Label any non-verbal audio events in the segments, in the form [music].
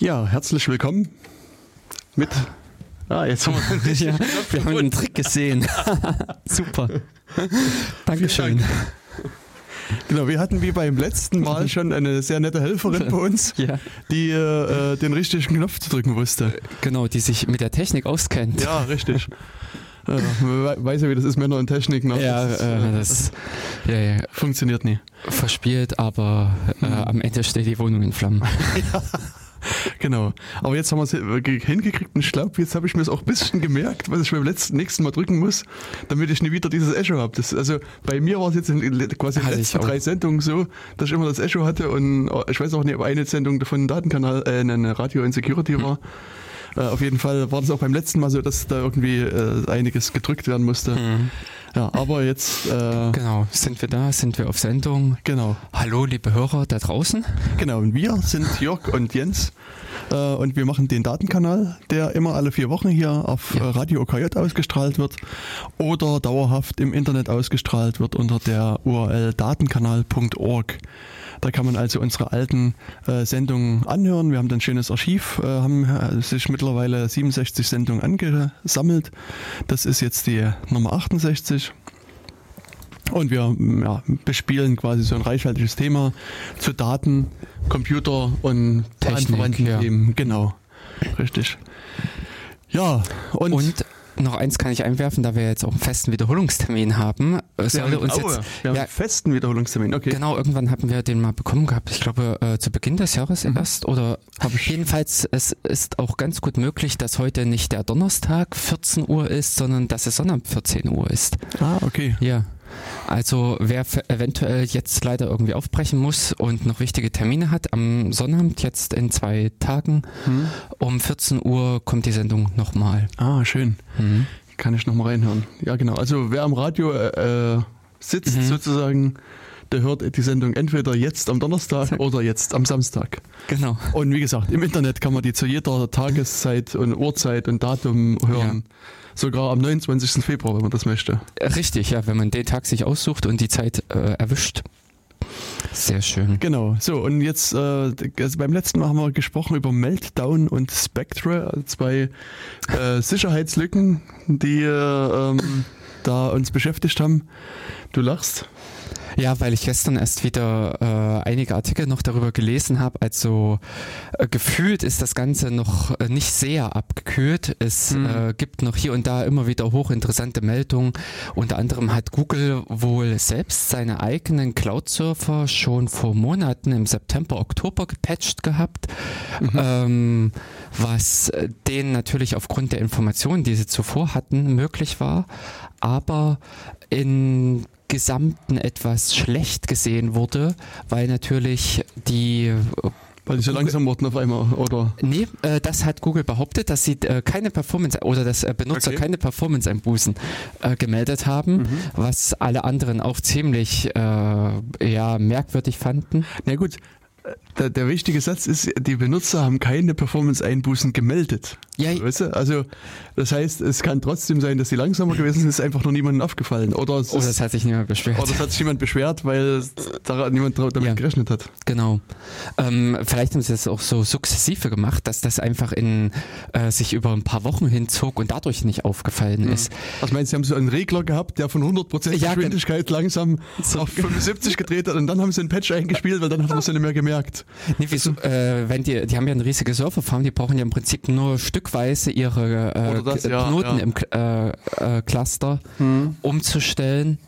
Ja, herzlich willkommen mit. Ah, jetzt haben wir, [laughs] ja, wir haben den Trick gesehen. [laughs] Super. Dankeschön. Dank. Genau, wir hatten wie beim letzten Mal schon eine sehr nette Helferin bei uns, ja. die äh, den richtigen Knopf zu drücken wusste. Genau, die sich mit der Technik auskennt. Ja, richtig. Ja, man weiß ja, wie das ist, Männer und Technik. Ne? Ja, das, äh, das ja, ja. funktioniert nie. Verspielt, aber äh, mhm. am Ende steht die Wohnung in Flammen. [laughs] ja. [laughs] Genau. Aber jetzt haben wir es hingekriegt und ich glaube, jetzt habe ich mir es auch ein bisschen gemerkt, was ich beim letzten, nächsten Mal drücken muss, damit ich nie wieder dieses Echo habe. also bei mir war es jetzt in, quasi in den letzten drei Sendungen so, dass ich immer das Echo hatte und äh, ich weiß auch nicht, ob eine Sendung davon ein Datenkanal, äh, eine Radio Insecurity war. Äh, auf jeden Fall war das auch beim letzten Mal so, dass da irgendwie äh, einiges gedrückt werden musste. Mhm. Ja, aber jetzt. Äh, genau, sind wir da, sind wir auf Sendung. Genau. Hallo, liebe Hörer da draußen. Genau, und wir sind Jörg und Jens äh, und wir machen den Datenkanal, der immer alle vier Wochen hier auf ja. Radio OKJ ausgestrahlt wird oder dauerhaft im Internet ausgestrahlt wird unter der URL datenkanal.org. Da kann man also unsere alten äh, Sendungen anhören. Wir haben ein schönes Archiv, äh, haben äh, sich mittlerweile 67 Sendungen angesammelt. Das ist jetzt die Nummer 68. Und wir ja, bespielen quasi so ein reichhaltiges Thema zu Daten, Computer und Technik, ja. Themen. Genau, richtig. Ja, und, und noch eins kann ich einwerfen, da wir jetzt auch einen festen Wiederholungstermin haben. Soll ja, uns jetzt, wir haben ja, einen festen Wiederholungstermin, okay. Genau, irgendwann haben wir den mal bekommen gehabt. Ich glaube, äh, zu Beginn des Jahres mhm. erst. Oder jedenfalls, es ist auch ganz gut möglich, dass heute nicht der Donnerstag 14 Uhr ist, sondern dass es Sonnabend 14 Uhr ist. Ah, okay. Ja. Also wer eventuell jetzt leider irgendwie aufbrechen muss und noch wichtige Termine hat, am Sonnabend jetzt in zwei Tagen hm. um 14 Uhr kommt die Sendung nochmal. Ah, schön. Mhm. Kann ich nochmal reinhören. Ja, genau. Also wer am Radio äh, sitzt mhm. sozusagen, der hört die Sendung entweder jetzt am Donnerstag oder jetzt am Samstag. Genau. Und wie gesagt, im Internet kann man die zu jeder Tageszeit und Uhrzeit und Datum hören. Ja sogar am 29. Februar, wenn man das möchte. Richtig, ja, wenn man den Tag sich aussucht und die Zeit äh, erwischt. Sehr schön. Genau. So, und jetzt, äh, also beim letzten Mal haben wir gesprochen über Meltdown und Spectre, also zwei äh, Sicherheitslücken, die äh, ähm, da uns beschäftigt haben. Du lachst. Ja, weil ich gestern erst wieder äh, einige Artikel noch darüber gelesen habe. Also äh, gefühlt ist das Ganze noch äh, nicht sehr abgekühlt. Es mhm. äh, gibt noch hier und da immer wieder hochinteressante Meldungen. Unter anderem hat Google wohl selbst seine eigenen Cloud-Surfer schon vor Monaten im September, Oktober gepatcht gehabt. Mhm. Ähm, was denen natürlich aufgrund der Informationen, die sie zuvor hatten, möglich war. Aber in Gesamten etwas schlecht gesehen wurde, weil natürlich die weil die so langsam wurden auf einmal, oder? Nee, äh, das hat Google behauptet, dass sie äh, keine Performance oder dass äh, Benutzer okay. keine Performance-Einbußen äh, gemeldet haben, mhm. was alle anderen auch ziemlich äh, ja, merkwürdig fanden. Na gut, der, der, wichtige Satz ist, die Benutzer haben keine Performance-Einbußen gemeldet. Ja, weißt du? Also das heißt, es kann trotzdem sein, dass sie langsamer gewesen sind, ist einfach nur niemandem aufgefallen. Oder es, oder es hat sich niemand beschwert. Oder es hat sich niemand beschwert, weil da niemand damit ja, gerechnet hat. Genau. Ähm, vielleicht haben sie das auch so sukzessive gemacht, dass das einfach in äh, sich über ein paar Wochen hinzog und dadurch nicht aufgefallen ist. Was meinst du, sie haben so einen Regler gehabt, der von 100% ja, Geschwindigkeit langsam so. auf 75 gedreht hat und dann haben sie einen Patch eingespielt, weil dann hat man es ja nicht mehr gemerkt. Nee, wieso, äh, wenn die, die haben ja eine riesige Serverfarm, die brauchen ja im Prinzip nur stückweise ihre äh, das, ja, Knoten ja. im äh, äh, Cluster hm. umzustellen.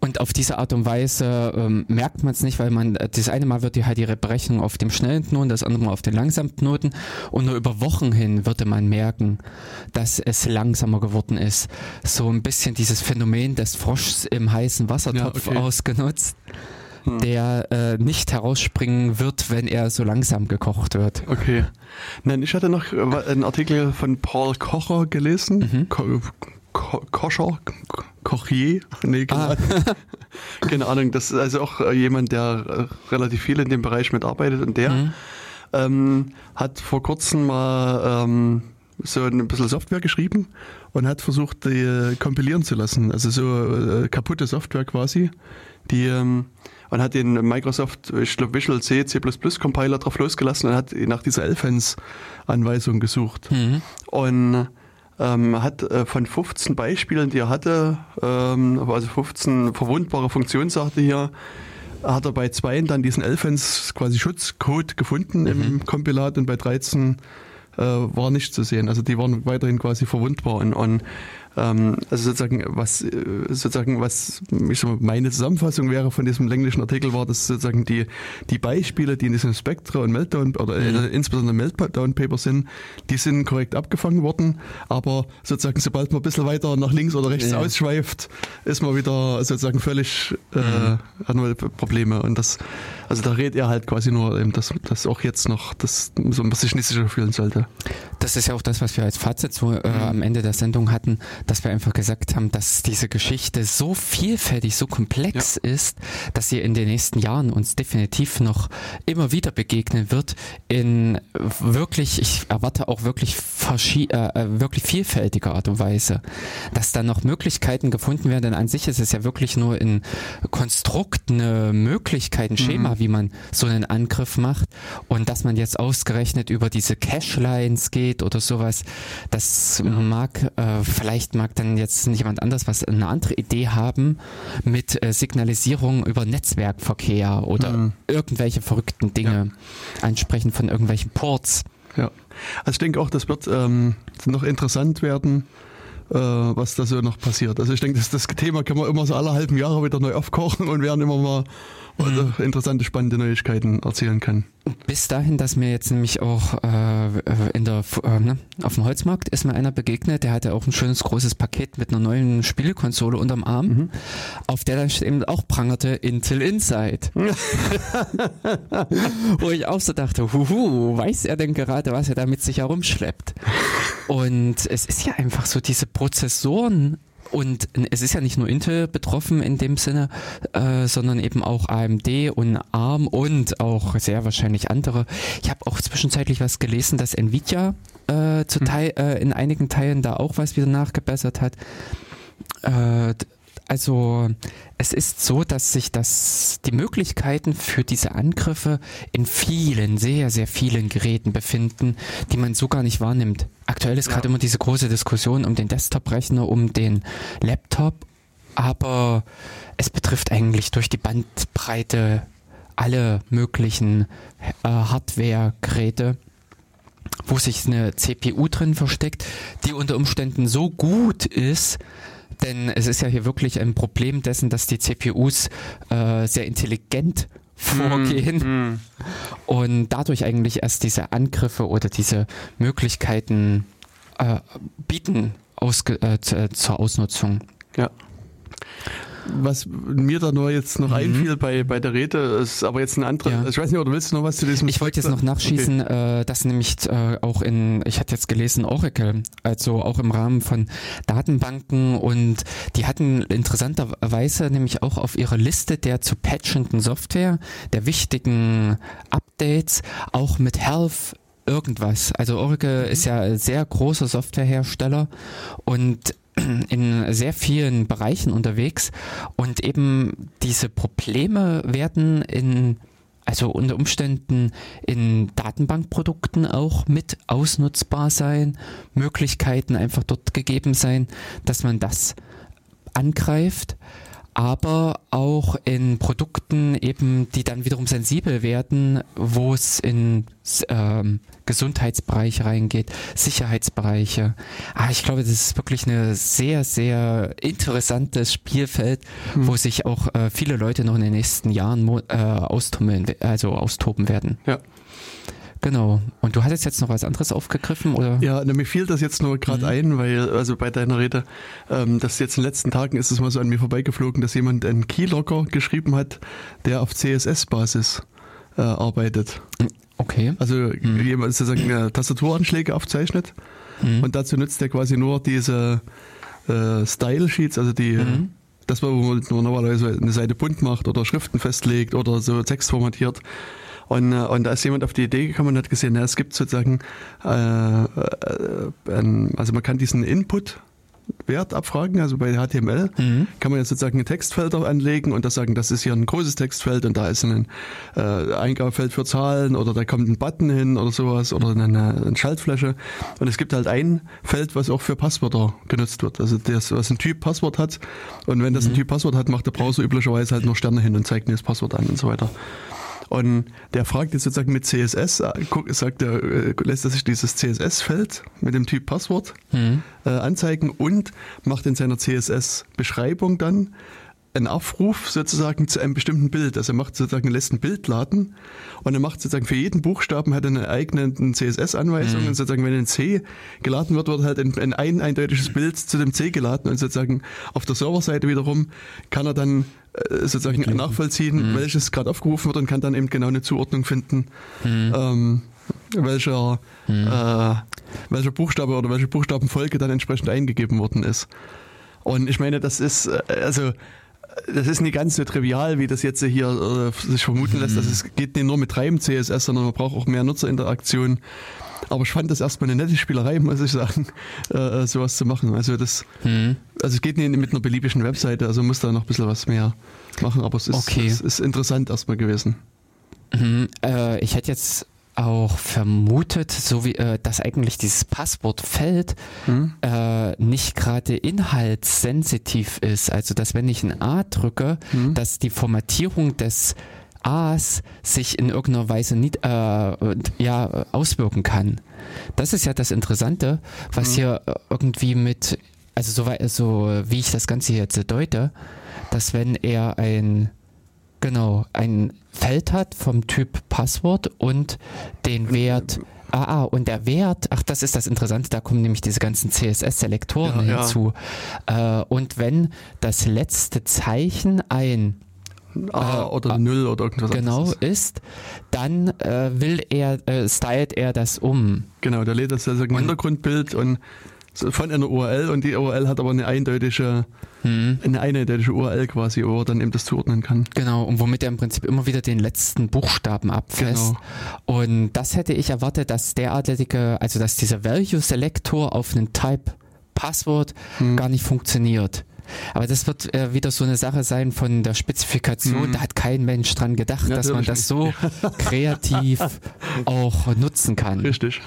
Und auf diese Art und Weise ähm, merkt man es nicht, weil man äh, das eine Mal wird die halt ihre Berechnung auf dem schnellen Knoten, das andere Mal auf den langsamen Knoten und nur über Wochen hin würde man merken, dass es langsamer geworden ist. So ein bisschen dieses Phänomen des Froschs im heißen Wassertopf ja, okay. ausgenutzt. Hm. der äh, nicht herausspringen wird, wenn er so langsam gekocht wird. Okay. Nein, ich hatte noch äh, einen Artikel von Paul Kocher gelesen. Mhm. Ko Ko Koscher? Kochier? Nee, keine, ah. Ahnung. [laughs] keine Ahnung. Das ist also auch äh, jemand, der äh, relativ viel in dem Bereich mitarbeitet und der mhm. ähm, hat vor kurzem mal ähm, so ein bisschen Software geschrieben und hat versucht, die kompilieren zu lassen. Also so äh, kaputte Software quasi, die ähm, und hat den Microsoft, ich glaube, Visual C, C++ Compiler drauf losgelassen und hat nach dieser Elfens-Anweisung gesucht. Mhm. Und ähm, hat äh, von 15 Beispielen, die er hatte, ähm, also 15 verwundbare Funktionsarten hier, hat er bei zwei dann diesen Elfens quasi Schutzcode gefunden mhm. im Kompilat und bei 13 äh, war nicht zu sehen. Also die waren weiterhin quasi verwundbar und, und ähm, also sozusagen, was äh, sozusagen, was ich so meine Zusammenfassung wäre von diesem länglichen Artikel, war, dass sozusagen die, die Beispiele, die in diesem Spectre und Meltdown oder mhm. äh, insbesondere Meltdown Paper sind, die sind korrekt abgefangen worden, aber sozusagen, sobald man ein bisschen weiter nach links oder rechts ja. ausschweift, ist man wieder sozusagen völlig äh, mhm. hat man Probleme. Und das, also da redet er halt quasi nur, eben, dass, dass auch jetzt noch das so sich nicht sicher fühlen sollte. Das ist ja auch das, was wir als Fazit so äh, mhm. am Ende der Sendung hatten, dass wir einfach gesagt haben, dass diese Geschichte so vielfältig, so komplex ja. ist, dass sie in den nächsten Jahren uns definitiv noch immer wieder begegnen wird in wirklich, ich erwarte auch wirklich, äh, äh, wirklich vielfältiger Art und Weise, dass da noch Möglichkeiten gefunden werden, denn an sich ist es ja wirklich nur ein Konstrukt, eine Möglichkeit, ein Schema, mhm. wie man so einen Angriff macht und dass man jetzt ausgerechnet über diese Cache-Lines geht oder sowas, das mag äh, vielleicht mag dann jetzt jemand anders was eine andere Idee haben mit äh, Signalisierung über Netzwerkverkehr oder mhm. irgendwelche verrückten Dinge ja. ansprechen von irgendwelchen Ports. Ja, also ich denke auch, das wird ähm, noch interessant werden äh, was da so noch passiert. Also ich denke, das, das Thema kann man immer so alle halben Jahre wieder neu aufkochen und werden immer mal mhm. interessante, spannende Neuigkeiten erzählen kann. Bis dahin, dass mir jetzt nämlich auch äh, in der äh, ne, auf dem Holzmarkt ist mir einer begegnet, der hatte auch ein schönes großes Paket mit einer neuen Spielekonsole unterm Arm, mhm. auf der dann eben auch prangerte Intel Inside. [laughs] Wo ich auch so dachte, huhu, weiß er denn gerade, was er da mit sich herumschleppt? Und es ist ja einfach so, diese Prozessoren und es ist ja nicht nur Intel betroffen in dem Sinne, äh, sondern eben auch AMD und ARM und auch sehr wahrscheinlich andere. Ich habe auch zwischenzeitlich was gelesen, dass Nvidia äh, zu hm. Teil, äh, in einigen Teilen da auch was wieder nachgebessert hat. Äh, also es ist so, dass sich das, die Möglichkeiten für diese Angriffe in vielen, sehr, sehr vielen Geräten befinden, die man so gar nicht wahrnimmt. Aktuell ist ja. gerade immer diese große Diskussion um den Desktop-Rechner, um den Laptop, aber es betrifft eigentlich durch die Bandbreite alle möglichen äh, Hardware-Geräte wo sich eine CPU drin versteckt, die unter Umständen so gut ist, denn es ist ja hier wirklich ein Problem dessen, dass die CPUs äh, sehr intelligent vorgehen mm, mm. und dadurch eigentlich erst diese Angriffe oder diese Möglichkeiten äh, bieten ausge, äh, zur Ausnutzung. Ja was mir da nur jetzt noch mhm. einfiel bei, bei der Rede, ist aber jetzt ein anderer. Ja. Ich weiß nicht, oder willst du noch was zu diesem? Ich wollte jetzt noch nachschießen, okay. äh, dass nämlich äh, auch in, ich hatte jetzt gelesen, Oracle, also auch im Rahmen von Datenbanken und die hatten interessanterweise nämlich auch auf ihrer Liste der zu patchenden Software, der wichtigen Updates, auch mit Health irgendwas. Also Oracle mhm. ist ja ein sehr großer Softwarehersteller und in sehr vielen Bereichen unterwegs. Und eben diese Probleme werden in also unter Umständen in Datenbankprodukten auch mit ausnutzbar sein, Möglichkeiten einfach dort gegeben sein, dass man das angreift aber auch in Produkten eben, die dann wiederum sensibel werden, wo es in ähm, Gesundheitsbereiche reingeht, Sicherheitsbereiche. Ah, ich glaube, das ist wirklich ein sehr, sehr interessantes Spielfeld, hm. wo sich auch äh, viele Leute noch in den nächsten Jahren äh, austummeln, also austoben werden. Ja. Genau. Und du hattest jetzt noch was anderes aufgegriffen, oder? Ja, ne, mir fiel das jetzt nur gerade mhm. ein, weil, also bei deiner Rede, ähm, dass jetzt in den letzten Tagen ist es mal so an mir vorbeigeflogen, dass jemand einen Keylogger geschrieben hat, der auf CSS-Basis äh, arbeitet. Okay. Also mhm. jemand sozusagen äh, Tastaturanschläge aufzeichnet mhm. und dazu nutzt er quasi nur diese äh, Style-Sheets, also die mhm. das, wo man normalerweise eine Seite bunt macht oder Schriften festlegt oder so Text formatiert und, äh, und da ist jemand auf die Idee gekommen und hat gesehen, na, es gibt sozusagen, äh, äh, also man kann diesen Input Wert abfragen. Also bei HTML mhm. kann man jetzt sozusagen ein Textfelder anlegen und das sagen, das ist hier ein großes Textfeld und da ist ein äh, Eingabefeld für Zahlen oder da kommt ein Button hin oder sowas oder eine, eine Schaltfläche. Und es gibt halt ein Feld, was auch für Passwörter genutzt wird. Also das, was ein Typ Passwort hat. Und wenn das ein mhm. Typ Passwort hat, macht der Browser üblicherweise halt nur Sterne hin und zeigt mir das Passwort an und so weiter. Und der fragt jetzt sozusagen mit CSS, äh, sagt er, äh, lässt er sich dieses CSS-Feld mit dem Typ Passwort mhm. äh, anzeigen und macht in seiner CSS-Beschreibung dann einen Aufruf sozusagen zu einem bestimmten Bild. Also er macht sozusagen, lässt ein Bild laden und er macht sozusagen für jeden Buchstaben hat eine eigene CSS-Anweisung mhm. und sozusagen, wenn ein C geladen wird, wird halt ein, ein eindeutiges Bild zu dem C geladen und sozusagen auf der Serverseite wiederum kann er dann sozusagen Klicken. nachvollziehen, mhm. welches gerade aufgerufen wird und kann dann eben genau eine Zuordnung finden. Mhm. Ähm, welcher, mhm. äh, welcher Buchstabe oder welche Buchstabenfolge dann entsprechend eingegeben worden ist. Und ich meine, das ist, äh, also das ist nicht ganz so trivial, wie das jetzt hier äh, sich vermuten lässt. Mhm. Also es geht nicht nur mit reinem CSS, sondern man braucht auch mehr Nutzerinteraktion. Aber ich fand das erstmal eine nette Spielerei, [laughs] muss ich sagen, äh, sowas zu machen. Also das, mhm. Also es geht nicht mit einer beliebigen Webseite, also muss da noch ein bisschen was mehr machen, aber es ist, okay. es ist interessant erstmal gewesen. Mhm. Äh, ich hätte jetzt auch vermutet, so wie äh, dass eigentlich dieses Passwortfeld hm? äh, nicht gerade inhaltssensitiv ist. Also dass wenn ich ein A drücke, hm? dass die Formatierung des A's sich in irgendeiner Weise nicht, äh, ja, auswirken kann. Das ist ja das Interessante, was hm. hier irgendwie mit, also so, so wie ich das Ganze jetzt deute, dass wenn er ein Genau, ein Feld hat vom Typ Passwort und den Wert. Ah, ah, und der Wert, ach, das ist das Interessante, da kommen nämlich diese ganzen CSS-Selektoren ja, hinzu. Ja. Äh, und wenn das letzte Zeichen ein A äh, oder Null oder irgendwas genau anderes. ist, dann äh, will er, äh, stylt er das um. Genau, der lädt das also ein Hintergrundbild und von einer URL und die URL hat aber eine eindeutige, hm. eine eindeutige URL quasi, wo er dann eben das zuordnen kann. Genau, und womit er im Prinzip immer wieder den letzten Buchstaben abfasst. Genau. Und das hätte ich erwartet, dass derartige, also dass dieser Value Selector auf einen Type Passwort hm. gar nicht funktioniert. Aber das wird äh, wieder so eine Sache sein von der Spezifikation. Mhm. Da hat kein Mensch dran gedacht, ja, dass man das so [laughs] kreativ auch nutzen kann. Richtig.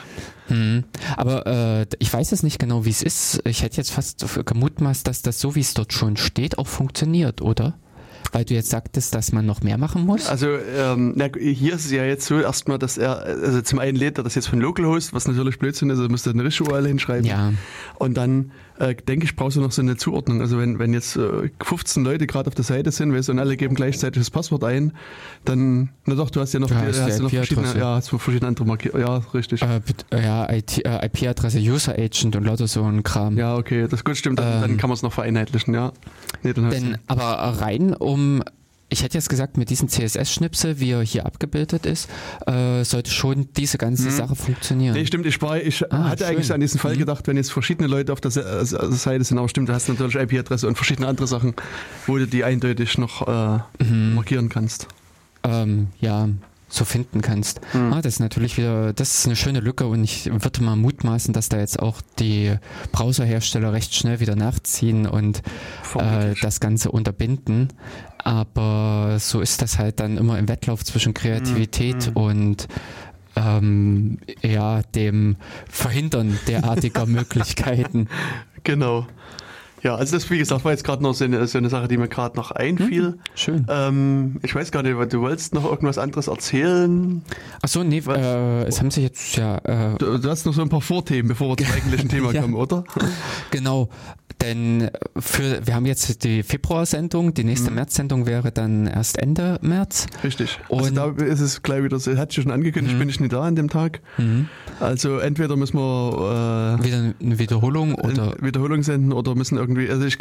Mhm. Aber äh, ich weiß es nicht genau, wie es ist. Ich hätte jetzt fast gemutmaßt, dass das so, wie es dort schon steht, auch funktioniert, oder? Weil du jetzt sagtest, dass man noch mehr machen muss? Also ähm, na, hier ist es ja jetzt so erstmal, dass er, also zum einen lädt er das jetzt von Localhost, was natürlich Blödsinn ist, also musst du eine richtige URL hinschreiben. Ja. Und dann äh, denke ich, brauchst du noch so eine Zuordnung. Also wenn, wenn jetzt äh, 15 Leute gerade auf der Seite sind, weißt du, und alle geben gleichzeitig das Passwort ein, dann, na doch, du hast ja noch, ja, die, hast ja noch verschiedene, ja, hast verschiedene andere Markierungen. Ja, richtig. Äh, ja, IP-Adresse, äh, User Agent und lauter so ein Kram. Ja, okay, das gut stimmt, dann, ähm, dann kann man es noch vereinheitlichen, ja. Nee, denn, aber rein um ich hätte jetzt gesagt, mit diesem CSS-Schnipsel, wie er hier abgebildet ist, äh, sollte schon diese ganze hm. Sache funktionieren. Nee, stimmt. Ich, war, ich ah, hatte schön. eigentlich an diesen Fall hm. gedacht, wenn jetzt verschiedene Leute auf der Seite sind, aber stimmt, du hast natürlich IP-Adresse und verschiedene andere Sachen, wo du die eindeutig noch äh, mhm. markieren kannst. Ähm, ja, so finden kannst. Mhm. Ah, das ist natürlich wieder, das ist eine schöne Lücke und ich würde mal mutmaßen, dass da jetzt auch die Browserhersteller recht schnell wieder nachziehen und äh, das Ganze unterbinden. Aber so ist das halt dann immer im Wettlauf zwischen Kreativität mhm. und ähm, ja, dem Verhindern derartiger [laughs] Möglichkeiten. Genau. Ja, also das, wie gesagt, war jetzt gerade noch so eine, so eine, Sache, die mir gerade noch einfiel. Mhm, schön. Ähm, ich weiß gar nicht, du wolltest noch irgendwas anderes erzählen? Achso, nee, äh, es haben sich jetzt ja... Äh, du, du, hast noch so ein paar Vorthemen, bevor wir zum [laughs] eigentlichen Thema ja. kommen, oder? Genau, denn für, wir haben jetzt die Februar-Sendung, die nächste mhm. März-Sendung wäre dann erst Ende März. Richtig. Also Und also da ist es gleich wieder so, hat schon angekündigt, mhm. bin ich nicht da an dem Tag. Mhm. Also entweder müssen wir äh, wieder eine Wiederholung oder Wiederholung senden oder müssen irgendwie, also ich,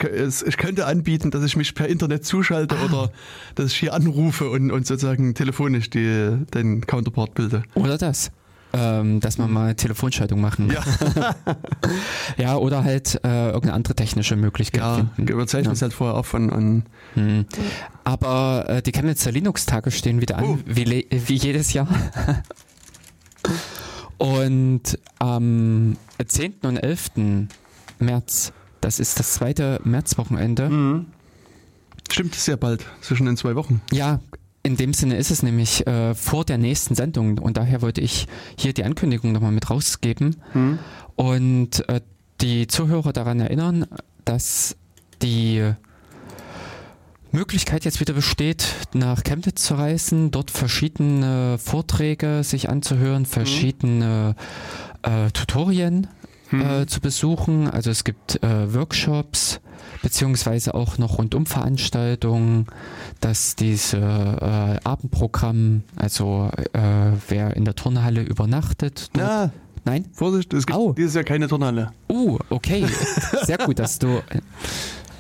ich könnte anbieten, dass ich mich per Internet zuschalte ah. oder dass ich hier anrufe und, und sozusagen telefonisch die, den Counterpart bilde. Oder das ähm, dass man mal Telefonschaltung machen. Ja, [laughs] ja oder halt äh, irgendeine andere technische Möglichkeit. Ja, finden. wir zeichnen es halt vorher auf und, und hm. Aber äh, die Chemnitzer Linux-Tage stehen wieder an, oh. wie, wie jedes Jahr. [laughs] und am 10. und 11. März Das ist das zweite Märzwochenende. Mhm. Stimmt, sehr bald, zwischen den zwei Wochen. Ja, in dem Sinne ist es nämlich äh, vor der nächsten Sendung und daher wollte ich hier die Ankündigung nochmal mit rausgeben Mhm. und äh, die Zuhörer daran erinnern, dass die Möglichkeit jetzt wieder besteht, nach Chemnitz zu reisen, dort verschiedene Vorträge sich anzuhören, verschiedene äh, Tutorien Mhm. äh, zu besuchen. Also es gibt äh, Workshops beziehungsweise auch noch Rundumveranstaltungen, dass diese äh, Abendprogramm, also äh, wer in der Turnhalle übernachtet, dort, nein? Vorsicht, es gibt dieses Jahr keine Turnhalle. Uh, okay. [laughs] Sehr gut, dass du.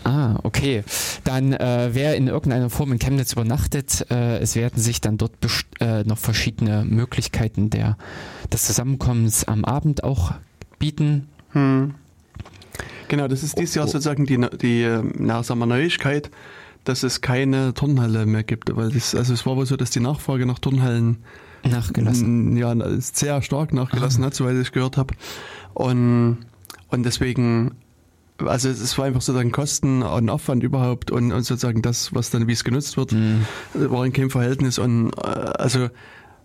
Ah, okay. Dann, äh, wer in irgendeiner Form in Chemnitz übernachtet, äh, es werden sich dann dort äh, noch verschiedene Möglichkeiten der, des Zusammenkommens am Abend auch bieten. Hm. Genau, das ist dieses Jahr Oh. sozusagen die, die äh, na, sagen wir, Neuigkeit, dass es keine Turnhalle mehr gibt. Weil das, also es war wohl so, dass die Nachfrage nach Turnhallen Nachgelassen. ja, sehr stark nachgelassen hat, soweit ich gehört habe. Und, und deswegen, also es war einfach sozusagen Kosten und Aufwand überhaupt und, und sozusagen das, was dann, wie es genutzt wird, Hm. war in keinem Verhältnis. Und äh, also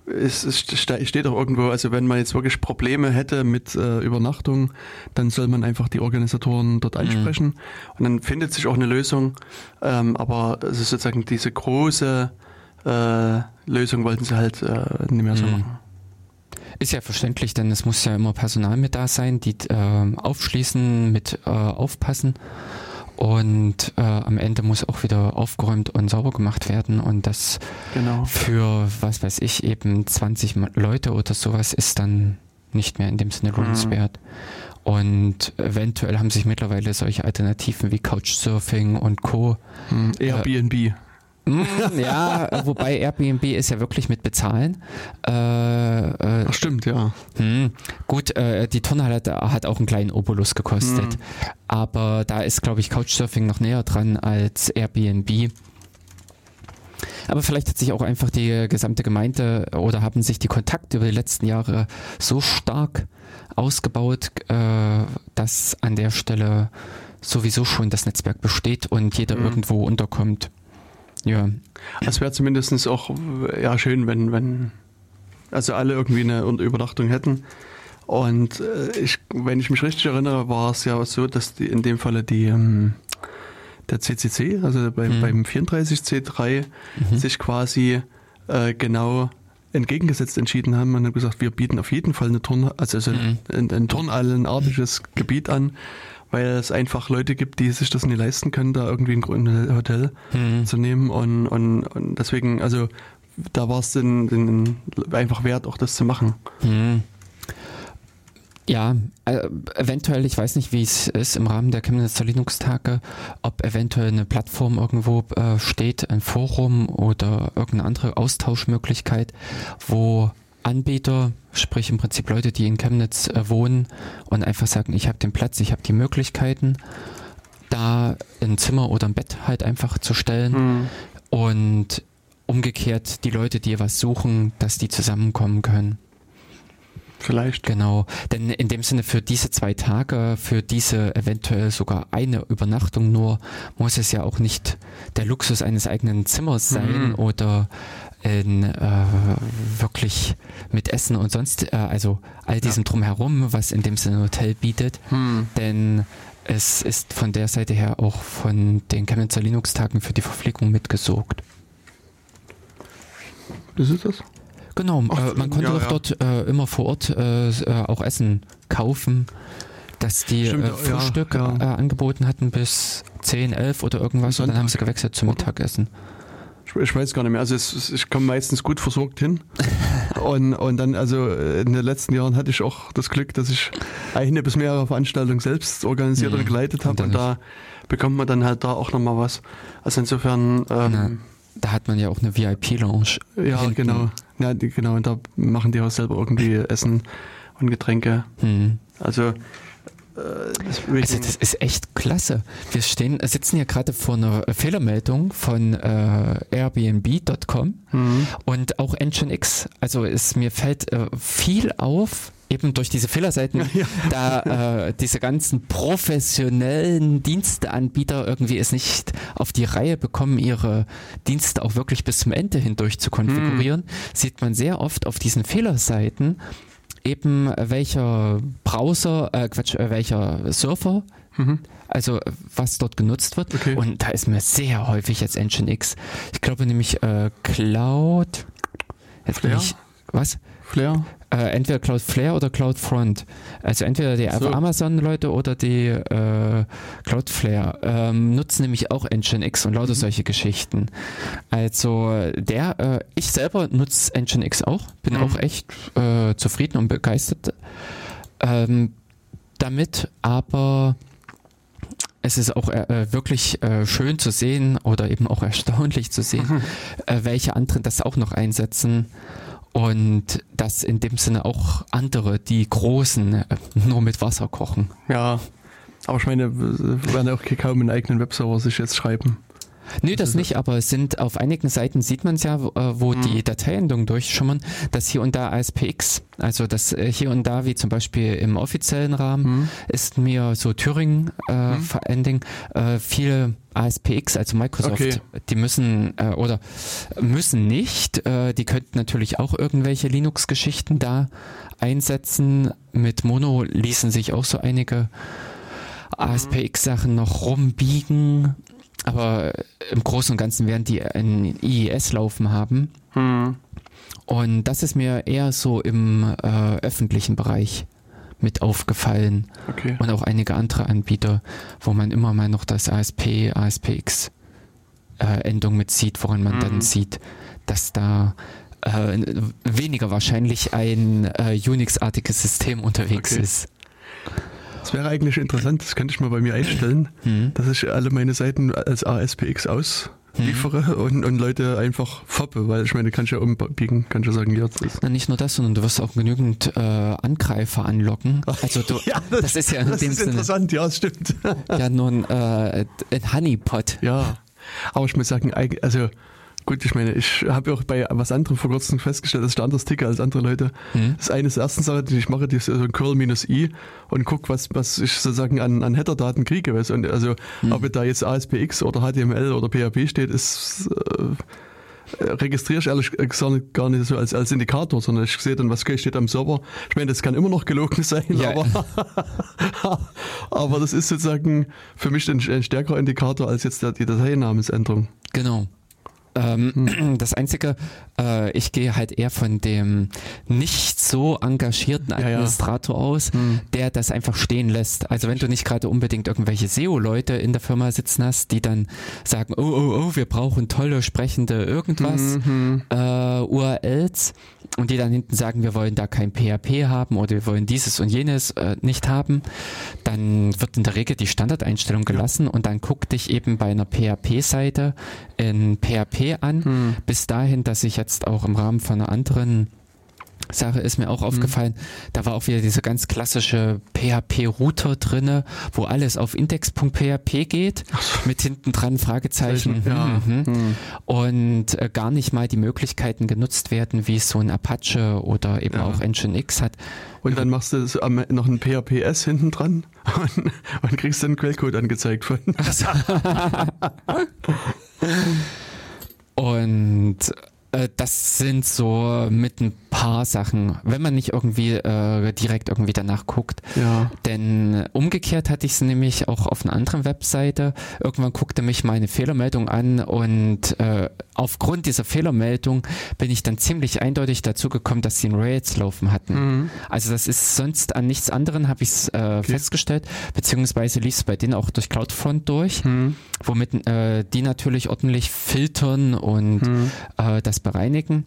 es, es ste- steht auch irgendwo, also wenn man jetzt wirklich Probleme hätte mit äh, Übernachtung, dann soll man einfach die Organisatoren dort ansprechen und dann findet sich auch eine Lösung. Ähm, aber es ist sozusagen diese große äh, Lösung wollten sie halt äh, nicht mehr so Mhm. machen. Ist ja verständlich, denn es muss ja immer Personal mit da sein, die äh, aufschließen, mit äh, aufpassen. Und äh, am Ende muss auch wieder aufgeräumt und sauber gemacht werden. Und das Genau. für, was weiß ich, eben 20 Ma- Leute oder sowas ist dann nicht mehr in dem Sinne lohnenswert. Und eventuell haben sich mittlerweile solche Alternativen wie Couchsurfing und Co. Hm, Airbnb. Mm, ja, äh, wobei Airbnb ist ja wirklich mit bezahlen. Äh, äh, Ach stimmt, ja. hm, gut, äh, die Turnhalle hat, hat auch einen kleinen Obolus gekostet. Hm. Aber da ist, glaube ich, Couchsurfing noch näher dran als Airbnb. Aber vielleicht hat sich auch einfach die gesamte Gemeinde oder haben sich die Kontakte über die letzten Jahre so stark ausgebaut, äh, dass an der Stelle sowieso schon das Netzwerk besteht und jeder Mhm. irgendwo unterkommt. Ja, Es wäre zumindest auch ja, schön, wenn, wenn also alle irgendwie eine Un- Übernachtung hätten. Und äh, ich, wenn ich mich richtig erinnere, war es ja so, dass die, in dem Falle die ähm, der CCC, also beim, Mhm. beim 34C3, sich quasi äh, genau entgegengesetzt entschieden haben und haben gesagt, wir bieten auf jeden Fall eine Turn, also so Mhm. ein, ein turnhallenartiges Gebiet an, weil es einfach Leute gibt, die sich das nicht leisten können, da irgendwie ein Hotel Hm. zu nehmen und, und, und deswegen, also da war es einfach wert, auch das zu machen. Hm. Ja, äh, eventuell, ich weiß nicht, wie es ist im Rahmen der Chemnitzer Linux-Tage, ob eventuell eine Plattform irgendwo äh, steht, ein Forum oder irgendeine andere Austauschmöglichkeit, wo Anbieter, sprich im Prinzip Leute, die in Chemnitz äh, wohnen und einfach sagen, ich habe den Platz, ich habe die Möglichkeiten, da ein Zimmer oder ein Bett halt einfach zu stellen und umgekehrt die Leute, die was suchen, dass die zusammenkommen können. Vielleicht. Genau, denn in dem Sinne für diese zwei Tage, für diese eventuell sogar eine Übernachtung nur, muss es ja auch nicht der Luxus eines eigenen Zimmers sein Mhm. oder in, äh, wirklich mit Essen und sonst, äh, also all diesem drumherum, was in dem Sinne ein Hotel bietet, Hm. denn es ist von der Seite her auch von den Chemnitzer Linux-Tagen für die Verpflegung mitgesorgt. Ist es das? Genau, Ach, äh, man konnte ja, doch ja. dort äh, immer vor Ort äh, äh, auch Essen kaufen, dass die Stimmt, äh, ja, Frühstück ja. Äh, angeboten hatten bis 10, 11 oder irgendwas und dann haben sie gewechselt zum? Mittagessen. Ich, ich weiß gar nicht mehr. Also es, ich komme meistens gut versorgt hin. [laughs] und, und dann, also äh, in den letzten Jahren hatte ich auch das Glück, dass ich eine bis mehrere Veranstaltungen selbst organisiert Mhm. und geleitet habe. Und Und da bekommt man dann halt da auch nochmal was. Also insofern, ähm, Da hat man ja auch eine VIP-Lounge. ja, hinten. genau. Ja, die, genau. Und da machen die auch selber irgendwie Essen und Getränke. Hm. Also, äh, Also das ist echt klasse. Wir stehen, äh, sitzen hier gerade vor einer Fehlermeldung von äh, Airbnb.com Mhm. und auch Nginx. Also es mir fällt äh, viel auf eben durch diese Fehlerseiten [laughs] ja. da äh, diese ganzen professionellen Diensteanbieter irgendwie es nicht auf die Reihe bekommen, ihre Dienste auch wirklich bis zum Ende hindurch zu konfigurieren, mhm. sieht man sehr oft auf diesen Fehlerseiten eben welcher Browser, äh Quatsch, äh, welcher Surfer Mhm. Also was dort genutzt wird. Okay. Und da ist mir sehr häufig jetzt Nginx. Ich glaube nämlich äh, Cloud. Jetzt Flair? Ich, was? Flair? Äh, entweder Cloudflare oder Cloudfront. Also entweder die so. Amazon-Leute oder die äh, Cloudflare ähm, nutzen nämlich auch Nginx und lauter mhm. solche Geschichten. Also der, äh, ich selber nutze Nginx auch, bin mhm. auch echt äh, zufrieden und begeistert ähm, damit, aber es ist auch äh, wirklich äh, schön zu sehen oder eben auch erstaunlich zu sehen, [laughs] äh, welche anderen das auch noch einsetzen und dass in dem Sinne auch andere, die Großen, äh, nur mit Wasser kochen. Ja, aber ich meine, wir werden auch kaum einen eigenen Webserver sich jetzt schreiben. Nö, das nicht, aber es sind auf einigen Seiten sieht man es ja, wo, äh, mhm. die Dateiendungen durchschummern, dass hier und da ASPX, also das äh, hier und da, wie zum Beispiel im offiziellen Rahmen, mhm. ist mir so Thüringen äh, mhm. Ending, äh, viele ASPX, also Microsoft, okay. die müssen äh, oder müssen nicht, äh, die könnten natürlich auch irgendwelche Linux-Geschichten da einsetzen. Mit Mono ließen sich auch so einige ASPX-Sachen noch rumbiegen. Aber im Großen und Ganzen werden die ein IES laufen haben. Hm. Und das ist mir eher so im äh, öffentlichen Bereich mit aufgefallen. Okay. Und auch einige andere Anbieter, wo man immer mal noch das ASP, ASPX äh, Endung mit sieht, woran man hm. dann sieht, dass da äh, weniger wahrscheinlich ein äh, Unix-artiges System unterwegs okay. ist. Das wäre eigentlich interessant, das könnte ich mal bei mir einstellen, mhm. dass ich alle meine Seiten als ASPX ausliefere mhm. und, und Leute einfach foppe, weil ich meine, kann ich ja umbiegen, kann ich ja sagen, ja, das ist. Na, nicht nur das, sondern du wirst auch genügend äh, Angreifer anlocken. Also du, [laughs] ja, das, das, ist ja in das dem ist Sinne, interessant, ja, das stimmt. ja, nur ein, äh, ein Honeypot. Ja, aber ich muss sagen, also Gut, ich meine, ich habe auch bei was anderem vor kurzem festgestellt, dass ich da anders ticke als andere Leute. Mhm. Das ist eine der ersten Sachen, die ich mache, die ist so curl-i und gucke, was, was ich sozusagen an, an Header-Daten kriege. Weißt? Und also, mhm. ob da jetzt ASPX oder HTML oder PHP steht, ist, äh, registriere ich ehrlich gesagt gar nicht so als, als Indikator, sondern ich sehe dann, was steht am Server. Ich meine, das kann immer noch gelogen [laughs] sein, ja. aber, [laughs] aber das ist sozusagen für mich ein, ein stärkerer Indikator als jetzt die Dateinamensänderung. Genau. Ähm, hm. [clears throat] Das Einzige, äh, ich gehe halt eher von dem nicht so engagierten Administrator ja, ja. aus, hm. der das einfach stehen lässt. Also wenn du nicht gerade unbedingt irgendwelche SEO-Leute in der Firma sitzen hast, die dann sagen, oh, oh, oh, wir brauchen tolle sprechende irgendwas mhm. äh, URLs und die dann hinten sagen, wir wollen da kein PHP haben oder wir wollen dieses und jenes äh, nicht haben, dann wird in der Regel die Standardeinstellung gelassen ja. und dann guck dich eben bei einer PHP-Seite in PHP an, hm. bis dahin, dass ich jetzt auch im Rahmen von einer anderen Sache ist mir auch mhm. aufgefallen, da war auch wieder dieser ganz klassische PHP-Router drinne, wo alles auf index.php geht, mit hinten dran Fragezeichen. Ja. Mhm. Mhm. Und äh, gar nicht mal die Möglichkeiten genutzt werden, wie es so ein Apache oder eben ja. auch Nginx hat. Und dann machst du noch ein PHP-S hinten dran [laughs] und, und kriegst dann Quellcode angezeigt von. [laughs] [laughs] und äh, das sind so mit ein paar Sachen, wenn man nicht irgendwie äh, direkt irgendwie danach guckt. Ja. Denn umgekehrt hatte ich es nämlich auch auf einer anderen Webseite. Irgendwann guckte mich meine Fehlermeldung an und äh, aufgrund dieser Fehlermeldung bin ich dann ziemlich eindeutig dazu gekommen, dass sie in Rails laufen hatten. Mhm. Also das ist sonst an nichts anderem, habe ich es äh, okay. festgestellt, beziehungsweise lief es bei denen auch durch CloudFront durch, mhm. womit äh, die natürlich ordentlich filtern und mhm. äh, das bereinigen.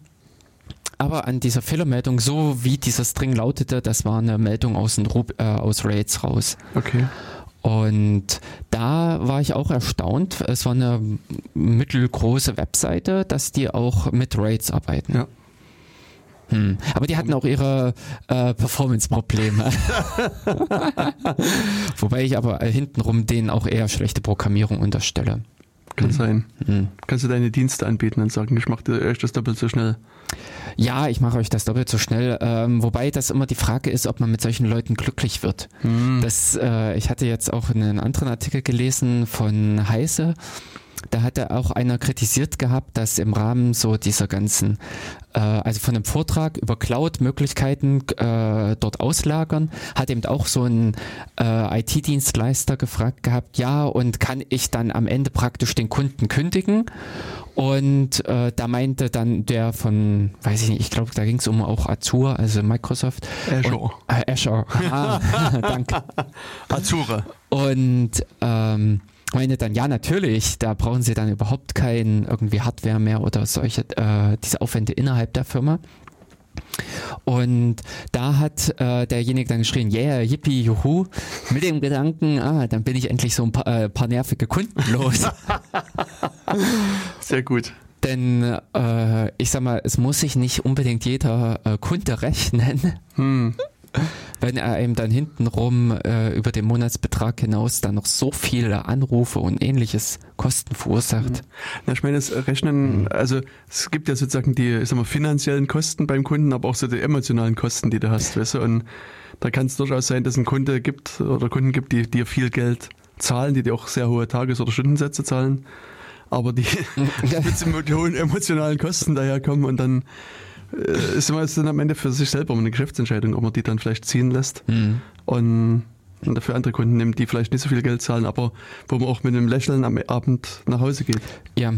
Aber an dieser Fehlermeldung, so wie dieser String lautete, das war eine Meldung aus, äh, aus Rails raus. Okay. Und da war ich auch erstaunt. Es war eine mittelgroße Webseite, dass die auch mit Raids arbeiten. Ja. Hm. Aber die hatten auch ihre äh, Performance-Probleme. [laughs] Wobei ich aber hintenrum denen auch eher schlechte Programmierung unterstelle. Kann sein. Kannst du deine Dienste anbieten und sagen, ich mache euch das doppelt so schnell? Ja, ich mache euch das doppelt so schnell. Ähm, wobei das immer die Frage ist, ob man mit solchen Leuten glücklich wird. Das, äh, ich hatte jetzt auch einen anderen Artikel gelesen von Heise. Da hatte auch einer kritisiert gehabt, dass im Rahmen so dieser ganzen, äh, also von einem Vortrag über Cloud-Möglichkeiten äh, dort auslagern, hat eben auch so ein äh, IT-Dienstleister gefragt gehabt, ja, und kann ich dann am Ende praktisch den Kunden kündigen? Und äh, da meinte dann der von, weiß ich nicht, ich glaube, da ging es um auch Azure, also Microsoft. Azure. Und, äh, Azure. Ah, [laughs] danke. [laughs] Azure. Und ähm, meine dann, ja, natürlich, da brauchen sie dann überhaupt kein irgendwie Hardware mehr oder solche, äh, diese Aufwände innerhalb der Firma. Und da hat äh, derjenige dann geschrien, yeah, yippie, juhu, mit dem Gedanken, ah, dann bin ich endlich so ein paar, äh, paar nervige Kunden los. [laughs] Sehr gut. Denn äh, ich sag mal, es muss sich nicht unbedingt jeder äh, Kunde rechnen. Hm. Wenn er eben dann hintenrum äh, über den Monatsbetrag hinaus dann noch so viele Anrufe und ähnliches Kosten verursacht. Ja, ich meine, das Rechnen, also es gibt ja sozusagen die, ich sag mal, finanziellen Kosten beim Kunden, aber auch so die emotionalen Kosten, die du hast, weißt du, und da kann es durchaus sein, dass es einen Kunde gibt oder Kunden gibt, die dir viel Geld zahlen, die dir auch sehr hohe Tages- oder Stundensätze zahlen, aber die [laughs] [laughs] mit hohen emotionalen Kosten daherkommen und dann ist immer dann am Ende für sich selber eine Geschäftsentscheidung, ob man die dann vielleicht ziehen lässt Mhm. und, und dafür andere Kunden nimmt, die vielleicht nicht so viel Geld zahlen, aber wo man auch mit einem Lächeln am Abend nach Hause geht. Ja,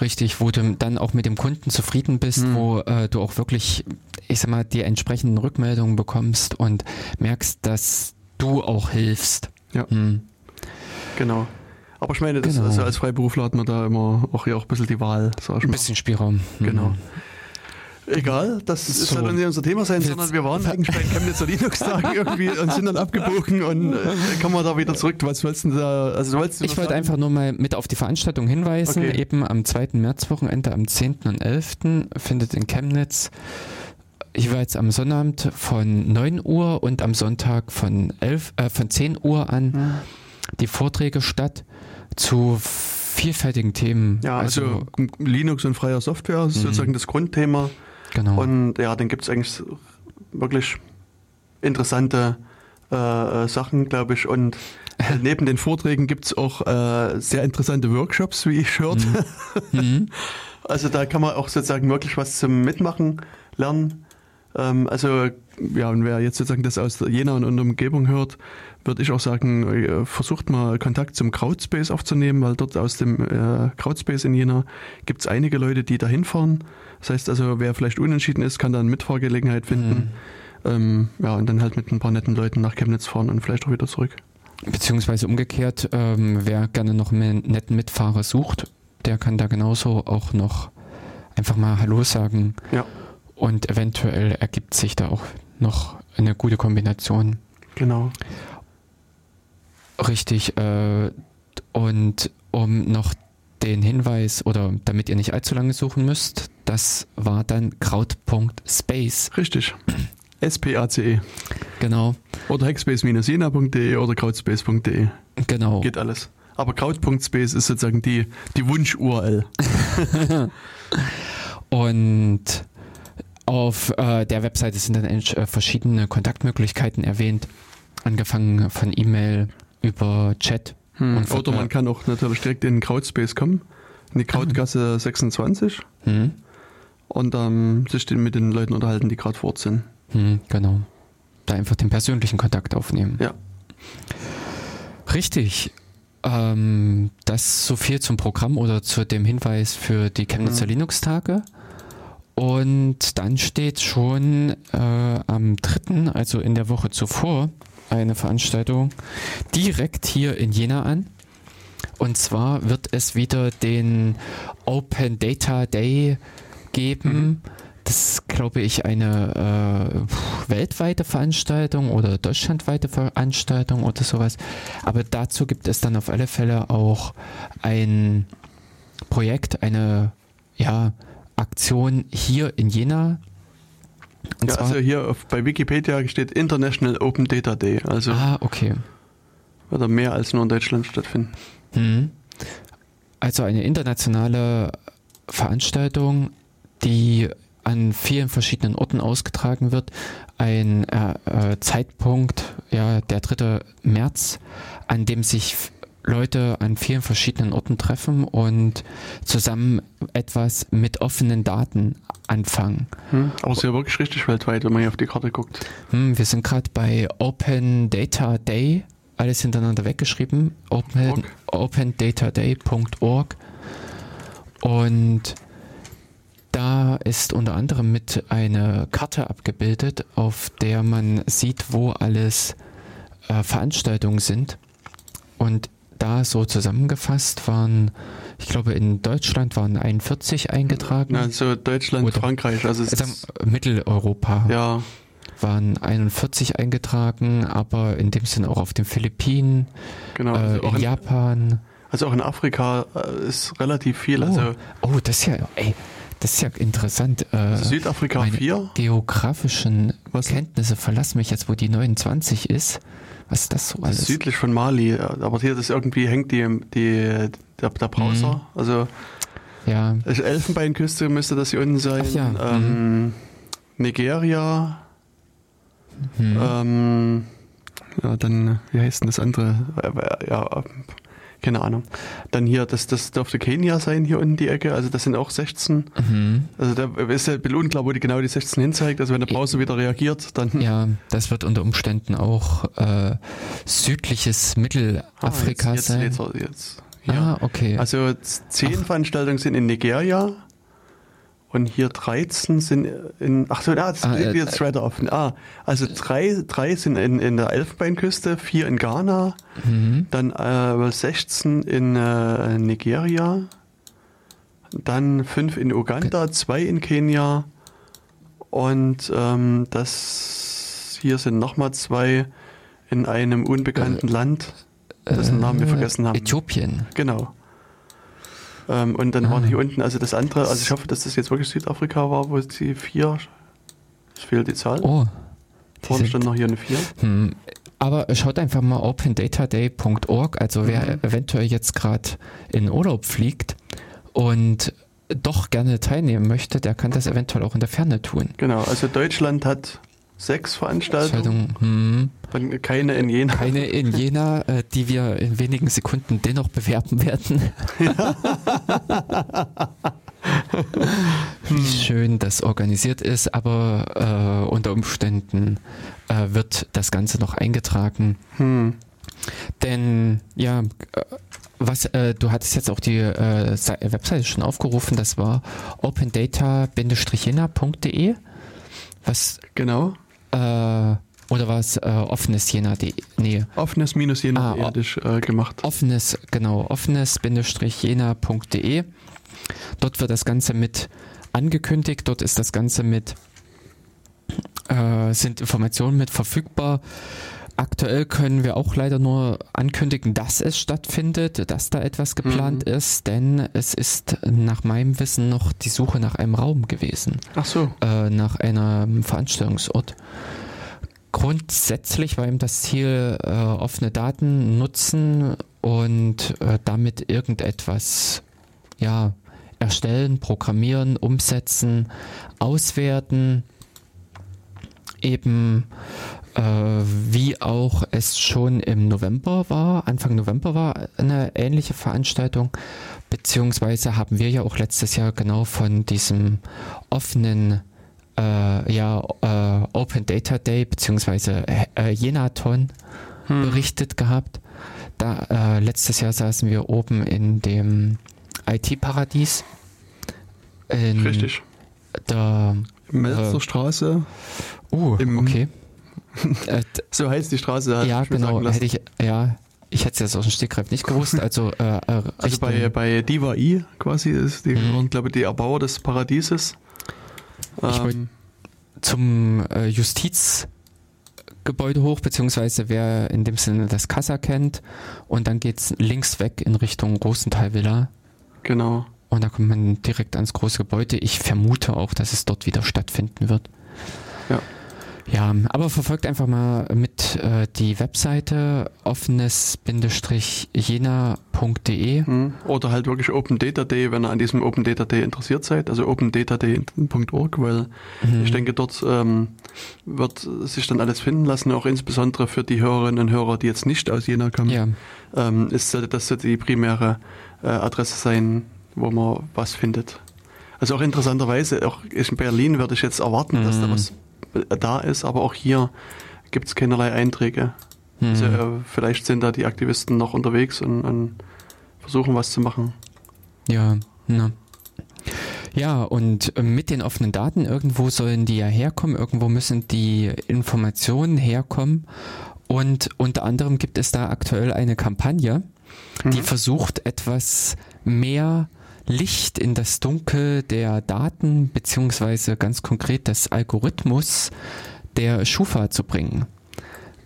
richtig, wo du dann auch mit dem Kunden zufrieden bist, Hm. wo äh, du auch wirklich, ich sag mal, die entsprechenden Rückmeldungen bekommst und merkst, dass du auch hilfst. Ja. Hm. Genau. Aber ich meine, das, Genau. also als Freiberufler hat man da immer auch hier auch ein bisschen die Wahl, Ein bisschen Spielraum. Genau. Egal, das So. soll nicht unser Thema sein, Jetzt- sondern wir waren eigentlich bei Chemnitzer Linux-Tagen irgendwie und sind dann abgebogen und äh, kommen wir da wieder zurück. Was wolltest du da, also wolltest du Ich wollte einfach nur mal mit auf die Veranstaltung hinweisen. Okay. Eben am 2. Märzwochenende, am 10. und 11. findet in Chemnitz jeweils am Sonnabend von 9 Uhr und am Sonntag von, 11, äh, von 10 Uhr an Hm. die Vorträge statt zu vielfältigen Themen. Ja, also, Linux und freier Software ist Mhm. sozusagen das Grundthema. Genau. Und ja, dann gibt es eigentlich wirklich interessante äh, äh, Sachen, glaube ich. Und äh, [laughs] neben den Vorträgen gibt es auch äh, sehr interessante Workshops, wie ich hörte. Mhm. [laughs] Also da kann man auch sozusagen wirklich was zum Mitmachen lernen. Ähm, also ja, und wer jetzt sozusagen das aus Jena und der Umgebung hört, würde ich auch sagen, äh, versucht mal Kontakt zum Crowdspace aufzunehmen, weil dort aus dem äh, Crowdspace in Jena gibt es einige Leute, die da hinfahren. Das heißt also, wer vielleicht unentschieden ist, kann da eine Mitfahrgelegenheit finden. Ähm, ja, und dann halt mit ein paar netten Leuten nach Chemnitz fahren und vielleicht auch wieder zurück. Beziehungsweise umgekehrt, ähm, wer gerne noch einen netten Mitfahrer sucht, der kann da genauso auch noch einfach mal Hallo sagen. Ja. Und eventuell ergibt sich da auch noch eine gute Kombination. Genau. Richtig. Äh, und um noch den Hinweis oder damit ihr nicht allzu lange suchen müsst, das war dann kraut.space. Richtig. [clears throat] S-P-A-C-E. Genau, E. Oder hackspace-jena.de oder crowdspace.de. genau. Geht alles. Aber crowd.space ist sozusagen die, die Wunsch-URL. [laughs] Und auf äh, der Webseite sind dann äh, verschiedene Kontaktmöglichkeiten erwähnt, angefangen von E-Mail über Chat. Und von- Oder man kann auch natürlich direkt in den Crowdspace kommen, in die Krautgasse 26 Hm, und ähm, sich mit den Leuten unterhalten, die gerade vor Ort sind. hm, genau. Da einfach den persönlichen Kontakt aufnehmen. Ja. Richtig. Ähm, das so viel zum Programm oder zu dem Hinweis für die Chemnitzer Mhm. Linux-Tage. Und dann steht schon äh, am 3., also in der Woche zuvor, eine Veranstaltung direkt hier in Jena an. Und zwar wird es wieder den Open Data Day geben. Das ist, glaube ich, eine äh, weltweite Veranstaltung oder deutschlandweite Veranstaltung oder sowas. Aber dazu gibt es dann auf alle Fälle auch ein Projekt, eine ja, Aktion hier in Jena. Und ja zwar, also hier auf, bei Wikipedia steht International Open Data Day. Also ah, okay. wird er mehr als nur in Deutschland stattfinden. Hm. also eine internationale Veranstaltung, die an vielen verschiedenen Orten ausgetragen wird. Ein äh, äh, Zeitpunkt, ja, der 3. März, an dem sich Leute an vielen verschiedenen Orten treffen und zusammen etwas mit offenen Daten anfangen. Hm, aber es ist ja wirklich richtig weltweit, wenn man hier auf die Karte guckt. Hm, wir sind gerade bei Open Data Day, alles hintereinander weggeschrieben, open, opendataday.org und da ist unter anderem mit eine Karte abgebildet, auf der man sieht, wo alles äh, Veranstaltungen sind. Und da so zusammengefasst waren, ich glaube, in Deutschland waren 41 eingetragen. Also Deutschland, Oder, Frankreich, also, also Mitteleuropa. Ja. Waren 41 eingetragen, aber in dem Sinne auch auf den Philippinen, genau, also äh, in, Japan. Also auch in Afrika äh, ist relativ viel. Oh, also oh das ist ja, ey, das ist ja interessant. Äh, Südafrika 4. Geografischen Was? Kenntnisse verlassen mich jetzt, wo die 29 ist. Was ist das so alles? Das ist südlich von Mali, aber hier das irgendwie hängt die, die, der, der Browser. Mhm. Also ja. Elfenbeinküste müsste das hier unten sein. Ja. Ähm, mhm. Nigeria. Mhm. Ähm, ja, dann, wie heißt denn das andere? Ja, keine Ahnung. Dann hier, das, das dürfte Kenia sein, hier unten die Ecke, also das sind auch 16. Mhm. Also da ist ja ein bisschen unklar, wo die genau die 16 hinzeigt, also wenn der Browser wieder reagiert, dann... Ja, das wird unter Umständen auch äh, südliches Mittelafrika ah, jetzt, sein. Jetzt, jetzt, ja. Ah, okay. Also zehn Ach. Veranstaltungen sind in Nigeria, und hier 13 sind in, ach so, ah, das ah, äh, jetzt weiter offen. Ah, also drei, drei sind in, in der Elfenbeinküste, vier in Ghana, mhm. dann äh, 16 in äh, Nigeria, dann fünf in Uganda, okay. zwei in Kenia und ähm, das hier sind nochmal zwei in einem unbekannten äh, Land, dessen Namen wir äh, vergessen haben. Äthiopien. Genau. Ähm, und dann ah. waren hier unten, also das andere, also ich hoffe, dass das jetzt wirklich Südafrika war, wo die vier, es fehlt die Zahl. Oh. Vorne stand noch hier eine vier. Hm. Aber schaut einfach mal opendataday.org, also wer mhm. eventuell jetzt gerade in Urlaub fliegt und doch gerne teilnehmen möchte, der kann das eventuell auch in der Ferne tun. Genau, also Deutschland hat sechs Veranstaltungen. Hm. Keine in Jena. Keine in Jena, äh, die wir in wenigen Sekunden dennoch bewerben werden. [laughs] Wie schön das organisiert ist, aber äh, unter Umständen äh, wird das Ganze noch eingetragen. Hm. Denn ja, äh, was äh, du hattest jetzt auch die äh, Webseite schon aufgerufen, das war opendata-jena.de. Was genau? Äh, oder war es äh, offenes Jena.de? Nee. Offenes minus Jena ah, äh, gemacht. Offenes, genau, offenes-jena.de. Dort wird das Ganze mit angekündigt, dort ist das Ganze mit, äh, sind Informationen mit verfügbar. Aktuell können wir auch leider nur ankündigen, dass es stattfindet, dass da etwas geplant mhm. ist, denn es ist nach meinem Wissen noch die Suche nach einem Raum gewesen. Ach so. Äh, nach einem Veranstaltungsort. Grundsätzlich war eben das Ziel, äh, offene Daten nutzen und äh, damit irgendetwas ja, erstellen, programmieren, umsetzen, auswerten, eben wie auch es schon im November war, Anfang November war eine ähnliche Veranstaltung, beziehungsweise haben wir ja auch letztes Jahr genau von diesem offenen äh, ja, äh, Open Data Day beziehungsweise äh, Jenaton hm. berichtet gehabt. Da äh, letztes Jahr saßen wir oben in dem IT-Paradies. Richtig. Der Melzerstraße. Oh, uh, okay. Äh, [laughs] so heißt die Straße. Ja, genau. Hätte ich, ja, ich hätte es jetzt aus dem Stegreif nicht gewusst. [laughs] Also, äh, äh also bei, bei Diva I quasi ist die, mhm. glaube ich, die Erbauer des Paradieses. Ich ähm, zum äh, Justizgebäude hoch, beziehungsweise wer in dem Sinne das Kassa kennt. Und dann geht es links weg in Richtung Rosenthal Villa. Genau. Und da kommt man direkt ans große Gebäude. Ich vermute auch, dass es dort wieder stattfinden wird. Ja. Ja, aber verfolgt einfach mal mit äh, die Webseite offenes-jena.de. Hm. Oder halt wirklich OpenData.de, wenn ihr an diesem OpenData.de interessiert seid, also opendata.de.org, weil mhm. ich denke, dort ähm, wird sich dann alles finden lassen, auch insbesondere für die Hörerinnen und Hörer, die jetzt nicht aus Jena kommen. Ja. Ähm, ist das die primäre äh, Adresse sein, wo man was findet. Also auch interessanterweise, auch in Berlin würde ich jetzt erwarten, mhm. dass da mhm. was da ist, aber auch hier gibt es keinerlei Einträge. Mhm. Also, äh, vielleicht sind da die Aktivisten noch unterwegs und, und versuchen was zu machen. Ja, na. Ja, und äh, mit den offenen Daten, irgendwo sollen die ja herkommen, irgendwo müssen die Informationen herkommen. Und unter anderem gibt es da aktuell eine Kampagne, die mhm. versucht, etwas mehr Licht in das Dunkel der Daten beziehungsweise ganz konkret des Algorithmus der Schufa zu bringen.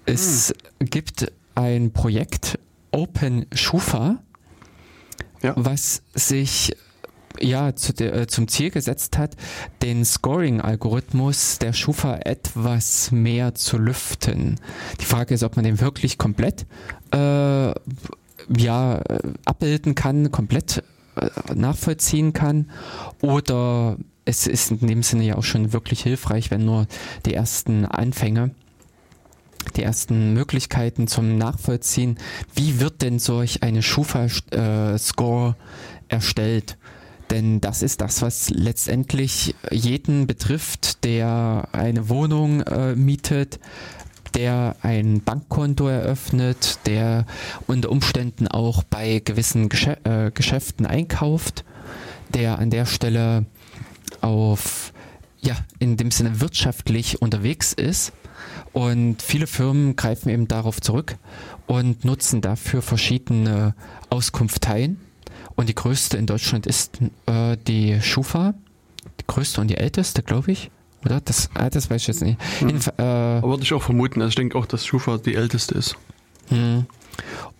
Es hm. gibt ein Projekt Open Schufa, ja. was sich ja zu der, äh, zum Ziel gesetzt hat, den Scoring-Algorithmus der Schufa etwas mehr zu lüften. Die Frage ist, ob man den wirklich komplett äh, ja, abbilden kann, komplett nachvollziehen kann oder es ist in dem Sinne ja auch schon wirklich hilfreich, wenn nur die ersten Anfänge, die ersten Möglichkeiten zum Nachvollziehen, wie wird denn solch eine Schufa-Score erstellt? Denn das ist das, was letztendlich jeden betrifft, der eine Wohnung äh, mietet, der ein Bankkonto eröffnet, der unter Umständen auch bei gewissen Geschä äh, Geschäften einkauft, der an der Stelle auf, ja, in dem Sinne wirtschaftlich unterwegs ist. Und viele Firmen greifen eben darauf zurück und nutzen dafür verschiedene Auskunfteien. Und die größte in Deutschland ist äh, die Schufa, die größte und die älteste, glaube ich. Oder? Das, ah, das weiß ich jetzt nicht. Hm. äh, Aber würde ich auch vermuten. Also ich denke auch, dass Schufa die älteste ist. Hm.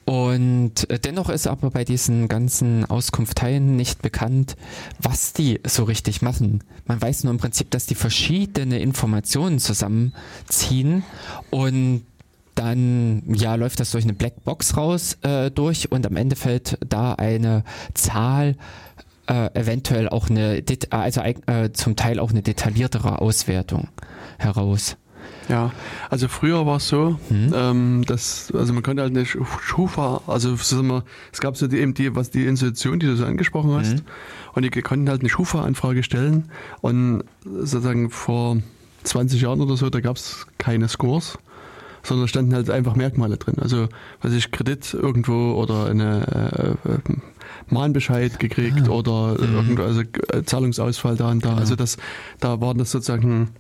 Und äh, dennoch ist aber bei diesen ganzen Auskunftteilen nicht bekannt, was die so richtig machen. Man weiß nur im Prinzip, dass die verschiedene Informationen zusammenziehen und dann ja läuft das durch eine Blackbox raus äh, durch und am Ende fällt da eine Zahl äh, eventuell auch eine, also äh, zum Teil auch eine detailliertere Auswertung heraus. Ja, also früher war es so, hm. ähm, dass, also man konnte halt eine Schufa, also wir, es gab so die, eben die, was die Institution, die du so angesprochen hast, hm. und die konnten halt eine Schufa-Anfrage stellen und sozusagen vor 20 Jahren oder so, da gab es keine Scores, sondern standen halt einfach Merkmale drin. Also, was ich Kredit irgendwo oder eine äh, äh Mahnbescheid gekriegt ah. oder mhm. irgendwo, also äh, Zahlungsausfall da und da. Genau. Also das, da waren das sozusagen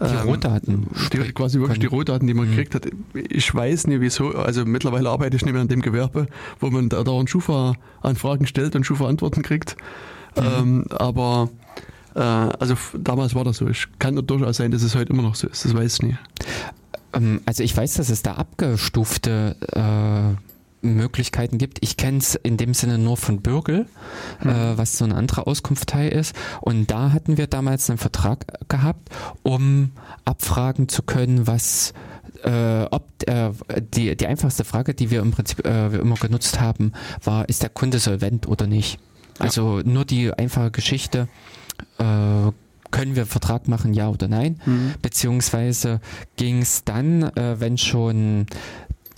die ähm, Rohdaten. Die, quasi wirklich können. die Rohdaten, die man mhm. gekriegt hat. Ich weiß nicht wieso, also mittlerweile arbeite ich nicht mehr in dem Gewerbe, wo man da dauernd Schufa-Anfragen stellt und Schufa-Antworten kriegt. Mhm. Ähm, aber äh, also damals war das so. Ich kann durchaus sein, dass es heute immer noch so ist. Das weiß ich nicht. Ähm, also ich weiß, dass es da abgestufte äh, Möglichkeiten gibt. Ich kenne es in dem Sinne nur von Bürgel, mhm. äh, was so eine andere Auskunftei ist. Und da hatten wir damals einen Vertrag gehabt, um abfragen zu können, was äh, ob äh, die, die einfachste Frage, die wir im Prinzip äh, wir immer genutzt haben, war, ist der Kunde solvent oder nicht? Also nur die einfache Geschichte, äh, können wir Vertrag machen, ja oder nein? Mhm. Beziehungsweise ging es dann, äh, wenn schon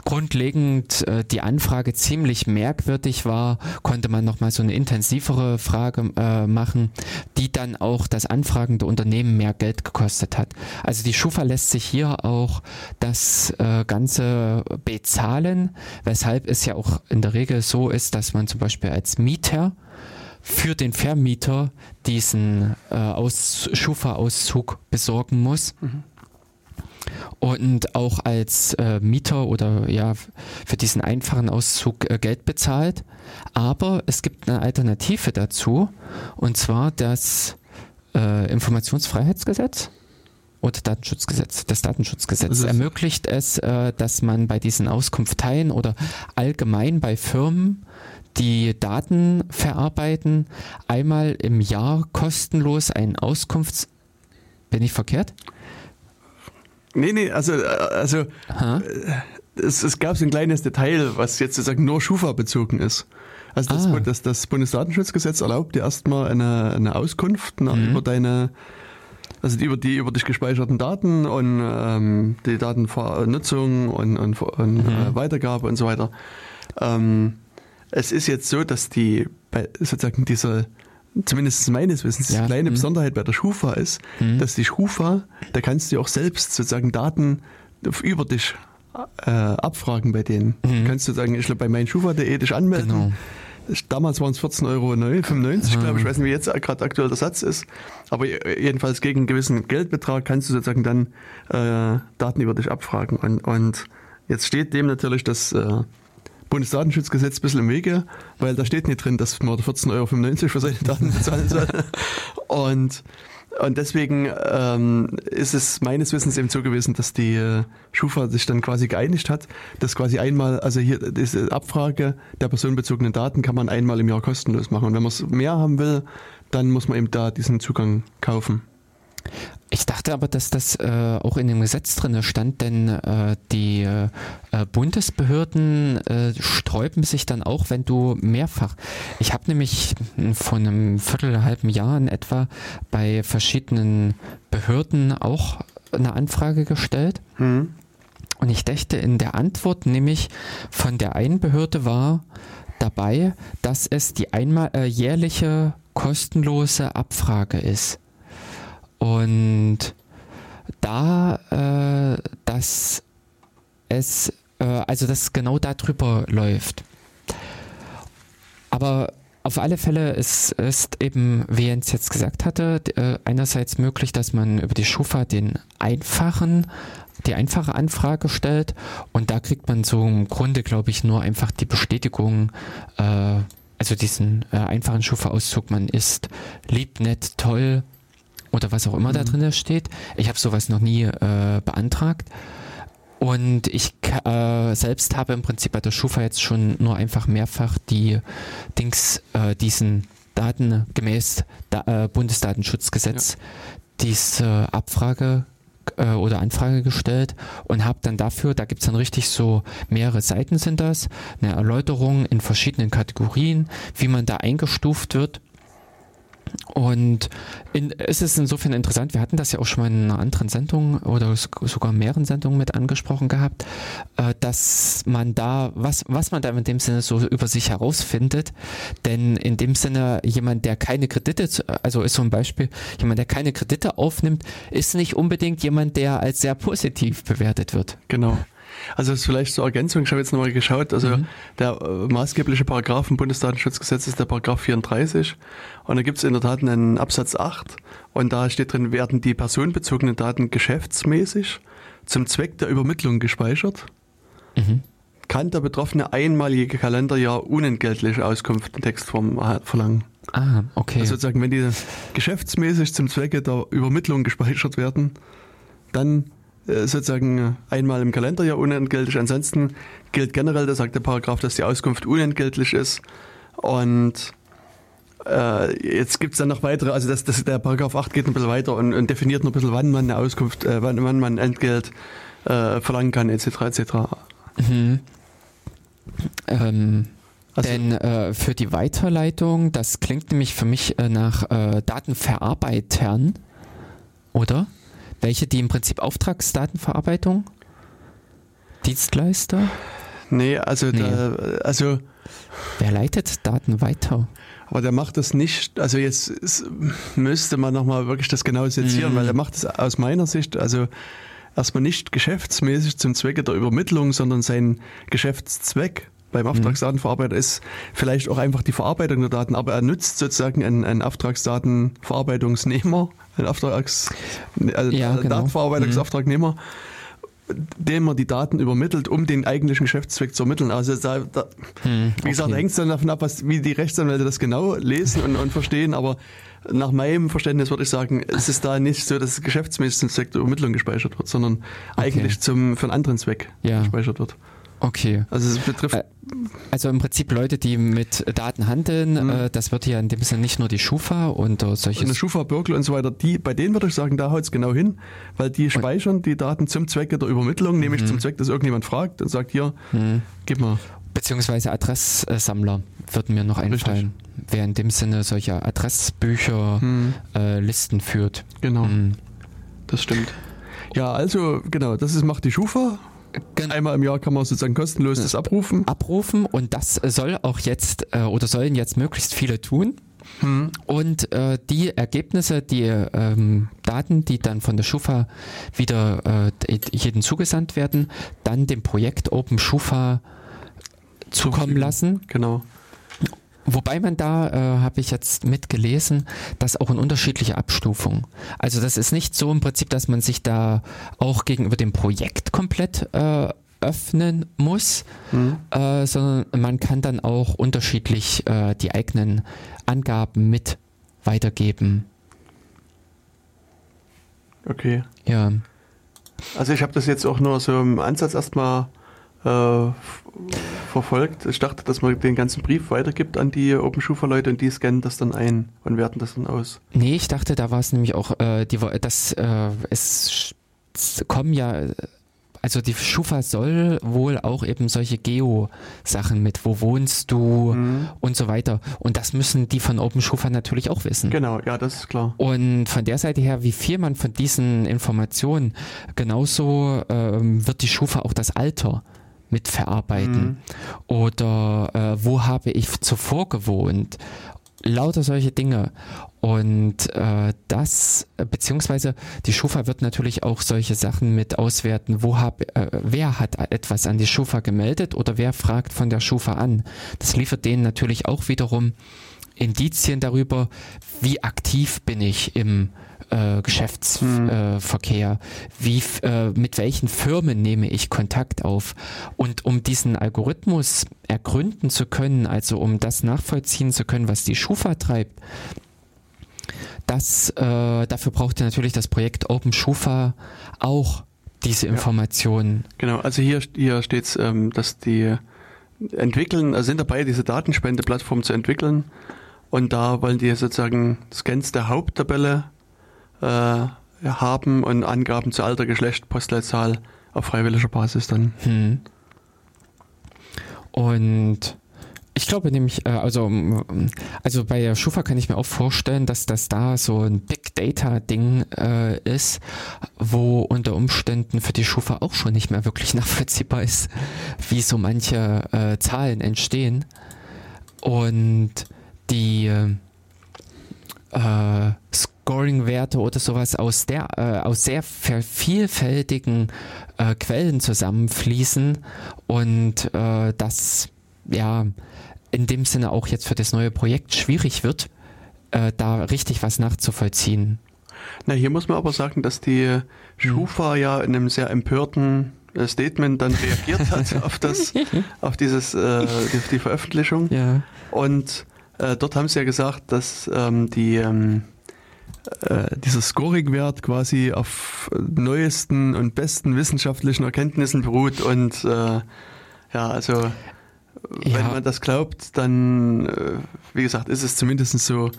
grundlegend äh, die Anfrage ziemlich merkwürdig war, konnte man nochmal so eine intensivere Frage äh, machen, die dann auch das anfragende Unternehmen mehr Geld gekostet hat. Also die Schufa lässt sich hier auch das äh, Ganze bezahlen, weshalb es ja auch in der Regel so ist, dass man zum Beispiel als Mieter für den Vermieter diesen äh, Aus Schufa-Auszug besorgen muss. Mhm und auch als äh, Mieter oder ja für diesen einfachen Auszug äh, Geld bezahlt. Aber es gibt eine Alternative dazu und zwar das äh, Informationsfreiheitsgesetz oder Datenschutzgesetz. Das Datenschutzgesetz ermöglicht es, äh, dass man bei diesen Auskunftteilen oder allgemein bei Firmen die Daten verarbeiten, einmal im Jahr kostenlos einen Auskunfts... Bin ich verkehrt? Nee, nee, also, äh, also äh, es, es gab so ein kleines Detail, was jetzt sozusagen nur Schufa bezogen ist. Also das, Ah. das, das Bundesdatenschutzgesetz erlaubt dir erstmal eine, eine Auskunft nach, Mhm. über deine, also die, über die über dich gespeicherten Daten und ähm, die Datennutzung und, und, und Mhm. äh, Weitergabe und so weiter. Ähm, es ist jetzt so, dass die bei sozusagen diese zumindest meines Wissens, die Ja, kleine mhm. Besonderheit bei der Schufa ist, Mhm. dass die Schufa, da kannst du auch selbst sozusagen Daten über dich äh, abfragen bei denen. Mhm. Du kannst sozusagen, ich glaube, bei meinschufa.de dich anmelden. Genau. Damals waren es 14,95 Euro, glaube ich. Ich weiß nicht, wie jetzt gerade aktuell der Satz ist. Aber jedenfalls gegen einen gewissen Geldbetrag kannst du sozusagen dann äh, Daten über dich abfragen. Und, und jetzt steht dem natürlich das äh, Bundesdatenschutzgesetz ein bisschen im Wege, weil da steht nicht drin, dass man 14,95 Euro für seine Daten bezahlen soll. [laughs] Und, und deswegen ähm, ist es meines Wissens eben so gewesen, dass die äh, Schufa sich dann quasi geeinigt hat, dass quasi einmal, also hier diese Abfrage der personenbezogenen Daten kann man einmal im Jahr kostenlos machen. Und wenn man es mehr haben will, dann muss man eben da diesen Zugang kaufen. Ich dachte aber, dass das äh, auch in dem Gesetz drin stand, denn äh, die äh, Bundesbehörden äh, sträuben sich dann auch, wenn du mehrfach. Ich habe nämlich vor einem Viertel, halben Jahr in etwa bei verschiedenen Behörden auch eine Anfrage gestellt. Hm. Und ich dachte in der Antwort nämlich von der einen Behörde war dabei, dass es die einmal äh, jährliche kostenlose Abfrage ist. Und da, äh, dass es, äh, also dass genau darüber läuft. Aber auf alle Fälle ist, ist eben, wie Jens jetzt gesagt hatte, äh, einerseits möglich, dass man über die Schufa den einfachen, die einfache Anfrage stellt und da kriegt man so im Grunde, glaube ich, nur einfach die Bestätigung, äh, also diesen äh, einfachen Schufa-Auszug, man ist lieb, nett, toll oder was auch immer da Mhm. drin steht. Ich habe sowas noch nie äh, beantragt. Und ich äh, selbst habe im Prinzip bei der Schufa jetzt schon nur einfach mehrfach die Dings, äh, diesen Daten gemäß da, äh, Bundesdatenschutzgesetz, diese Abfrage äh, oder Anfrage gestellt und habe dann dafür, da gibt's dann richtig so mehrere Seiten sind das, eine Erläuterung in verschiedenen Kategorien, wie man da eingestuft wird. Und in, es ist insofern interessant, wir hatten das ja auch schon mal in einer anderen Sendung oder sogar mehreren Sendungen mit angesprochen gehabt, äh, dass man da, was, was man da in dem Sinne so über sich herausfindet. Denn in dem Sinne, jemand, der keine Kredite, also ist so ein Beispiel, jemand, der keine Kredite aufnimmt, ist nicht unbedingt jemand, der als sehr positiv bewertet wird. Genau. Also vielleicht zur Ergänzung, ich habe jetzt nochmal geschaut, also Mhm. der äh, maßgebliche Paragraph im Bundesdatenschutzgesetz ist der Paragraph 34 und da gibt es in der Tat einen Absatz 8 und da steht drin, werden die personenbezogenen Daten geschäftsmäßig zum Zweck der Übermittlung gespeichert, Mhm. kann der Betroffene einmalige Kalenderjahr unentgeltliche Auskunft in Textform verlangen. Ah, okay. Also sozusagen, wenn die geschäftsmäßig zum Zwecke der Übermittlung gespeichert werden, dann sozusagen einmal im Kalenderjahr unentgeltlich. Ansonsten gilt generell, da sagt der Paragraph, dass die Auskunft unentgeltlich ist. Und äh, jetzt gibt es dann noch weitere, also das, das, der Paragraph 8 geht ein bisschen weiter und, und definiert noch ein bisschen, wann man eine Auskunft, äh, wann, wann man Entgelt äh, verlangen kann, etc. etc. Mhm. Ähm, Also, Denn äh, für die Weiterleitung, das klingt nämlich für mich äh, nach äh, Datenverarbeitern, oder? Welche, die im Prinzip Auftragsdatenverarbeitung? Dienstleister? nee, also, Nee. Da, also Wer leitet Daten weiter? Aber der macht das nicht, also jetzt ist, müsste man nochmal wirklich das genau sezieren, Mhm. weil er macht es aus meiner Sicht, also erstmal nicht geschäftsmäßig zum Zwecke der Übermittlung, sondern sein Geschäftszweck beim Auftragsdatenverarbeiter ist vielleicht auch einfach die Verarbeitung der Daten, aber er nutzt sozusagen einen, einen Auftragsdatenverarbeitungsnehmer, einen Auftrags, also Ja, genau. Datenverarbeitungsauftragnehmer, dem er die Daten übermittelt, um den eigentlichen Geschäftszweck zu ermitteln. Also da, da, Hm, wie gesagt, okay. da hängt es dann davon ab, was, wie die Rechtsanwälte das genau lesen und, und verstehen, aber nach meinem Verständnis würde ich sagen, es ist da nicht so, dass es geschäftsmäßig zum Zweck der Übermittlung gespeichert wird, sondern eigentlich zum, für einen anderen Zweck Ja. gespeichert wird. Okay. Also es betrifft. Äh, also im Prinzip Leute, die mit Daten handeln, mhm. äh, das wird ja in dem Sinne nicht nur die Schufa und uh, solche. Eine Schufa, Bürgel und so weiter, die, bei denen würde ich sagen, da haut es genau hin, weil die speichern die Daten zum Zwecke der Übermittlung, mhm. nämlich zum Zweck, dass irgendjemand fragt und sagt, hier, mhm. gib mal. Beziehungsweise Adresssammler würden mir noch einfallen, Richtig. wer in dem Sinne solche Adressbücher, mhm. äh, Listen führt. Genau. Mhm. Das stimmt. Ja, also genau, das ist, macht die Schufa Einmal im Jahr kann man sozusagen kostenlos das abrufen. Abrufen und das soll auch jetzt äh, oder sollen jetzt möglichst viele tun. Hm. Und äh, die Ergebnisse, die ähm, Daten, die dann von der Schufa wieder äh, jeden zugesandt werden, dann dem Projekt Open Schufa zukommen lassen. Genau. Wobei man da, äh, habe ich jetzt mitgelesen, das auch in unterschiedliche Abstufungen. Also das ist nicht so im Prinzip, dass man sich da auch gegenüber dem Projekt komplett äh, öffnen muss, mhm. äh, sondern man kann dann auch unterschiedlich äh, die eigenen Angaben mit weitergeben. Okay. Ja. Also ich habe das jetzt auch nur so im Ansatz erstmal äh, verfolgt. Ich dachte, dass man den ganzen Brief weitergibt an die OpenSchufa-Leute und die scannen das dann ein und werten das dann aus. Nee, ich dachte, da war es nämlich auch, äh, die, dass äh, es kommen ja also die Schufa soll wohl auch eben solche Geo-Sachen mit, wo wohnst du mhm. und so weiter. Und das müssen die von OpenSchufa natürlich auch wissen. Genau, ja, das ist klar. Und von der Seite her, wie viel man von diesen Informationen, genauso ähm, wird die Schufa auch das Alter mitverarbeiten? Mhm. Oder äh, wo habe ich zuvor gewohnt? Lauter solche Dinge. Und äh, das, beziehungsweise die Schufa wird natürlich auch solche Sachen mit auswerten, wo hab, äh, wer hat etwas an die Schufa gemeldet oder wer fragt von der Schufa an. Das liefert denen natürlich auch wiederum Indizien darüber, wie aktiv bin ich im äh, Geschäftsverkehr? Hm. Äh, wie, äh, mit welchen Firmen nehme ich Kontakt auf? Und um diesen Algorithmus ergründen zu können, also um das nachvollziehen zu können, was die Schufa treibt, das, äh, dafür braucht ihr natürlich das Projekt Open Schufa auch diese Informationen. Ja, genau, also hier, hier steht es, ähm, dass die entwickeln, also sind dabei, diese Datenspende-Plattform zu entwickeln. Und da wollen die sozusagen Scans der Haupttabelle haben und Angaben zu Alter, Geschlecht, Postleitzahl auf freiwilliger Basis dann. Hm. Und ich glaube nämlich, äh, also, also bei der Schufa kann ich mir auch vorstellen, dass das da so ein Big Data Ding äh, ist, wo unter Umständen für die Schufa auch schon nicht mehr wirklich [laughs] nachvollziehbar ist, wie so manche äh, Zahlen entstehen. Und die äh, Scoring-Werte oder sowas aus, der, äh, aus sehr vielfältigen äh, Quellen zusammenfließen und äh, das ja in dem Sinne auch jetzt für das neue Projekt schwierig wird, äh, da richtig was nachzuvollziehen. Na, hier muss man aber sagen, dass die hm. Schufa ja in einem sehr empörten äh, Statement dann [laughs] reagiert hat auf das, auf dieses, äh, die, die Veröffentlichung. Ja. Und äh, dort haben sie ja gesagt, dass ähm, die ähm, äh, dieser Scoring-Wert quasi auf neuesten und besten wissenschaftlichen Erkenntnissen beruht und äh, ja, also wenn ja. man das glaubt, dann, äh, wie gesagt, ist es zumindest so,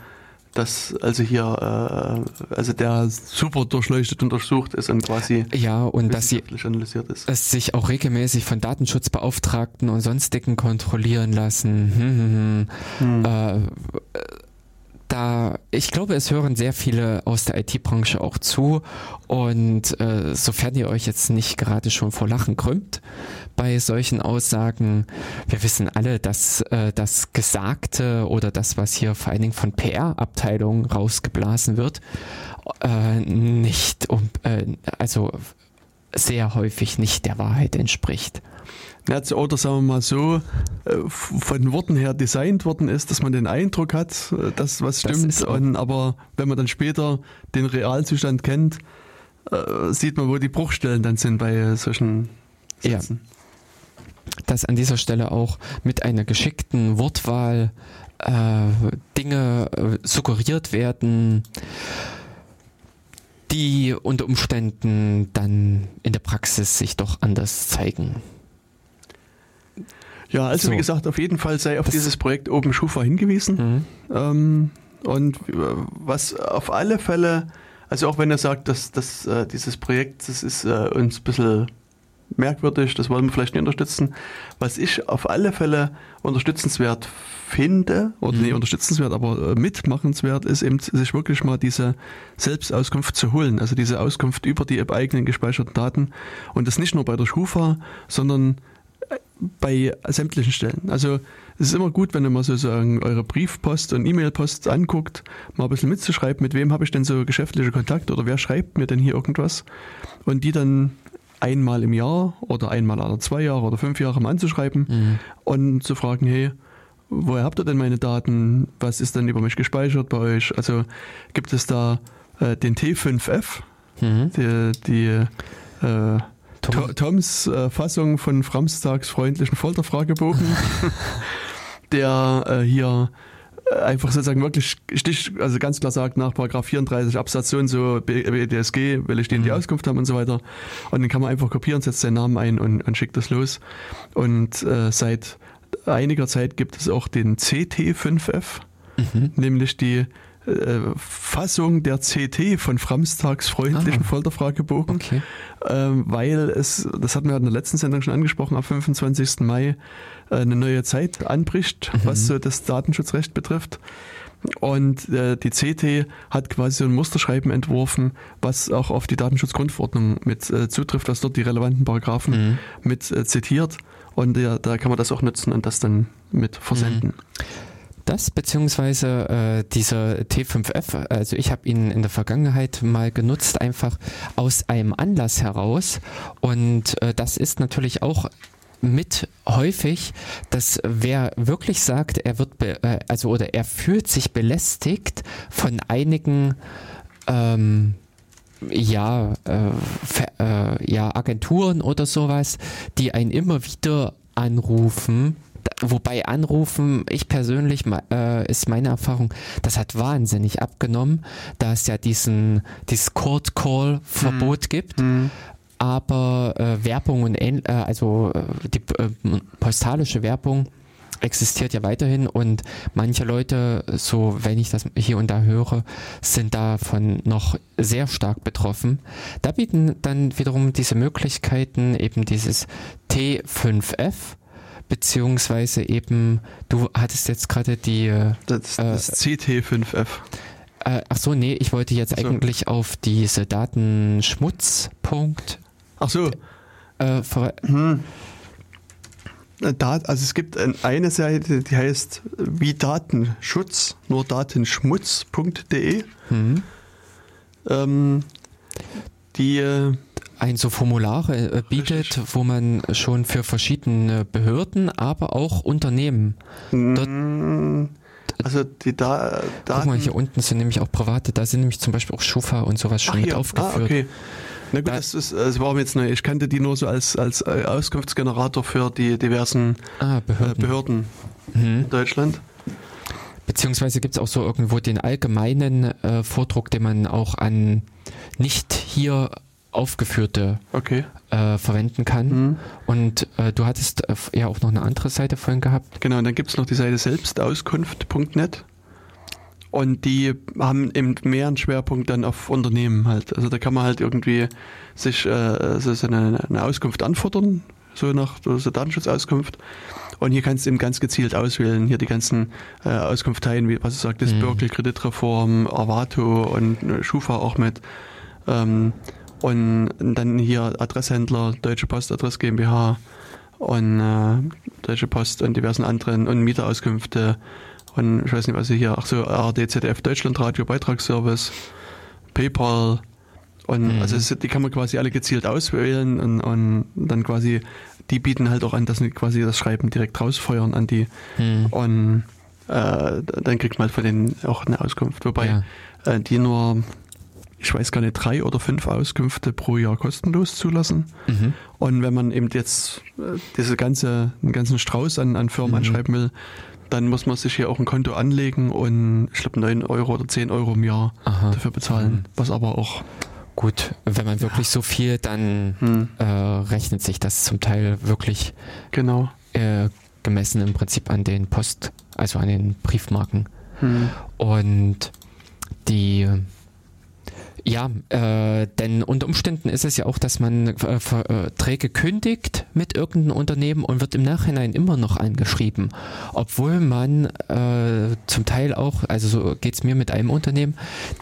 dass also hier äh, also der super durchleuchtet untersucht ist und quasi ja und dass sie analysiert ist. es sich auch regelmäßig von Datenschutzbeauftragten und sonstigen kontrollieren lassen. Hm, hm, hm. Hm. Äh, da, ich glaube, es hören sehr viele aus der IT-Branche auch zu und äh, sofern ihr euch jetzt nicht gerade schon vor Lachen krümmt bei solchen Aussagen, wir wissen alle, dass äh, das Gesagte oder das, was hier vor allen Dingen von PR-Abteilungen rausgeblasen wird, äh, nicht um, äh, also sehr häufig nicht der Wahrheit entspricht. Oder sagen wir mal so, äh, von den Worten her designt worden ist, dass man den Eindruck hat, äh, dass was stimmt. Das und, aber wenn man dann später den Realzustand kennt, äh, sieht man, wo die Bruchstellen dann sind bei solchen Sätzen. Ja. Dass an dieser Stelle auch mit einer geschickten Wortwahl äh, Dinge äh, suggeriert werden, die unter Umständen dann in der Praxis sich doch anders zeigen. Ja, also so. wie gesagt, auf jeden Fall sei auf das dieses Projekt Open Schufa hingewiesen. Mhm. Ähm, und äh, was auf alle Fälle, also auch wenn er sagt, dass, dass äh, dieses Projekt, das ist äh, uns ein bisschen merkwürdig, das wollen wir vielleicht nicht unterstützen. Was ich auf alle Fälle unterstützenswert finde, oder mhm. nicht unterstützenswert, aber äh, mitmachenswert ist eben, sich wirklich mal diese Selbstauskunft zu holen. Also diese Auskunft über die eigenen gespeicherten Daten. Und das nicht nur bei der Schufa, sondern bei sämtlichen Stellen. Also es ist immer gut, wenn ihr mal sozusagen eure Briefpost und E-Mail-Post anguckt, mal ein bisschen mitzuschreiben, mit wem habe ich denn so geschäftliche Kontakte oder wer schreibt mir denn hier irgendwas und die dann einmal im Jahr oder einmal alle zwei Jahre oder fünf Jahre mal anzuschreiben mhm. und zu fragen, hey, woher habt ihr denn meine Daten? Was ist denn über mich gespeichert bei euch? Also gibt es da äh, den T5F, mhm. die, die äh, Tom. Toms äh, Fassung von Framstags freundlichen Folterfragebogen, [laughs] der äh, hier einfach sozusagen wirklich Stich, also ganz klar sagt, nach Paragraph 34 Absatz so und so BDSG will ich denen die mhm. Auskunft haben und so weiter. Und dann kann man einfach kopieren, setzt seinen Namen ein und, und schickt das los. Und äh, seit einiger Zeit gibt es auch den CT5F, mhm. nämlich die äh, Fassung der CT von Framstags freundlichen ah. Folterfragebogen, okay. ähm, weil es, das hatten wir in der letzten Sendung schon angesprochen, am 25. Mai äh, eine neue Zeit anbricht, mhm. was so das Datenschutzrecht betrifft. Und äh, die CT hat quasi so ein Musterschreiben entworfen, was auch auf die Datenschutzgrundverordnung mit äh, zutrifft, was dort die relevanten Paragraphen mhm. mit äh, zitiert. Und ja, da kann man das auch nutzen und das dann mit versenden. Mhm. Das beziehungsweise äh, dieser T5F, also ich habe ihn in der Vergangenheit mal genutzt, einfach aus einem Anlass heraus. Und äh, das ist natürlich auch mit häufig, dass wer wirklich sagt, er wird, äh, also oder er fühlt sich belästigt von einigen ähm, ja, äh, äh, ja, Agenturen oder sowas, die einen immer wieder anrufen, wobei anrufen, ich persönlich, äh, ist meine Erfahrung, das hat wahnsinnig abgenommen, da es ja diesen, dieses Court Call Verbot mhm. gibt. Mhm aber äh, Werbung und äh, also äh, die äh, postalische Werbung existiert ja weiterhin und manche Leute, so wenn ich das hier und da höre, sind davon noch sehr stark betroffen. Da bieten dann wiederum diese Möglichkeiten eben dieses T5F beziehungsweise eben, du hattest jetzt gerade die äh, das, das CT5F. Äh, ach so, nee, ich wollte jetzt so. eigentlich auf diese Datenschmutzpunkt Ach so. Äh, hm. Da, also es gibt eine Seite, die heißt wie Datenschutz, nur datenschmutz.de. Mhm. Ähm, die äh, ein so Formulare äh, bietet, richtig. wo man schon für verschiedene Behörden, aber auch Unternehmen. Dort, hm. also die da Daten. Guck mal, hier unten sind nämlich auch private, da sind nämlich zum Beispiel auch Schufa und sowas schon Ach, mit ah, aufgeführt. Ah, okay. Na gut, das, ist, das war mir jetzt neu. Ich kannte die nur so als, als äh, Auskunftsgenerator für die diversen ah, Behörden, äh, Behörden mhm. in Deutschland. Beziehungsweise gibt es auch so irgendwo den allgemeinen äh, Vordruck, den man auch an nicht hier aufgeführte okay. äh, verwenden kann. Mhm. Und äh, du hattest äh, ja auch noch eine andere Seite vorhin gehabt. Genau, und dann gibt es noch die Seite selbstauskunft.net. Und die haben eben mehr einen Schwerpunkt dann auf Unternehmen halt. Also da kann man halt irgendwie sich äh, so eine, eine Auskunft anfordern, so nach so Datenschutzauskunft. Und hier kannst du eben ganz gezielt auswählen, hier die ganzen äh, Auskunfteien, wie was du sagtest, mhm. Berkel, Kreditreform, Avato und äh, Schufa auch mit. Ähm, und dann hier Adresshändler, Deutsche Post Adress GmbH und äh, Deutsche Post und diversen anderen und Mieterauskünfte und ich weiß nicht, was ich hier, ach so, ARD, ZDF Deutschlandradio, Beitragsservice, PayPal und mhm. also die kann man quasi alle gezielt auswählen und, und dann quasi, die bieten halt auch an, dass sie quasi das Schreiben direkt rausfeuern an die mhm. und äh, dann kriegt man halt von denen auch eine Auskunft. Wobei ja. äh, die nur, ich weiß gar nicht, drei oder fünf Auskünfte pro Jahr kostenlos zulassen. Mhm. Und wenn man eben jetzt äh, diese ganze, den ganzen Strauß an, an Firmen mhm. anschreiben will, dann muss man sich hier auch ein Konto anlegen und ich glaube 9 Euro oder 10 Euro im Jahr Aha. dafür bezahlen. Mhm. Was aber auch. Gut, wenn man wirklich ja. so viel, dann hm. äh, rechnet sich das zum Teil wirklich genau. Äh, gemessen im Prinzip an den Post, also an den Briefmarken. Hm. Und die ja, äh, denn unter Umständen ist es ja auch, dass man äh, Verträge kündigt mit irgendeinem Unternehmen und wird im Nachhinein immer noch angeschrieben, obwohl man äh, zum Teil auch, also so geht's mir mit einem Unternehmen,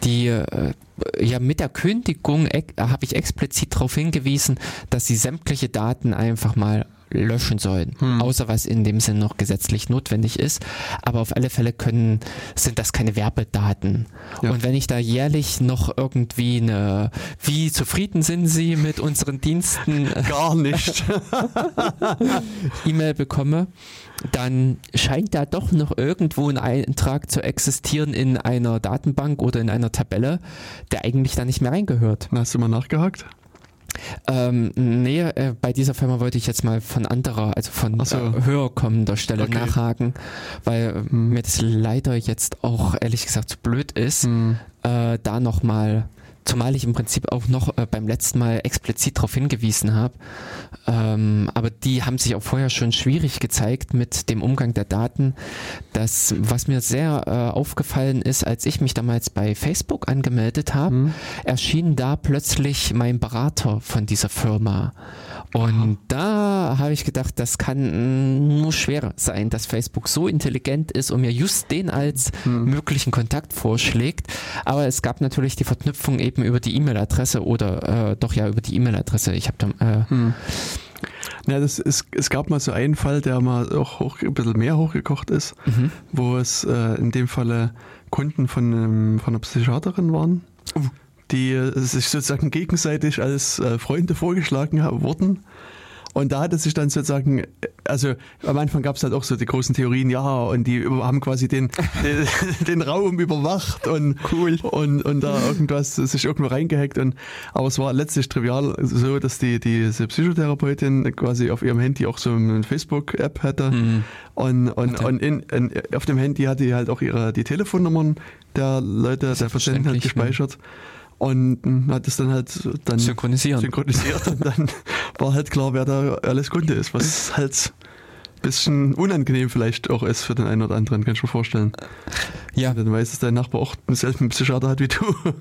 die äh, ja mit der Kündigung habe ich explizit darauf hingewiesen, dass sie sämtliche Daten einfach mal löschen sollen, hm. außer was in dem Sinn noch gesetzlich notwendig ist. Aber auf alle Fälle können, sind das keine Werbedaten. Ja. Und wenn ich da jährlich noch irgendwie eine, wie zufrieden sind Sie mit unseren Diensten? [laughs] Gar nicht. [laughs] E-Mail bekomme, dann scheint da doch noch irgendwo ein Eintrag zu existieren in einer Datenbank oder in einer Tabelle, der eigentlich da nicht mehr reingehört. Hast du mal nachgehakt? Ähm, nee, äh, bei dieser Firma wollte ich jetzt mal von anderer, also von so. äh, höher kommender Stelle okay. nachhaken, weil hm. mir das leider jetzt auch ehrlich gesagt zu blöd ist, hm. äh, da nochmal Zumal ich im Prinzip auch noch äh, beim letzten Mal explizit darauf hingewiesen habe. Ähm, aber die haben sich auch vorher schon schwierig gezeigt mit dem Umgang der Daten. Das, was mir sehr äh, aufgefallen ist, als ich mich damals bei Facebook angemeldet habe, mhm. erschien da plötzlich mein Berater von dieser Firma. Und da habe ich gedacht, das kann nur schwer sein, dass Facebook so intelligent ist und mir just den als hm. möglichen Kontakt vorschlägt. Aber es gab natürlich die Verknüpfung eben über die E-Mail-Adresse oder äh, doch ja über die E-Mail-Adresse. Ich habe da. Äh, hm. Ja, das ist, es gab mal so einen Fall, der mal auch hoch, ein bisschen mehr hochgekocht ist, mhm. wo es äh, in dem Falle Kunden von, einem, von einer Psychiaterin waren. Uh die sich sozusagen gegenseitig als äh, Freunde vorgeschlagen wurden. Und da hat es sich dann sozusagen, also am Anfang gab es halt auch so die großen Theorien, ja, und die haben quasi den, den, [laughs] den, Raum überwacht und cool und, und da irgendwas sich irgendwo reingehackt. Und, aber es war letztlich trivial so, dass die diese Psychotherapeutin quasi auf ihrem Handy auch so eine Facebook-App hatte. Mhm. Und, und, und in, in, auf dem Handy hatte die halt auch ihre die Telefonnummern der Leute, der Patienten halt gespeichert. Ne? Und hat es dann halt dann synchronisiert. synchronisiert und dann [laughs] war halt klar, wer da alles Kunde ist, was halt ein bisschen unangenehm vielleicht auch ist für den einen oder anderen, kann ich mir vorstellen. Ja. Und dann weiß, dass dein Nachbar auch denselben Psychiater hat wie du. [laughs]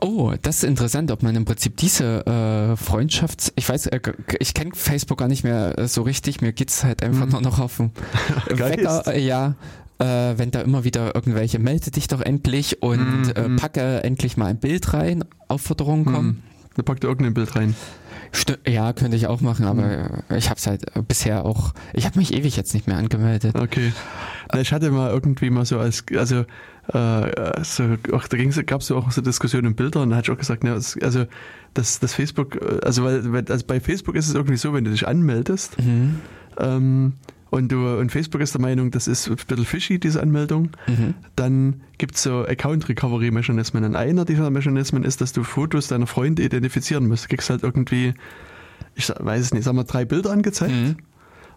Oh, das ist interessant, ob man im Prinzip diese äh, Freundschafts... Ich weiß, äh, ich kenne Facebook gar nicht mehr äh, so richtig, mir geht's halt einfach hm. nur noch auf den [laughs] Wecker, äh, ja, äh, wenn da immer wieder irgendwelche melde dich doch endlich und mm, äh, packe endlich mal ein Bild rein, Aufforderungen mhm. kommen. Da packt irgendein Bild rein. St ja, könnte ich auch machen, aber mhm. ich habe es halt bisher auch, ich habe mich ewig jetzt nicht mehr angemeldet. Okay. Na, ich hatte mal irgendwie mal so als, also äh, so, auch, da gab es so auch so Diskussionen und Bilder und da hatte ich auch gesagt, ne, also das, das Facebook, äh, also weil also bei Facebook ist es irgendwie so, wenn du dich anmeldest, mhm. ähm, und, du, und Facebook ist der Meinung, das ist ein bisschen fishy, diese Anmeldung, mhm. dann gibt es so Account-Recovery-Mechanismen. Und einer dieser Mechanismen ist, dass du Fotos deiner Freunde identifizieren musst. Du kriegst halt irgendwie, ich weiß es nicht, sagen wir drei Bilder angezeigt mhm.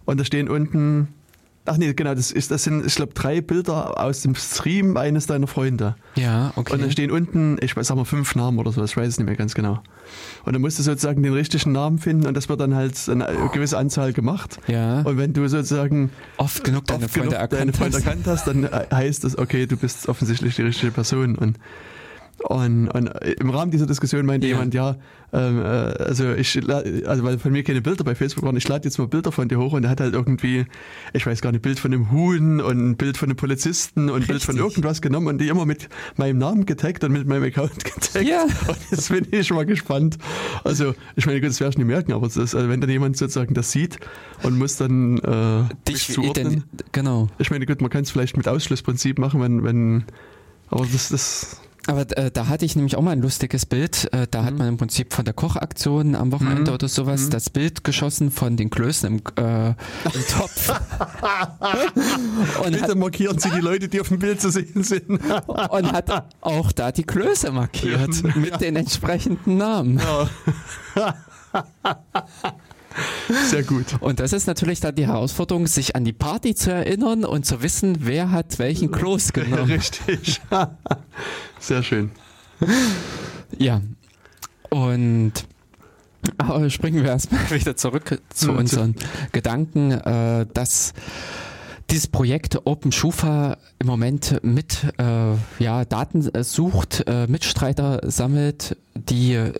und da stehen unten Ach nee, genau, das, ist, das sind, ich glaube, drei Bilder aus dem Stream eines deiner Freunde. Ja, okay. Und dann stehen unten, ich weiß, sagen wir fünf Namen oder so, ich weiß es nicht mehr ganz genau. Und dann musst du sozusagen den richtigen Namen finden und das wird dann halt eine gewisse Anzahl gemacht. Ja. Und wenn du sozusagen oft genug deine, oft Freunde, genug erkannt deine Freunde erkannt hast, dann heißt das, okay, du bist offensichtlich die richtige Person. Und und, und, im Rahmen dieser Diskussion meinte ja. jemand, ja, ähm, äh, also ich, also weil von mir keine Bilder bei Facebook waren, ich lade jetzt mal Bilder von dir hoch und er hat halt irgendwie, ich weiß gar nicht, ein Bild von einem Huhn und ein Bild von einem Polizisten und ein Bild von irgendwas genommen und die immer mit meinem Namen getaggt und mit meinem Account [laughs] getaggt. Ja. Und jetzt bin ich schon mal gespannt. Also, ich meine, gut, das werde ich nicht merken, aber das, also wenn dann jemand sozusagen das sieht und muss dann äh, dich zuordnen. Genau. Ich meine, gut, man kann es vielleicht mit Ausschlussprinzip machen, wenn, wenn aber das, das aber äh, da hatte ich nämlich auch mal ein lustiges Bild. Äh, da mhm. hat man im Prinzip von der Kochaktion am Wochenende mhm. oder sowas mhm. das Bild geschossen von den Klößen im, äh, im Topf. [laughs] und Bitte hat, markieren Sie die Leute, die auf dem Bild zu sehen sind. [laughs] und hat auch da die Klöße markiert ja. mit den entsprechenden Namen. Ja. [laughs] [laughs] Sehr gut. Und das ist natürlich dann die Herausforderung, sich an die Party zu erinnern und zu wissen, wer hat welchen Kloß [laughs] genommen. Richtig. [laughs] Sehr schön. Ja. Und Aber springen wir erstmal wieder zurück zu unseren Gedanken, äh, dass dieses Projekt Open Schufa im Moment mit äh, ja, Daten sucht, äh, Mitstreiter sammelt, die äh,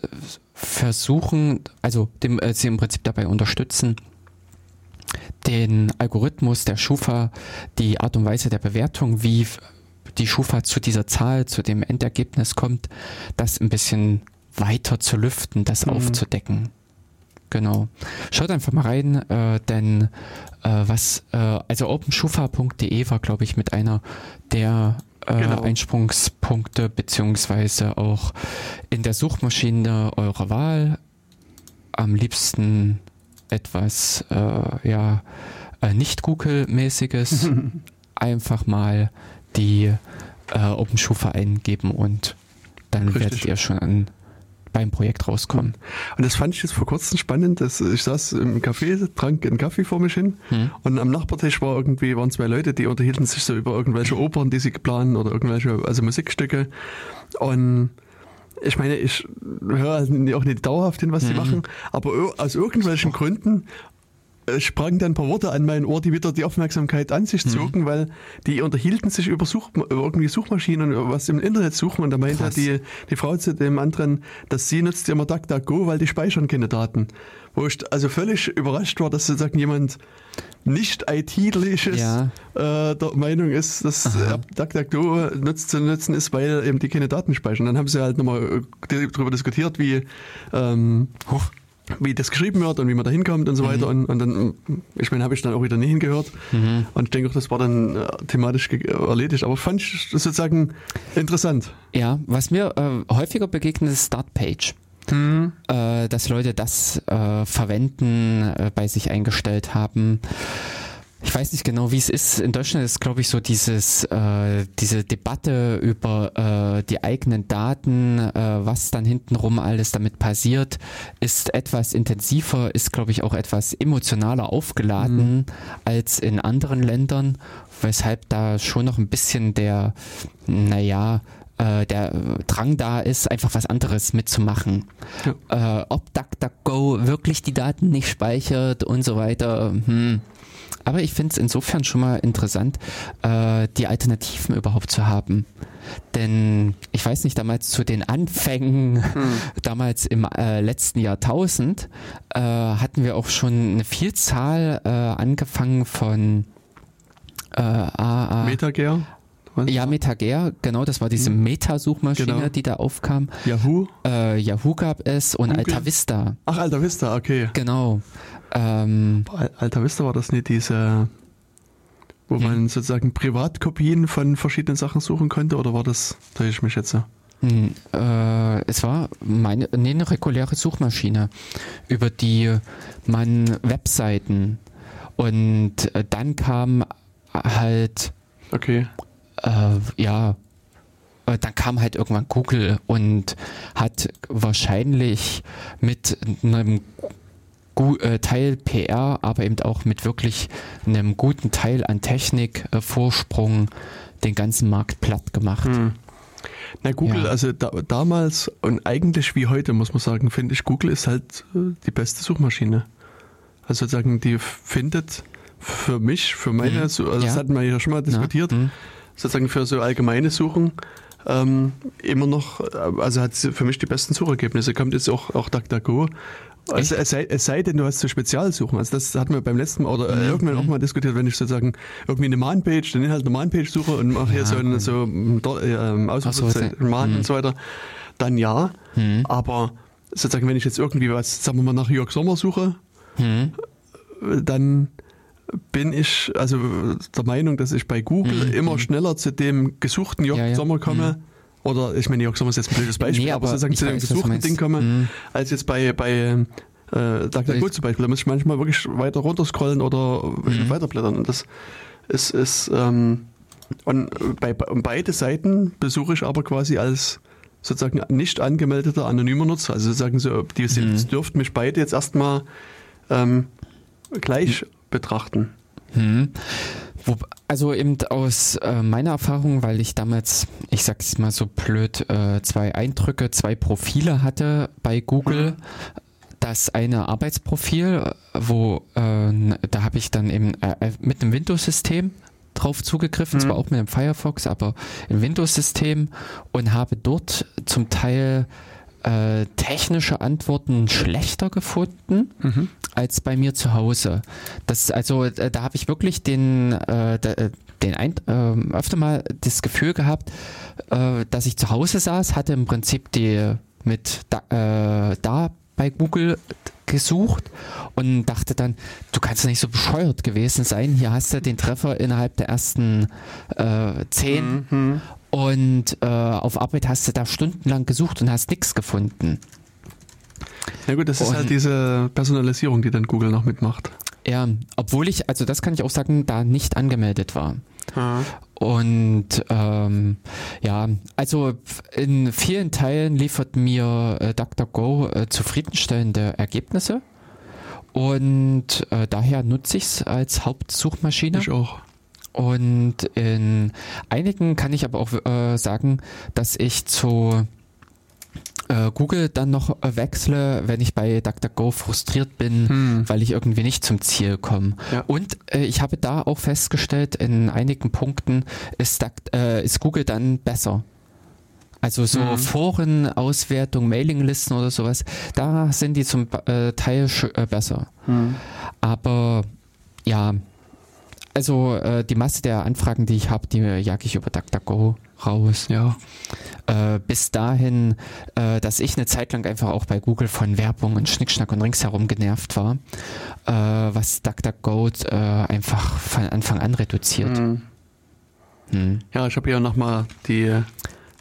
versuchen, also dem, äh, sie im Prinzip dabei unterstützen, den Algorithmus der Schufa, die Art und Weise der Bewertung, wie die Schufa zu dieser Zahl, zu dem Endergebnis kommt, das ein bisschen weiter zu lüften, das mhm. aufzudecken. Genau. Schaut einfach mal rein, äh, denn äh, was, äh, also openschufa.de war, glaube ich, mit einer der äh, genau. Einsprungspunkte, beziehungsweise auch in der Suchmaschine eurer Wahl. Am liebsten etwas, äh, ja, äh, nicht Google-mäßiges. [laughs] einfach mal die OpenSchufa eingeben und dann Richtig. werdet ihr schon an beim Projekt rauskommen. Und das fand ich jetzt vor kurzem spannend. Dass ich saß im Café, trank einen Kaffee vor mich hin hm. und am Nachbartisch war irgendwie, waren zwei Leute, die unterhielten sich so über irgendwelche Opern, die sie planen oder irgendwelche, also Musikstücke. Und ich meine, ich höre halt auch nicht dauerhaft hin, was sie mhm. machen, aber aus irgendwelchen Gründen sprangen dann ein paar Worte an mein Ohr, die wieder die Aufmerksamkeit an sich mhm. zogen, mhm. weil die unterhielten sich über, Such, irgendwie Suchmaschinen und was im Internet suchen und da meinte die, die Frau zu dem anderen, dass sie nutzt immer DuckDuckGo, weil die speichern keine Daten. Wo ich also völlig überrascht war, dass sozusagen jemand nicht IT-liches ja. äh, der Meinung ist, dass Aha. DuckDuckGo nutzt zu nutzen ist, weil eben die keine Daten speichern. Dann haben sie halt nochmal äh, darüber diskutiert, wie ähm, Huch wie das geschrieben wird und wie man da hinkommt und so weiter. Mhm. Und, und dann, ich meine, habe ich dann auch wieder nie hingehört. Mhm. Und ich denke auch, das war dann äh, thematisch erledigt. Aber fand ich sozusagen interessant. Ja, was mir äh, häufiger begegnet, ist Startpage. Mhm. Äh, dass Leute das äh, verwenden, äh, bei sich eingestellt haben ich weiß nicht genau, wie es ist. In Deutschland ist, glaube ich, so dieses, äh, diese Debatte über äh, die eigenen Daten, äh, was dann hintenrum alles damit passiert, ist etwas intensiver, ist, glaube ich, auch etwas emotionaler aufgeladen mhm. als in anderen Ländern, weshalb da schon noch ein bisschen der, naja, äh, der Drang da ist, einfach was anderes mitzumachen. Ja. Äh, ob DuckDuckGo wirklich die Daten nicht speichert und so weiter, hm, aber ich finde es insofern schon mal interessant, äh, die Alternativen überhaupt zu haben. Denn ich weiß nicht, damals zu den Anfängen, hm. [laughs] damals im äh, letzten Jahrtausend, äh, hatten wir auch schon eine Vielzahl äh, angefangen von äh, AA. Metager? Ja, Metager, genau, das war diese hm. Meta-Suchmaschine, genau. die da aufkam. Yahoo? Äh, Yahoo gab es und Google? Alta Vista. Ach, Alta Vista, okay. Genau. Ähm, Alter Vista war das nicht diese, wo hm. man sozusagen Privatkopien von verschiedenen Sachen suchen konnte oder war das, da ich mich jetzt? Hm, äh, es war meine, nee, eine reguläre Suchmaschine, über die man Webseiten und äh, dann kam halt okay. Äh, ja, äh, dann kam halt irgendwann Google und hat wahrscheinlich mit einem äh, Teil PR, aber eben auch mit wirklich einem guten Teil an Technik, äh, Vorsprung den ganzen Markt platt gemacht. Hm. Na, Google, ja. also da, damals und eigentlich wie heute, muss man sagen, finde ich, Google ist halt äh, die beste Suchmaschine. Also sozusagen, die findet für mich, für meine, mhm. also ja. das hatten wir ja schon mal diskutiert, mhm. Sozusagen für so allgemeine Suchen ähm, immer noch, also hat für mich die besten Suchergebnisse. Kommt jetzt auch, auch DuckDuckGo also es sei, es sei denn, du hast so Spezialsuchen. Also das hatten wir beim letzten Mal oder mhm. irgendwann auch mal diskutiert, wenn ich sozusagen irgendwie eine Manpage, den Inhalt einer Manpage suche und mache ja, hier so eine so, äh, Ausrufezeichen so, mhm. und so weiter, dann ja. Mhm. Aber sozusagen, wenn ich jetzt irgendwie was, sagen wir mal, nach Jörg Sommer suche, mhm. dann bin ich also der Meinung, dass ich bei Google mhm. immer mhm. schneller zu dem gesuchten Jörg ja, ja. Sommer komme oder ich meine, Jörg Sommer ist jetzt ein blödes Beispiel, nee, aber, aber sozusagen zu dem gesuchten Ding komme, mhm. als jetzt bei, bei äh, DuckDuckGo zum Beispiel. Da muss ich manchmal wirklich weiter runterscrollen oder mhm. weiterblättern. Und das ist, ist ähm, und bei, bei beide Seiten besuche ich aber quasi als sozusagen nicht angemeldeter anonymer Nutzer. Also sozusagen so, die mhm. dürften mich beide jetzt erstmal ähm, gleich betrachten. Mhm. Also eben aus äh, meiner Erfahrung, weil ich damals, ich sag's mal so blöd, äh, zwei Eindrücke, zwei Profile hatte bei Google. Mhm. das eine Arbeitsprofil, wo äh, da habe ich dann eben äh, äh, mit einem Windows-System drauf zugegriffen, Mhm. zwar auch mit dem Firefox, aber im Windows-System und habe dort zum Teil äh, technische Antworten schlechter gefunden Mhm. als bei mir zu Hause. Das also, äh, da habe ich wirklich den, äh, äh, den ein, äh, öfter mal das Gefühl gehabt, dass ich zu Hause saß, hatte im Prinzip die mit da, da bei Google gesucht und dachte dann, du kannst doch nicht so bescheuert gewesen sein. Hier hast du den Treffer innerhalb der ersten äh, zehn Mhm. Und äh, auf Arbeit hast du da stundenlang gesucht und hast nichts gefunden. Ja gut, das ist Und- halt diese Personalisierung, die dann Google noch mitmacht. Ja, obwohl ich, also das kann ich auch sagen, da nicht angemeldet war. Und ähm, ja, also in vielen Teilen liefert mir äh, DuckDuckGo äh, zufriedenstellende Ergebnisse. Und äh, daher nutze ich es als Hauptsuchmaschine. Ich auch. Und in einigen kann ich aber auch äh, sagen, dass ich zu äh, Google dann noch äh, wechsle, wenn ich bei DuckDuckGo frustriert bin, Hm. weil ich irgendwie nicht zum Ziel komme. Ja. Und äh, ich habe da auch festgestellt, in einigen Punkten ist, Duck, äh, ist Google dann besser. Also so Mhm. Foren, Auswertung, Mailinglisten oder sowas, da sind die zum äh, Teil besser. Hm. Aber ja, also äh, die Masse der Anfragen, die ich habe, die jage ich über DuckDuckGo raus. Ja. Äh, bis dahin, äh, dass ich eine Zeit lang einfach auch bei Google von Werbung und Schnickschnack und ringsherum genervt war, äh, was DuckDuckGo äh, einfach von Anfang an reduziert. Hm. Hm. Ja, ich habe ja nochmal die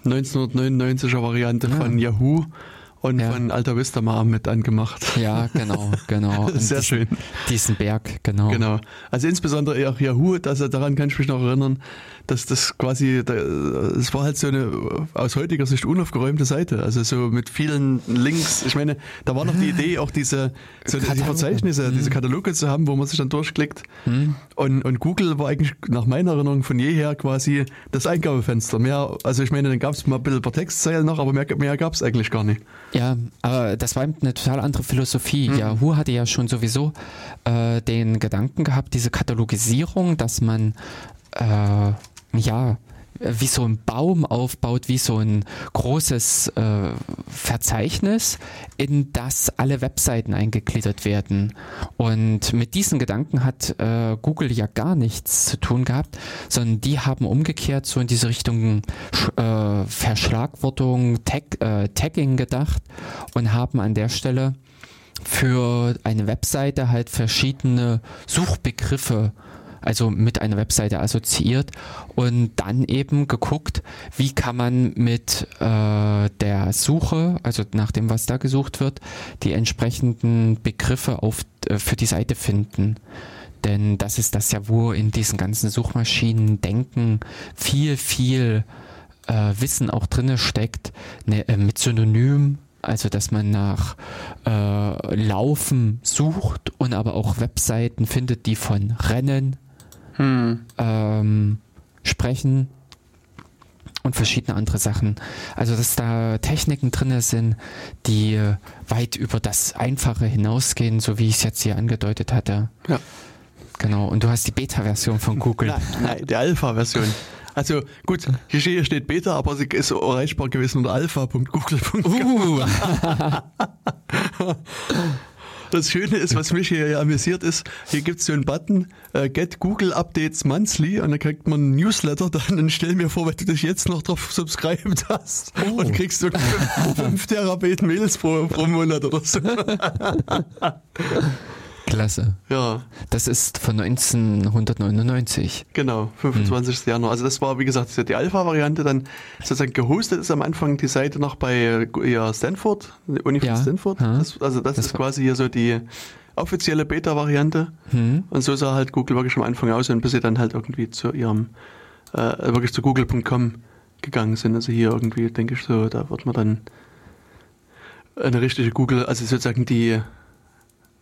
1999er Variante Ja. von Yahoo und Ja. von Alta Vista mal mit angemacht. Ja, genau, genau. [laughs] Sehr diesen, schön. Diesen Berg, genau. Genau. Also insbesondere auch Yahoo, also daran kann ich mich noch erinnern, dass das quasi, es war halt so eine aus heutiger Sicht unaufgeräumte Seite. Also so mit vielen Links. Ich meine, da war noch die Idee, auch diese, so die. Verzeichnisse, Mhm. diese Kataloge zu haben, wo man sich dann durchklickt. Hm? Und, und Google war eigentlich nach meiner Erinnerung von jeher quasi das Eingabefenster. Mehr, also ich meine, dann gab es mal ein bisschen per Textzeile noch, aber mehr, mehr gab es eigentlich gar nicht. Ja, aber das war eben eine total andere Philosophie. Mhm. Yahoo hatte ja schon sowieso äh, den Gedanken gehabt, diese Katalogisierung, dass man äh, ja wie so ein Baum aufbaut, wie so ein großes äh, Verzeichnis, in das alle Webseiten eingegliedert werden. Und mit diesen Gedanken hat äh, Google ja gar nichts zu tun gehabt, sondern die haben umgekehrt so in diese Richtung äh, Verschlagwortung, Tag, äh, Tagging gedacht und haben an der Stelle für eine Webseite halt verschiedene Suchbegriffe also mit einer Webseite assoziiert und dann eben geguckt, wie kann man mit äh, der Suche, also nach dem, was da gesucht wird, die entsprechenden Begriffe auf, äh, für die Seite finden. Denn das ist das ja, wo in diesen ganzen Suchmaschinen denken viel, viel äh, Wissen auch drinne steckt, ne, äh, mit Synonym, also dass man nach äh, Laufen sucht und aber auch Webseiten findet, die von Rennen ähm, sprechen und verschiedene andere Sachen. Also dass da Techniken drinne sind, die äh, weit über das Einfache hinausgehen, so wie ich es jetzt hier angedeutet hatte. Ja. Genau. Und du hast die Beta-Version von Google. Nein, nein, die Alpha-Version. Also gut, hier steht- hier steht Beta, aber sie ist erreichbar gewesen unter alpha.google.com. Uh, [laughs] Das Schöne ist, was mich hier ja amüsiert ist, hier gibt es so einen Button, äh, Get Google Updates Monthly und dann kriegt man einen Newsletter [laughs] dann und stell mir vor, wenn du dich jetzt noch drauf subscribed hast Oh. und kriegst du 5 Terabyte Mails pro, pro Monat oder so. [laughs] klasse. Ja, Das ist von 1999. genau, 25. Januar. Also das war, wie gesagt, die Alpha-Variante, dann sozusagen gehostet ist am Anfang die Seite noch bei äh, ja, Stanford, die Uni von Ja. Stanford. Das, also das, Das ist quasi hier so die offizielle Beta-Variante. Hm? Und so sah halt Google wirklich am Anfang aus, und bis sie dann halt irgendwie zu ihrem, äh, wirklich zu google.com gegangen sind. Also hier irgendwie, denke ich so, da wird man dann eine richtige Google, also sozusagen die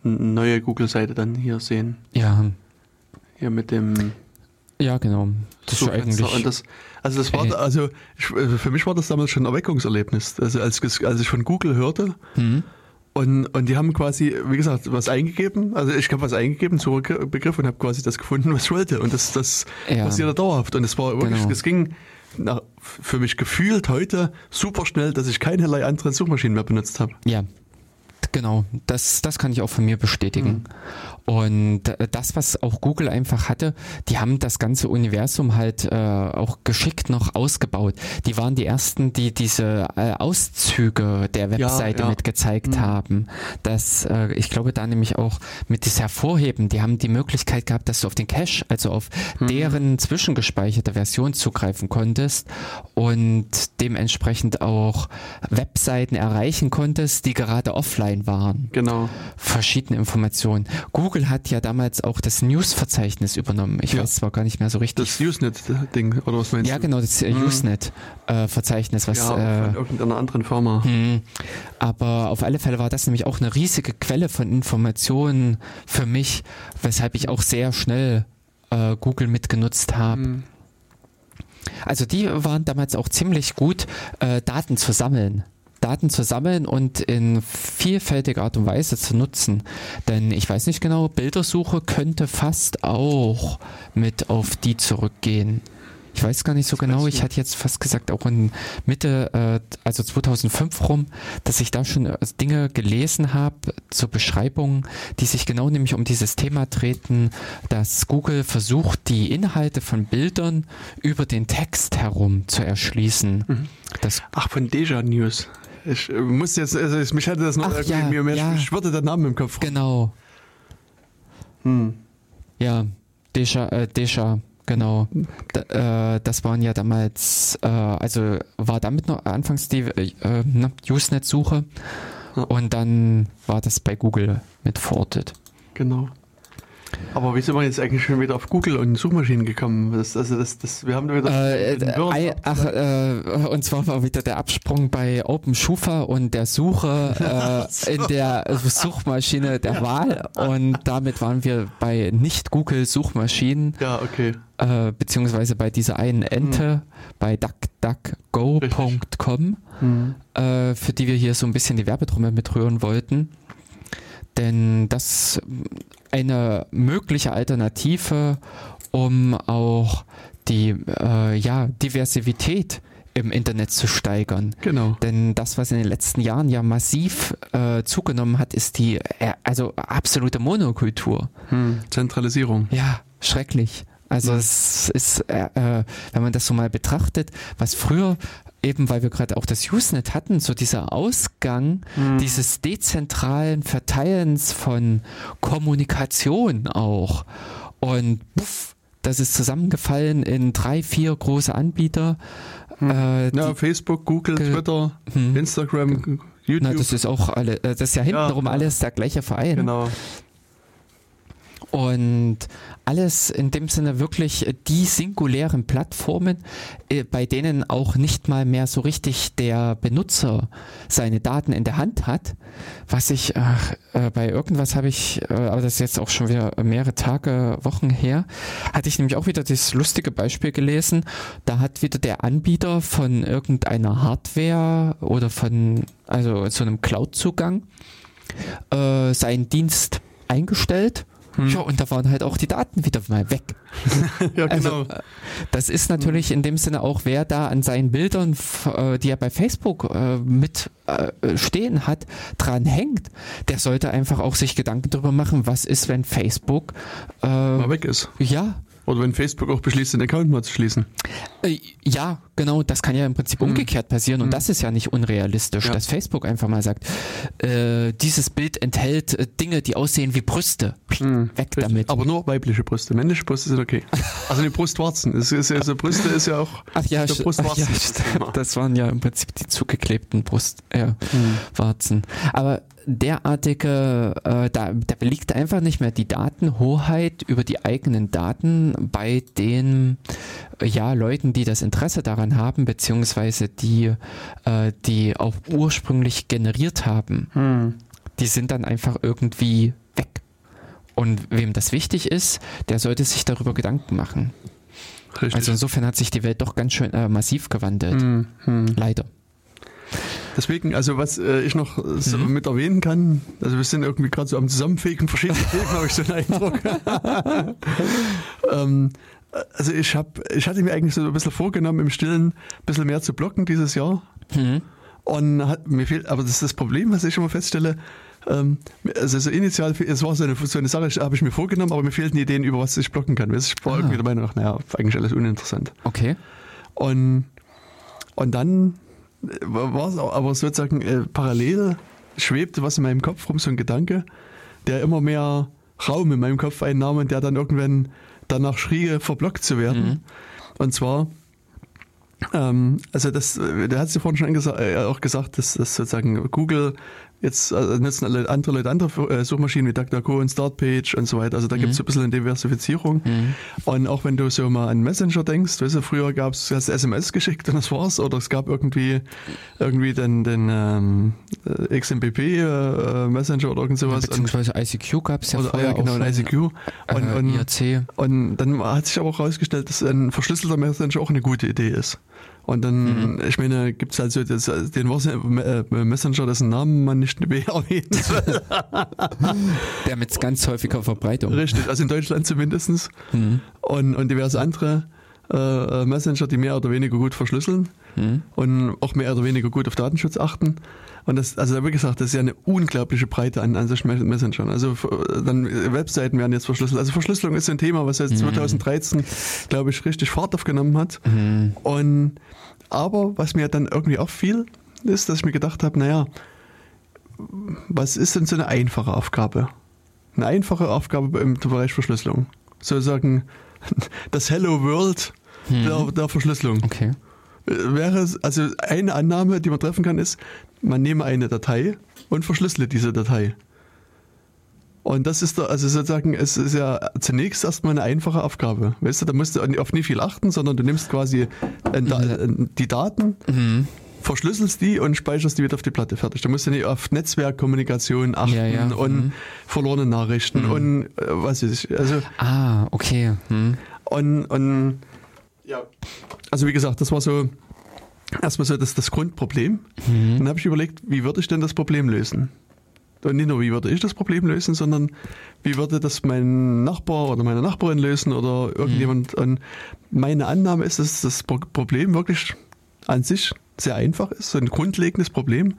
neue Google-Seite dann hier sehen. Ja, Hier mit dem ja, genau. Das ist eigentlich. Und das, also das war, Äh. also ich, also für mich war das damals schon ein Erweckungserlebnis. Also als, als ich von Google hörte, hm? Und, und die haben quasi, wie gesagt, was eingegeben. Also ich habe was eingegeben, Suchbegriff und habe quasi das gefunden, was ich wollte. Und das, das ja. passierte dauerhaft. Und es war wirklich, genau. es ging na, für mich gefühlt heute super schnell, dass ich keinerlei andere Suchmaschinen mehr benutzt habe. Ja, Genau, das, das kann ich auch von mir bestätigen. Mhm. Und das, was auch Google einfach hatte, die haben das ganze Universum halt äh, auch geschickt noch ausgebaut. Die waren die ersten, die diese äh, Auszüge der Webseite ja, ja. mit gezeigt mhm. haben. Das, äh, ich glaube, da nämlich auch mit das Hervorheben, die haben die Möglichkeit gehabt, dass du auf den Cache, also auf mhm. deren zwischengespeicherte Version zugreifen konntest und dementsprechend auch Webseiten erreichen konntest, die gerade offline waren. Genau. Verschiedene Informationen. Google Google hat ja damals auch das News-Verzeichnis übernommen. Ich ja. weiß zwar gar nicht mehr so richtig. Das Usenet-Ding, oder was meinst ja, du? Ja, genau, das mhm. Usenet-Verzeichnis. was, ja, äh, von irgendeiner anderen Firma. Mh. Aber auf alle Fälle war das nämlich auch eine riesige Quelle von Informationen für mich, weshalb ich auch sehr schnell äh, Google mitgenutzt habe. Mhm. Also die waren damals auch ziemlich gut, äh, Daten zu sammeln. Daten zu sammeln und in vielfältiger Art und Weise zu nutzen. Denn ich weiß nicht genau, Bildersuche könnte fast auch mit auf die zurückgehen. Ich weiß gar nicht so genau, ich hatte jetzt fast gesagt, auch in Mitte, äh, also 2005 rum, dass ich da schon äh, Dinge gelesen habe zur Beschreibung, die sich genau nämlich um dieses Thema treten, dass Google versucht, die Inhalte von Bildern über den Text herum zu erschließen. Mhm. Ach, von Deja News. Ich äh, muss jetzt, also ich, mich hatte das noch Ach, irgendwie, ja, mir, mir ja. schwirrte der Name im Kopf. Genau. Hm. Ja, Deja, äh, Deja, genau. Da, äh, das waren ja damals, äh, also war damit noch anfangs die äh, ne, Usenet-Suche ja. und dann war das bei Google mit Forted. Genau. Aber wie sind wir jetzt eigentlich schon wieder auf Google und Suchmaschinen gekommen? Das, also das, das, wir haben wieder äh, äh, ach, äh, und zwar war wieder der Absprung bei OpenSchufa und der Suche [laughs] äh, in der Suchmaschine der Wahl und damit waren wir bei nicht Google Suchmaschinen. Ja, okay. Äh, beziehungsweise bei dieser einen Ente hm. bei duckduckgo.com, hm. Äh, für die wir hier so ein bisschen die Werbetrommel mitrühren wollten. Denn das eine mögliche Alternative, um auch die äh, ja, Diversität im Internet zu steigern. Genau. Denn das, was in den letzten Jahren ja massiv äh, zugenommen hat, ist die äh, also absolute Monokultur. Hm, Zentralisierung. Ja, schrecklich. Also mhm. es ist, äh, äh, wenn man das so mal betrachtet, was früher eben weil wir gerade auch das Usenet hatten, so dieser Ausgang mhm. dieses dezentralen Verteilens von Kommunikation auch. Und puff, das ist zusammengefallen in drei, vier große Anbieter. Mhm. Äh, ja, Facebook, Google, Twitter, mhm. Instagram, YouTube. Na, das ist auch alle, äh, das ist ja hintenrum ja. alles der gleiche Verein. Genau. Und alles in dem Sinne wirklich die singulären Plattformen, äh, bei denen auch nicht mal mehr so richtig der Benutzer seine Daten in der Hand hat. Was ich ach, äh, bei irgendwas habe ich, äh, aber das ist jetzt auch schon wieder mehrere Tage, Wochen her, hatte ich nämlich auch wieder das lustige Beispiel gelesen. Da hat wieder der Anbieter von irgendeiner Hardware oder von also so einem Cloud-Zugang äh, seinen Dienst eingestellt hm. Ja, und da waren halt auch die Daten wieder mal weg. [laughs] ja, genau. Also, das ist natürlich in dem Sinne auch, wer da an seinen Bildern, äh, die er bei Facebook äh, mit äh, stehen hat, dran hängt, der sollte einfach auch sich Gedanken darüber machen, was ist, wenn Facebook mal weg ist. Ja, oder wenn Facebook auch beschließt, den Account mal zu schließen. Äh, ja, genau, das kann ja im Prinzip mhm. umgekehrt passieren und mhm. das ist ja nicht unrealistisch, ja. dass Facebook einfach mal sagt, äh, dieses Bild enthält äh, Dinge, die aussehen wie Brüste. Mhm. Weg Richtig. damit. Aber nur weibliche Brüste. Männliche Brüste sind okay. Also die Brustwarzen. Das ist ja, also Brüste ist ja auch ach ja, Brustwarzen. Ach ja, das waren ja im Prinzip die zugeklebten Brustwarzen. Äh, Aber derartige, äh, da, da liegt einfach nicht mehr die Datenhoheit über die eigenen Daten bei den ja, Leuten, die das Interesse daran haben, beziehungsweise die, äh, die auch ursprünglich generiert haben. Hm. Die sind dann einfach irgendwie weg. Und wem das wichtig ist, der sollte sich darüber Gedanken machen. Richtig. Also insofern hat sich die Welt doch ganz schön äh, massiv gewandelt. Hm, hm. Leider. Deswegen, also was äh, ich noch so mhm. mit erwähnen kann, also wir sind irgendwie gerade so am Zusammenfegen verschiedene [laughs] Themen, habe ich so einen Eindruck. [laughs] ähm, also ich habe, ich hatte mir eigentlich so ein bisschen vorgenommen, im Stillen ein bisschen mehr zu blocken dieses Jahr. Mhm. Und hat, mir fehlt, aber das ist das Problem, was ich immer feststelle. Ähm, also so initial, es war so eine, so eine Sache, habe ich mir vorgenommen, aber mir fehlten Ideen, über was ich blocken kann. Ich war ah. irgendwie der Meinung, naja, eigentlich alles uninteressant. Okay. Und, und dann war es aber sozusagen äh, parallel schwebte was in meinem Kopf rum, so ein Gedanke, der immer mehr Raum in meinem Kopf einnahm und der dann irgendwann danach schrie, verblockt zu werden. Mhm. Und zwar, ähm, also das, der hat es ja vorhin schon äh, auch gesagt, dass, dass sozusagen Google Jetzt also nutzen alle andere Leute andere äh, Suchmaschinen wie DuckDuckGo und Startpage und so weiter. Also da mhm. gibt es so ein bisschen eine Diversifizierung. Mhm. Und auch wenn du so mal an Messenger denkst, weißt du, früher gab es SMS geschickt und das war's. Oder es gab irgendwie irgendwie den, den ähm, äh, XMPP äh, Messenger oder irgend sowas. Beziehungsweise ICQ gab es ja oder, vorher ja, genau, auch. ICQ. Und, äh, und, IRC. Und dann hat sich aber auch herausgestellt, dass ein verschlüsselter Messenger auch eine gute Idee ist. Und dann, mhm. ich meine, gibt es halt so das, den äh, Messenger, dessen Namen man nicht mehr [laughs] erwähnen soll. [laughs] Der mit ganz häufiger Verbreitung. Richtig, also in Deutschland zumindest. Mhm. Und, und diverse andere äh, Messenger, die mehr oder weniger gut verschlüsseln mhm. und auch mehr oder weniger gut auf Datenschutz achten. Und das, also wie gesagt, das ist ja eine unglaubliche Breite an, an solchen Messengern. Also dann Webseiten werden jetzt verschlüsselt. Also Verschlüsselung ist ein Thema, was jetzt mhm. 2013, glaube ich, richtig Fahrt aufgenommen hat. Mhm. Und aber was mir dann irgendwie auffiel, ist, dass ich mir gedacht habe, naja, was ist denn so eine einfache Aufgabe? Eine einfache Aufgabe im Bereich Verschlüsselung. Sozusagen [laughs] das Hello World hm. der, der, Verschlüsselung. Okay. Wäre es, also eine Annahme, die man treffen kann, ist, man nehme eine Datei und verschlüssele diese Datei. Und das ist da, also sozusagen, es ist ja zunächst erstmal eine einfache Aufgabe. Weißt du, da musst du auf nie viel achten, sondern du nimmst quasi die Daten, mhm. verschlüsselst die und speicherst die wieder auf die Platte fertig. Da musst du nicht auf Netzwerkkommunikation achten ja, ja. und mhm. verlorene Nachrichten mhm. und äh, was weiß ich. Also, ah, okay. Mhm. Und, und ja, also wie gesagt, das war so erstmal so das, das Grundproblem. Mhm. Dann habe ich überlegt, wie würde ich denn das Problem lösen? Und nicht nur, wie würde ich das Problem lösen, sondern wie würde das mein Nachbar oder meine Nachbarin lösen oder irgendjemand. Mhm. Und meine Annahme ist, dass das Problem wirklich an sich sehr einfach ist, so ein grundlegendes Problem.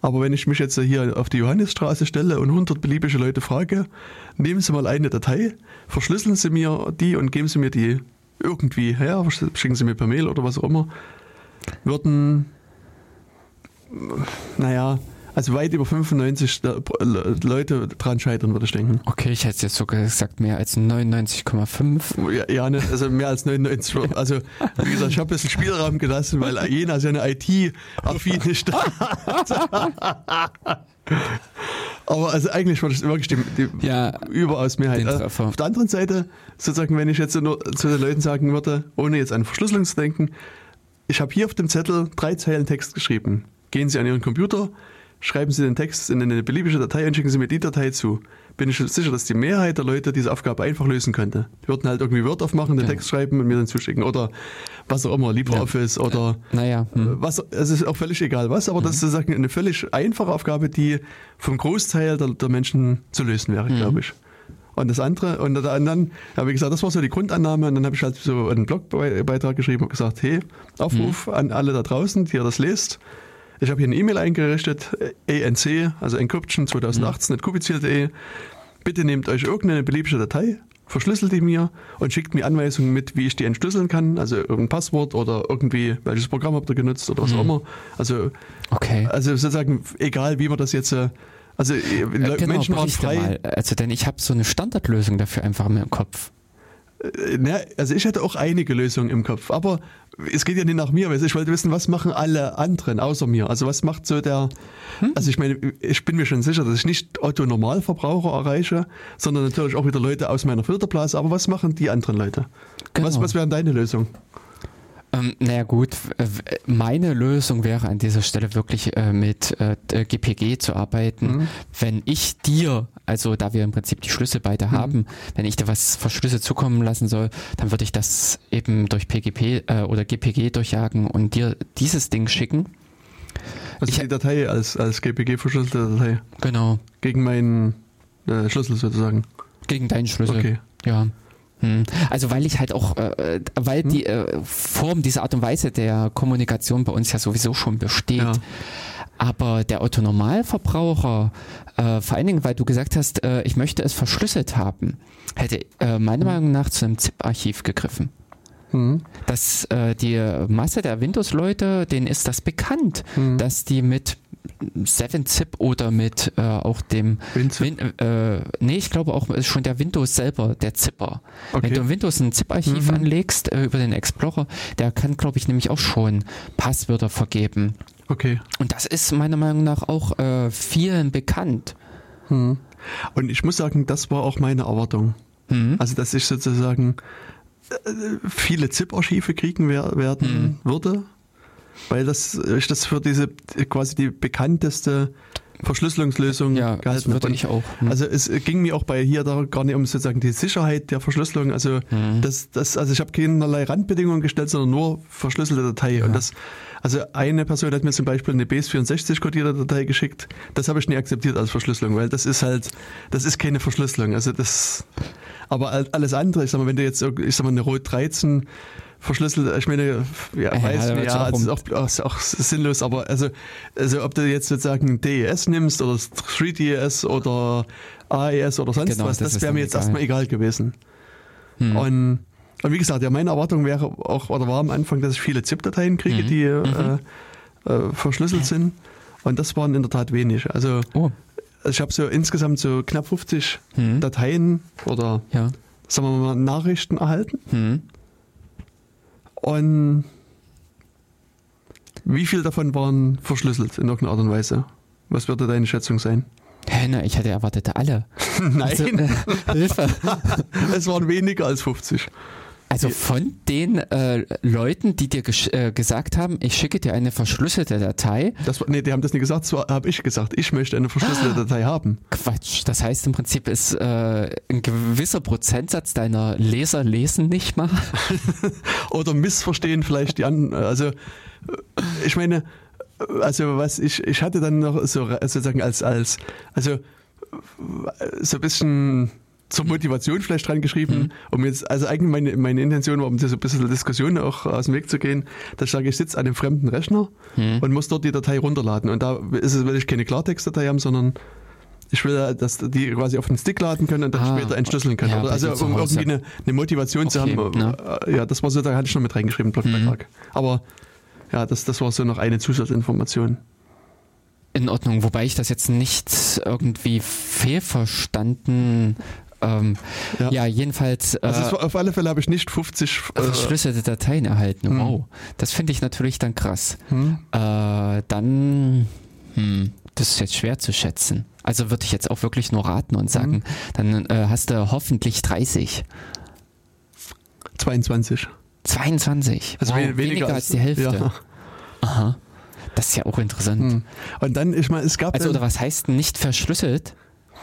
Aber wenn ich mich jetzt hier auf die Johannisstraße stelle und 100 beliebige Leute frage, nehmen Sie mal eine Datei, verschlüsseln Sie mir die und geben Sie mir die irgendwie her, schicken Sie mir per Mail oder was auch immer, würden, naja, also weit über 95 Leute dran scheitern, würde ich denken. Okay, ich hätte jetzt sogar gesagt, mehr als 99,5. Ja, ja ne, also mehr als 99. Also, wie gesagt, ich habe ein bisschen Spielraum gelassen, weil Jena ist ja eine IT-affine [laughs] Stadt. Aber also eigentlich war das wirklich die, die ja, überaus Mehrheit. Also auf der anderen Seite, sozusagen, wenn ich jetzt nur zu den Leuten sagen würde, ohne jetzt an Verschlüsselung zu denken, ich habe hier auf dem Zettel drei Zeilen Text geschrieben. Gehen Sie an Ihren Computer, schreiben Sie den Text in eine beliebige Datei und schicken Sie mir die Datei zu. Bin ich sicher, dass die Mehrheit der Leute diese Aufgabe einfach lösen könnte. Die würden halt irgendwie Word aufmachen, den ja. Text schreiben und mir dann zuschicken. Oder was auch immer, LibreOffice ja. oder naja. Hm. was, es ist auch völlig egal was, aber mhm. das ist sozusagen eine völlig einfache Aufgabe, die vom Großteil der, der Menschen zu lösen wäre, mhm. glaube ich. Und das andere, und dann, ja, wie gesagt, das war so die Grundannahme, und dann habe ich halt so einen Blogbeitrag geschrieben und gesagt, hey, Aufruf mhm. an alle da draußen, die ihr das lest, ich habe hier eine E-Mail eingerichtet, ANC, also Encryption 2018, mhm. Bitte nehmt euch irgendeine beliebige Datei, verschlüsselt die mir und schickt mir Anweisungen mit, wie ich die entschlüsseln kann. Also irgendein Passwort oder irgendwie, welches Programm habt ihr genutzt oder was mhm. auch immer. Also, okay. also sozusagen, egal wie man das jetzt. Äh, also äh, genau, Menschen waren frei. Mal. Also denn ich habe so eine Standardlösung dafür einfach im Kopf. Äh, also ich hatte auch einige Lösungen im Kopf, aber es geht ja nicht nach mir, weil ich wollte wissen, was machen alle anderen außer mir? Also was macht so der, hm? also ich meine, ich bin mir schon sicher, dass ich nicht Otto Normalverbraucher erreiche, sondern natürlich auch wieder Leute aus meiner Filterblase, aber was machen die anderen Leute? Genau. Was, was wären deine Lösungen? Ähm, naja gut, meine Lösung wäre an dieser Stelle wirklich äh, mit äh, GPG zu arbeiten. Mhm. Wenn ich dir, also da wir im Prinzip die Schlüssel beide mhm. haben, wenn ich dir was verschlüsselt zukommen lassen soll, dann würde ich das eben durch PGP äh, oder GPG durchjagen und dir dieses Ding schicken. Also Ich- die Datei als, als GPG verschlüsselte Datei. Genau. Gegen meinen äh, Schlüssel sozusagen. Gegen deinen Schlüssel. Okay. Ja. Hm. Also weil ich halt auch, äh, weil die äh, Form, diese Art und Weise der Kommunikation bei uns ja sowieso schon besteht. Ja. Aber der Otto-Normalverbraucher, äh, vor allen Dingen, weil du gesagt hast, äh, ich möchte es verschlüsselt haben, hätte äh, meiner Meinung nach zu einem ZIP-Archiv gegriffen. Mhm. Dass äh, die Masse der Windows-Leute, denen ist das bekannt, Mhm. dass die mit 7-Zip oder mit äh, auch dem. Win äh, nee, ich glaube auch ist schon der Windows selber, der Zipper. Wenn Okay. du im Windows ein ZIP-Archiv Mhm. anlegst äh, über den Explorer, der kann, glaube ich, nämlich auch schon Passwörter vergeben. Okay. Und das ist meiner Meinung nach auch äh, vielen bekannt. Mhm. Und ich muss sagen, das war auch meine Erwartung. Hm? Also, dass ich sozusagen äh, viele ZIP-Archive kriegen wer werden würde, weil das, ich das für diese quasi die bekannteste Verschlüsselungslösung Ja, das gehalten würde habe. ich auch. Hm. Also es ging mir auch bei hier da gar nicht um sozusagen die Sicherheit der Verschlüsselung. Also Mhm. das, das, also ich habe keinerlei Randbedingungen gestellt, sondern nur verschlüsselte Datei. Und das, also eine Person hat mir zum Beispiel eine BS64 kodierte Datei geschickt. Das habe ich nie akzeptiert als Verschlüsselung, weil das ist halt, das ist keine Verschlüsselung. Also das, aber all- alles andere, ich sag mal, wenn du jetzt, ich sag mal, eine Rot 13 verschlüsselt, ich meine, ja, Ja, weiß, ja, es ist auch, ist auch sinnlos, aber also, also ob du jetzt sozusagen DES nimmst oder 3DS oder AES oder sonst Genau, was, das das, wäre mir jetzt egal. erstmal egal gewesen. Hm. Und, und wie gesagt, ja, meine Erwartung wäre auch, oder war am Anfang, dass ich viele ZIP-Dateien kriege, Mhm. die Mhm. Äh, äh, verschlüsselt sind. Und das waren in der Tat wenig. Also oh, ich habe so insgesamt so knapp 50 hm. Dateien oder ja. sagen wir mal Nachrichten erhalten. Und wie viel davon waren verschlüsselt in irgendeiner Art und Weise? Was würde deine Schätzung sein? Hä, na, ich hatte erwartet alle. [laughs] Nein, Also, äh, Hilfe. [laughs] es waren weniger als 50. Also von den äh, Leuten, die dir äh, gesagt haben, ich schicke dir eine verschlüsselte Datei, Das, war- nee, die haben das nicht gesagt, das habe ich gesagt. Ich möchte eine verschlüsselte Datei haben. Quatsch. Das heißt im Prinzip ist äh, ein gewisser Prozentsatz deiner Leser lesen nicht mal. [laughs] Oder missverstehen vielleicht die anderen. Also, äh, ich meine, äh, also was ich, ich hatte dann noch so sozusagen als, als, also äh, so ein bisschen zur Motivation vielleicht dran geschrieben, um jetzt, also eigentlich meine, meine Intention war, um so ein bisschen Diskussion auch aus dem Weg zu gehen, dass ich sage, ich sitze an einem fremden Rechner und muss dort die Datei runterladen. Und da ist es, will ich keine Klartextdatei haben, sondern ich will, dass die quasi auf den Stick laden können und dann Ah, später entschlüsseln können. ja, also zu um irgendwie eine, eine Motivation zu Okay, haben. ne? Ja, das war so, da hatte ich noch mit reingeschrieben, Blogbeitrag. Aber ja, das, das war so noch eine Zusatzinformation. In Ordnung, wobei ich das jetzt nicht irgendwie fehlverstanden. Ähm, ja. Ja. jedenfalls äh, Also auf alle Fälle habe ich nicht 50 äh, verschlüsselte Dateien erhalten. Hm. Wow, das finde ich natürlich dann krass. hm, Äh, dann, hm, das ist jetzt schwer zu schätzen. Also würde ich jetzt auch wirklich nur raten und sagen, dann äh, hast du hoffentlich 30. 22. 22. Also wow, we- weniger, als die Hälfte. Ja. Aha. Das ist ja auch interessant. Hm. Und dann, ich meine, es gab Also, oder was heißt denn nicht verschlüsselt?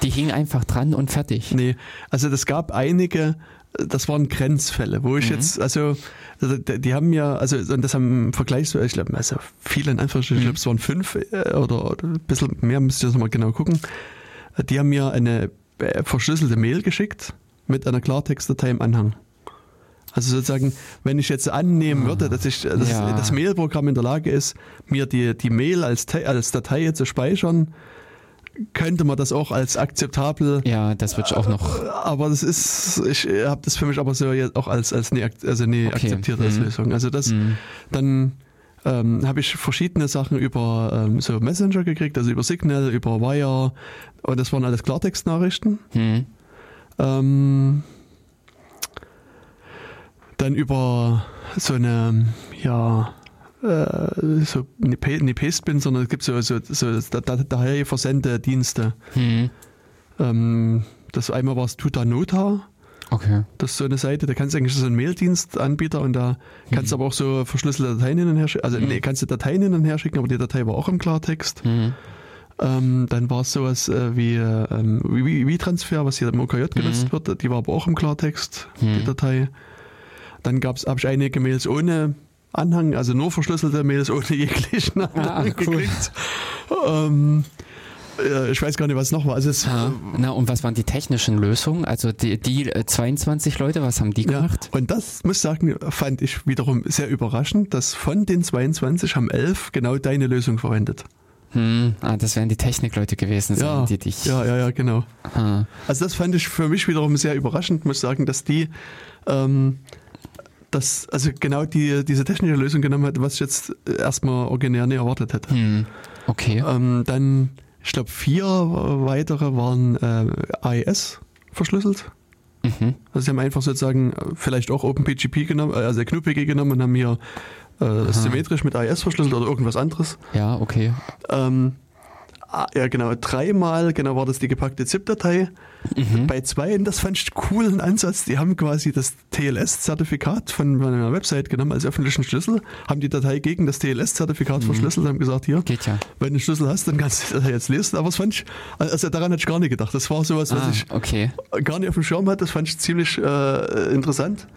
Die hingen einfach dran und fertig. Nee, also das gab einige, das waren Grenzfälle, wo ich Mhm. jetzt, also also die haben ja, also und das haben im Vergleich so, ich glaube, also viele in Anführungsstrichen, ich Mhm. glaube, es waren fünf äh, oder, ein bisschen mehr, müsst ihr das nochmal genau gucken. Die haben mir eine äh, verschlüsselte Mail geschickt mit einer Klartextdatei im Anhang. Also sozusagen, wenn ich jetzt annehmen würde, dass ich dass Ja. das Mailprogramm in der Lage ist, mir die, die Mail als, als Datei zu speichern, könnte man das auch als akzeptabel Ja, das wird auch noch. aber das ist, ich habe das für mich aber so jetzt auch als, als nie, also nie Okay. akzeptiert als Mhm. Lösung. Also das, Hm. dann ähm, habe ich verschiedene Sachen über ähm, so Messenger gekriegt, also über Signal, über Wire und das waren alles Klartextnachrichten. Hm. Ähm, dann über so eine, ja, äh, so eine, eine Pastebin, sondern es gibt so, so, so Dateiversendedienste. Hm. Ähm, das einmal war es Tuta Nota. Okay. Das ist so eine Seite, da kannst du eigentlich so einen Maildienstanbieter und da kannst du aber auch so verschlüsselte Dateien hin und her schicken. Also Mhm. nee, kannst du Dateien hin und her schicken, aber die Datei war auch im Klartext. Hm. Ähm, dann war es sowas äh, wie, ähm, wie, wie Transfer, was hier im OKJ genutzt Mhm. wird, die war aber auch im Klartext, Mhm. die Datei. Dann habe ich einige Mails ohne Anhang, also nur verschlüsselte Mails ohne jeglichen Anhang Ah, cool. gekriegt. Ähm, äh, ich weiß gar nicht, was noch war. Also es, Ja. Na, und was waren die technischen Lösungen? Also die, die äh, 22 Leute, was haben die Ja, gemacht? und das muss ich sagen, fand ich wiederum sehr überraschend, dass von den 22 haben 11 genau deine Lösung verwendet. Hm, ah, das wären die Technikleute gewesen sein, Ja, die dich. ja, ja, ja, genau. Ah, Also das fand ich für mich wiederum sehr überraschend, muss ich sagen, dass die ähm, das, also genau die, diese technische Lösung genommen hat, was ich jetzt erstmal originär nicht erwartet hätte. hm, okay. Ähm, dann, ich glaube, vier weitere waren äh, AES verschlüsselt. Mhm. Also sie haben einfach sozusagen äh, vielleicht auch OpenPGP genommen, äh, also GNU-PG genommen und haben hier äh, symmetrisch mit AES verschlüsselt oder irgendwas anderes. Ja, okay. Ähm, ja, genau, dreimal, genau war das die gepackte ZIP-Datei. Mhm. Bei zwei, und das fand ich einen coolen Ansatz, die haben quasi das TLS-Zertifikat von einer Website genommen als öffentlichen Schlüssel, haben die Datei gegen das TLS-Zertifikat verschlüsselt, haben gesagt, hier, ja. wenn du einen Schlüssel hast, dann kannst du die Datei jetzt lesen. Aber das fand ich, also daran hatte ich gar nicht gedacht. Das war sowas, was Ah, ich okay. gar nicht auf dem Schirm hatte. Das fand ich ziemlich äh, interessant.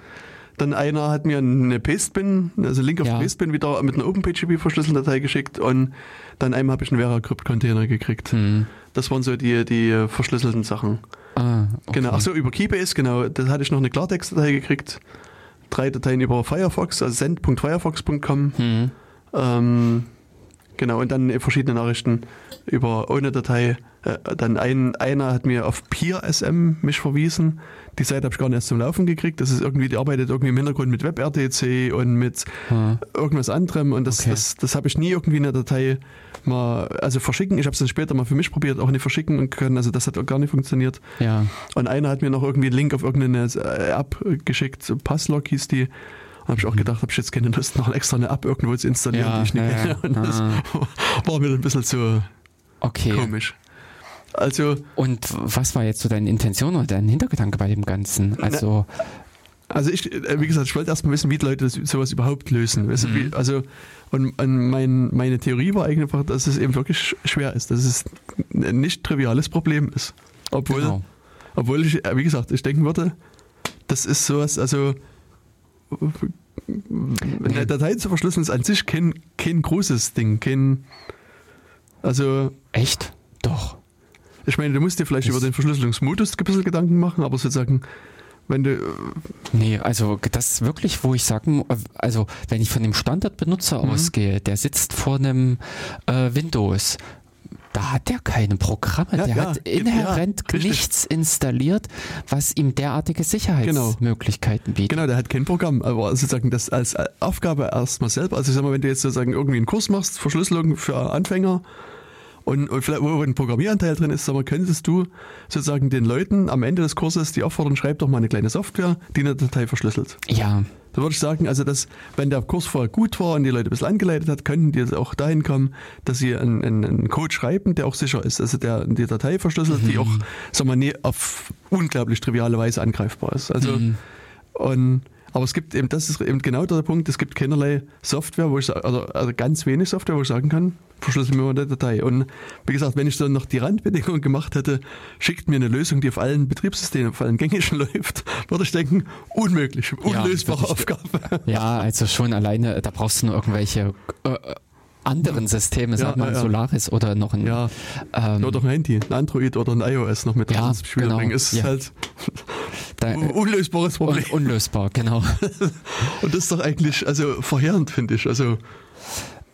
Dann einer hat mir eine Pastebin, also Link auf Ja. Pastebin wieder mit einer OpenPGP verschlüsselten Datei geschickt und dann einmal habe ich einen VeraCrypt-Container gekriegt. Hm. Das waren so die, die äh, verschlüsselten Sachen. Ah, okay. Genau, ach so, über Keybase, genau, da hatte ich noch eine Klartext-Datei gekriegt. Drei Dateien über Firefox, also send.firefox.com. Hm. Ähm, genau, und dann verschiedene Nachrichten über ohne Datei. Äh, dann ein, einer hat mir auf PeerSM mich verwiesen. Die Seite habe ich gar nicht erst zum Laufen gekriegt. Das ist irgendwie, die arbeitet irgendwie im Hintergrund mit WebRTC und mit Ah, irgendwas anderem. Und das, Okay. das, das habe ich nie irgendwie in der Datei mal, also verschicken. Ich habe es dann später mal für mich probiert, auch nicht verschicken können. Also das hat auch gar nicht funktioniert. ja. Und einer hat mir noch irgendwie einen Link auf irgendeine äh, App geschickt, Passlog hieß die. Habe ich auch gedacht, habe ich jetzt keine Lust, noch extra eine App irgendwo zu installieren, Ja, die ich nicht ja, kenne. [laughs] Und das Ah. war mir ein bisschen zu Okay. komisch. Also, Und was war jetzt so deine Intention oder dein Hintergedanke bei dem Ganzen? Also, also ich, äh, wie gesagt, ich wollte erst mal wissen, wie die Leute das, sowas überhaupt lösen. Mhm. also, und, und mein, meine Theorie war eigentlich einfach, dass es eben wirklich sch- schwer ist, dass es ein nicht triviales Problem ist. Obwohl, genau. Obwohl ich, äh, wie gesagt, ich denken würde, das ist sowas, also eine Datei zu verschlüsseln ist an sich kein, kein großes Ding, kein, also Echt? Doch. Ich meine, du musst dir vielleicht Das- über den Verschlüsselungsmodus ein bisschen Gedanken machen, aber sozusagen, wenn du, Nee, also das ist wirklich, wo ich sagen, also wenn ich von dem Standardbenutzer Mhm. ausgehe, der sitzt vor einem äh, Windows, da hat der keine Programme, Ja, der ja, hat ja, inhärent richtig. nichts installiert, was ihm derartige Sicherheitsmöglichkeiten bietet. genau, der hat kein Programm, aber sozusagen das als Aufgabe erstmal selber, also ich sag mal, wenn du jetzt sozusagen irgendwie einen Kurs machst, Verschlüsselung für Anfänger, und, und vielleicht, wo ein Programmieranteil drin ist, mal, könntest du sozusagen den Leuten am Ende des Kurses die auffordern, schreib doch mal eine kleine Software, die eine Datei verschlüsselt. Ja, Da würde ich sagen, also dass, wenn der Kurs vorher gut war und die Leute ein bisschen angeleitet hat, könnten die jetzt auch dahin kommen, dass sie einen, einen, einen Code schreiben, der auch sicher ist. Also der die Datei verschlüsselt, die auch, sag mal, nie auf unglaublich triviale Weise angreifbar ist. Also Mhm. und aber es gibt eben, das ist eben genau der Punkt, es gibt keinerlei Software, wo ich also, also ganz wenig Software, wo ich sagen kann, verschlüssel mir mal eine Datei. Und wie gesagt, wenn ich dann noch die Randbedingungen gemacht hätte, schickt mir eine Lösung, die auf allen Betriebssystemen, auf allen gängigen [laughs] läuft, würde ich denken, unmöglich, unlösbare ich- Aufgabe. ja, also schon alleine, da brauchst du nur irgendwelche äh, anderen Systeme, Ja, sag mal ja. Solaris oder noch ein Ja, ähm, oder ein Handy, ein Android oder ein iOS noch mit Ja, ins Spiel genau, bringen, ist ja. halt [laughs] da, unlösbares Problem. un unlösbar, genau. [laughs] Und das ist doch eigentlich, also verheerend, finde ich. Also,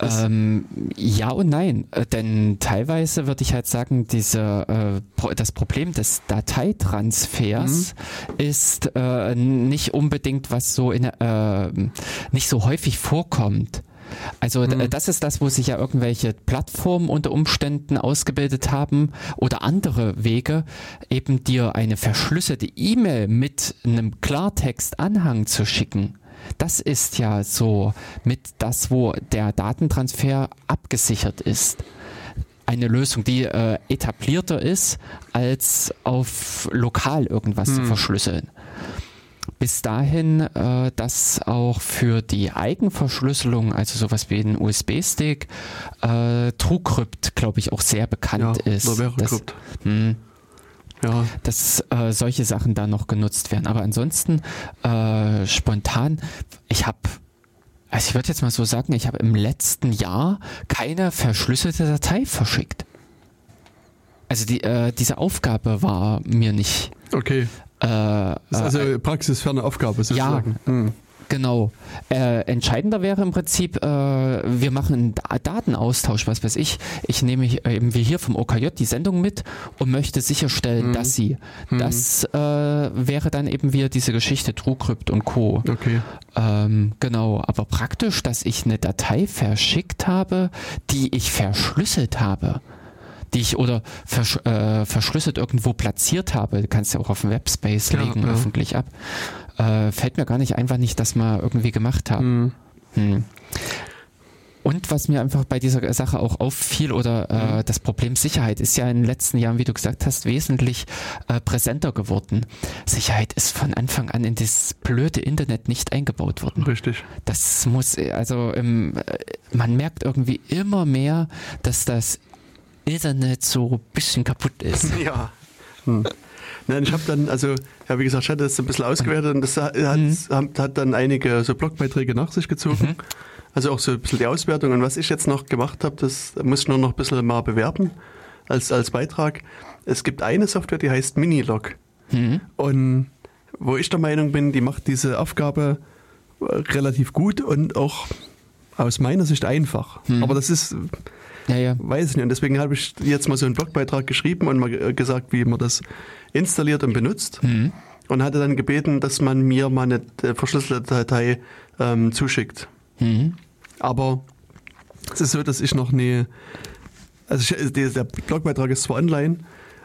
Ähm, ja und nein, Äh, denn teilweise würde ich halt sagen, diese, äh, das Problem des Dateitransfers Mhm. ist äh, nicht unbedingt was so in, äh, nicht so häufig vorkommt. Also Mhm. das ist das, wo sich ja irgendwelche Plattformen unter Umständen ausgebildet haben oder andere Wege, eben dir eine verschlüsselte E-Mail mit einem Klartextanhang zu schicken. Das ist ja so mit das, wo der Datentransfer abgesichert ist. Eine Lösung, die äh, etablierter ist, als auf lokal irgendwas zu Hm. verschlüsseln. Bis dahin, äh, dass auch für die Eigenverschlüsselung, also sowas wie ein USB-Stick, äh, TrueCrypt, glaube ich, auch sehr bekannt ja, ist. dass, Krypt. hm, Ja, dass äh, solche Sachen da noch genutzt werden. Aber ansonsten äh, spontan, ich habe Also ich würde jetzt mal so sagen, ich habe im letzten Jahr keine verschlüsselte Datei verschickt. Also die, äh, diese Aufgabe war mir nicht. Okay. Äh, Das ist also äh, praxisferne Aufgabe sozusagen. Hm. Genau. Äh, entscheidender wäre im Prinzip, äh, wir machen einen Da- Datenaustausch, was weiß ich. Ich nehme hier, äh, eben wie hier vom OKJ die Sendung mit und möchte sicherstellen, Mhm. dass sie. Mhm. Das äh, wäre dann eben wieder diese Geschichte TrueCrypt und Co. Okay. Ähm, genau, aber praktisch, dass ich eine Datei verschickt habe, die ich verschlüsselt habe. Die ich oder versch äh, verschlüsselt irgendwo platziert habe, du kannst ja auch auf dem Webspace Ja, legen, ja. öffentlich ab. Äh, fällt mir gar nicht ein, wann ich das mal irgendwie gemacht habe. Hm. Hm. Und was mir einfach bei dieser Sache auch auffiel oder äh, das Problem Sicherheit ist ja in den letzten Jahren, wie du gesagt hast, wesentlich äh, präsenter geworden. Sicherheit ist von Anfang an in das blöde Internet nicht eingebaut worden. Richtig. Das muss, äh, also ähm, äh, man merkt irgendwie immer mehr, dass das Internet so ein bisschen kaputt ist. [laughs] Ja. Hm. Nein, ich habe dann, also, ja, wie gesagt, ich hatte das ein bisschen ausgewertet und das hat, Mhm. hat, hat dann einige so Blogbeiträge nach sich gezogen. Also auch so ein bisschen die Auswertung. Und was ich jetzt noch gemacht habe, das muss ich nur noch ein bisschen mal bewerben als, als Beitrag. Es gibt eine Software, die heißt Minilog. Hm? Und wo ich der Meinung bin, die macht diese Aufgabe äh, relativ gut und auch aus meiner Sicht einfach. Mhm. Aber das ist, Ja, ja. weiß ich nicht. Und deswegen habe ich jetzt mal so einen Blogbeitrag geschrieben und mal äh, gesagt, wie man das installiert und benutzt. Hm? Und hatte dann gebeten, dass man mir mal eine äh, verschlüsselte Datei ähm, zuschickt. Hm? Aber es ist so, dass ich noch nie. Also ich, der der Blogbeitrag ist zwar online,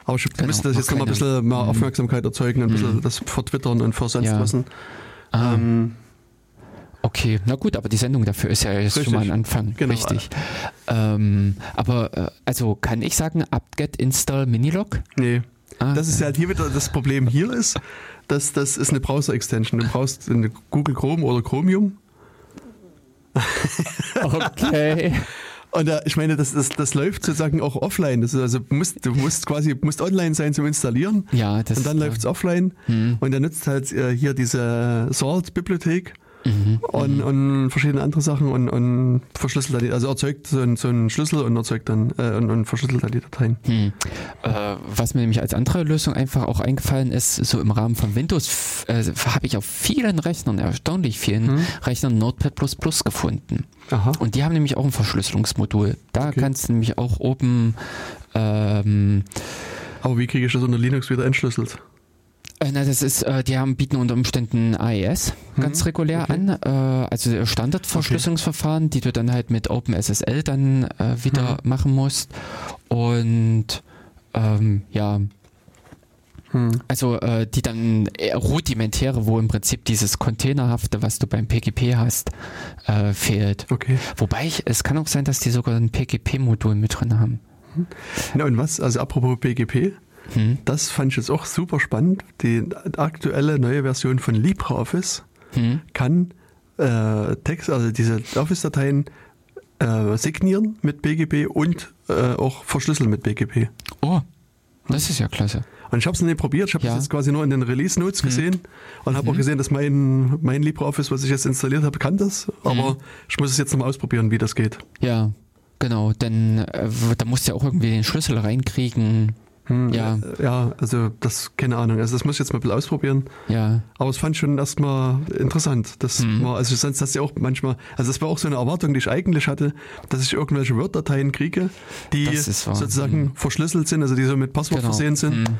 aber ich Genau, müsste das jetzt noch mal ein bisschen mehr Mhm. Aufmerksamkeit erzeugen und ein bisschen Mhm. das vertwittern und versonst Ja. lassen. Ah, Ähm, okay, na gut, aber die Sendung dafür ist ja jetzt schon Richtig. mal ein Anfang. Genau. Richtig. Ähm, aber, äh, also kann ich sagen, apt-get install Minilog? nee. Ah, Das ist ja halt hier wieder das Problem hier ist, dass das ist eine Browser-Extension. Du brauchst eine Google Chrome oder Chromium. [laughs] Okay. Und da, ich meine, das, das, das läuft sozusagen auch offline. Das ist also du musst, du musst quasi musst online sein zum Installieren. Ja, das und dann läuft es offline. Hm. Und er nutzt halt äh, hier diese Salt-Bibliothek Mhm. und, und verschiedene andere Sachen und, und verschlüsselt dann, die- also erzeugt so einen, so einen Schlüssel und erzeugt dann äh, und, und verschlüsselt dann die Dateien. Hm. Äh, was mir nämlich als andere Lösung einfach auch eingefallen ist, so im Rahmen von Windows äh, habe ich auf vielen Rechnern, erstaunlich vielen Hm. Rechnern Notepad gefunden. Aha. Und die haben nämlich auch ein Verschlüsselungsmodul. Da Okay. kannst du nämlich auch oben ähm, Aber wie kriege ich das unter Linux wieder entschlüsselt? Äh, na, das ist, äh, die haben, bieten unter Umständen AES ganz Mhm, regulär okay. an, äh, also Standardverschlüsselungsverfahren, die du dann halt mit OpenSSL dann äh, wieder Mhm. machen musst. Und ähm, ja, Hm. also äh, die dann eher rudimentäre, wo im Prinzip dieses Containerhafte, was du beim PGP hast, äh, fehlt. Okay. Wobei ich, es kann auch sein, dass die sogar ein PGP-Modul mit drin haben. Na und was? Also apropos BGP, Hm? das fand ich jetzt auch super spannend. Die aktuelle neue Version von LibreOffice Hm? kann äh, Text, also diese Office-Dateien äh, signieren mit BGP und äh, auch verschlüsseln mit BGP. Oh, das ist ja klasse. Und ich habe es noch nicht probiert, ich habe Ja. das jetzt quasi nur in den Release-Notes Mhm. gesehen und habe auch Mhm. gesehen, dass mein, mein LibreOffice, was ich jetzt installiert habe, kann das. Aber Mhm. ich muss es jetzt nochmal ausprobieren, wie das geht. Ja, genau, denn äh, da musst du ja auch irgendwie den Schlüssel reinkriegen. Hm, Ja. Ja, also das, keine Ahnung. Also das muss ich jetzt mal ein bisschen ausprobieren. Ja, Aber es fand ich schon erstmal interessant. Das Mhm. war, also sonst hast du ja auch manchmal, also das war auch so eine Erwartung, die ich eigentlich hatte, dass ich irgendwelche Word-Dateien kriege, die sozusagen Mhm. verschlüsselt sind, also die so mit Passwort genau. versehen sind. Hm.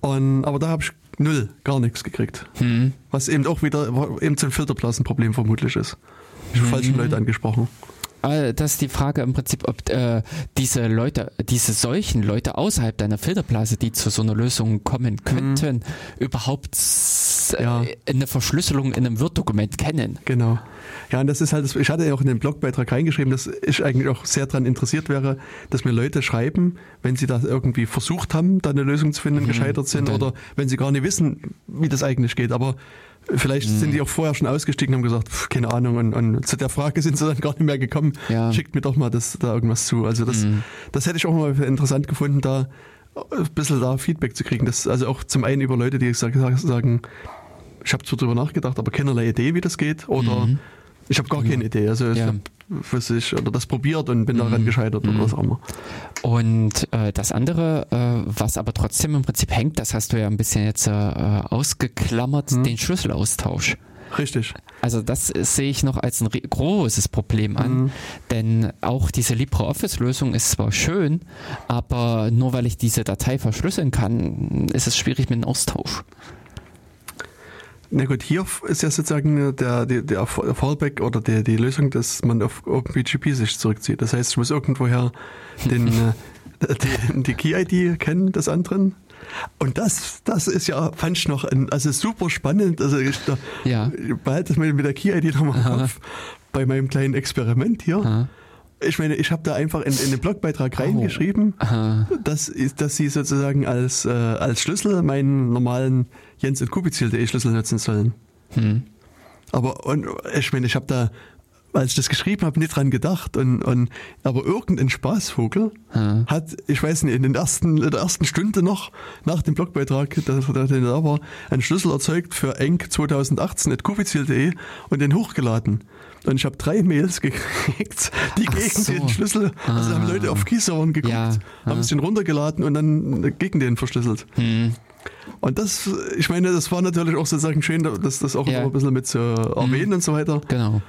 Und, aber da habe ich null, gar nichts gekriegt. Hm. Was eben auch wieder eben zum Filterblasenproblem vermutlich ist. Ich habe Mhm. falschen Leute angesprochen. Äh, Das ist die Frage im Prinzip, ob äh, diese Leute, diese solchen Leute außerhalb deiner Filterblase, die zu so einer Lösung kommen könnten, überhaupt s- Mhm. Ja. äh, eine Verschlüsselung in einem Word-Dokument kennen. Genau. Ja, und das ist halt, das- ich hatte ja auch in den Blogbeitrag reingeschrieben, dass ich eigentlich auch sehr daran interessiert wäre, dass mir Leute schreiben, wenn sie da irgendwie versucht haben, da eine Lösung zu finden, Mhm. gescheitert sind oder wenn sie gar nicht wissen, wie das eigentlich geht. Aber vielleicht Mhm. sind die auch vorher schon ausgestiegen und haben gesagt, pf, keine Ahnung, und, und zu der Frage sind sie dann gar nicht mehr gekommen. Ja. Schickt mir doch mal das, da irgendwas zu. Also das, Mhm. das hätte ich auch mal interessant gefunden, da ein bisschen da Feedback zu kriegen. Das, also auch zum einen über Leute, die sag- sagen, ich habe zwar drüber nachgedacht, aber keinerlei Idee, wie das geht. Oder Mhm. Ich habe gar keine Idee. Also ich Ja. habe was ich oder das probiert und bin Mhm. daran gescheitert oder was auch immer. Und äh, das andere, äh, was aber trotzdem im Prinzip hängt, das hast du ja ein bisschen jetzt äh, ausgeklammert, Mhm. den Schlüsselaustausch. Richtig. Also das sehe ich noch als ein großes Problem an, Mhm. denn auch diese LibreOffice-Lösung ist zwar schön, aber nur weil ich diese Datei verschlüsseln kann, ist es schwierig mit dem Austausch. Na gut, hier ist ja sozusagen der, der, der Fallback oder die, die Lösung, dass man auf OpenPGP sich zurückzieht. Das heißt, ich muss irgendwoher den, [laughs] äh, [laughs] die, die Key-ID kennen des anderen. Und das, das ist ja, fand ich noch ein, also super spannend. Also ich da, Ja. behalte das mal mit der Key-ID nochmal. Kopf bei meinem kleinen Experiment hier. Aha. Ich meine, ich habe da einfach in, in den Blogbeitrag reingeschrieben, Aha. dass, dass sie sozusagen als, äh, als Schlüssel meinen normalen Jens und Kubizil.de Schlüssel nutzen sollen. Hm. Aber und, ich meine, ich habe da, als ich das geschrieben habe, nicht dran gedacht. Und, und, aber irgendein Spaßvogel Aha. hat, ich weiß nicht, in, den ersten, in der ersten Stunde noch nach dem Blogbeitrag, der, der, der da war, einen Schlüssel erzeugt für enk 2018 at kubizil.de und den hochgeladen. Und ich habe drei Mails [laughs] gekriegt, die Ach gegen so. den Schlüssel, also haben Ah. Leute auf Keyservern geguckt, Ja, haben ah. es den runtergeladen und dann gegen den verschlüsselt. Hm. Und das, ich meine, das war natürlich auch sozusagen schön, dass das auch Ja. ein bisschen mit zu erwähnen und so weiter. Genau.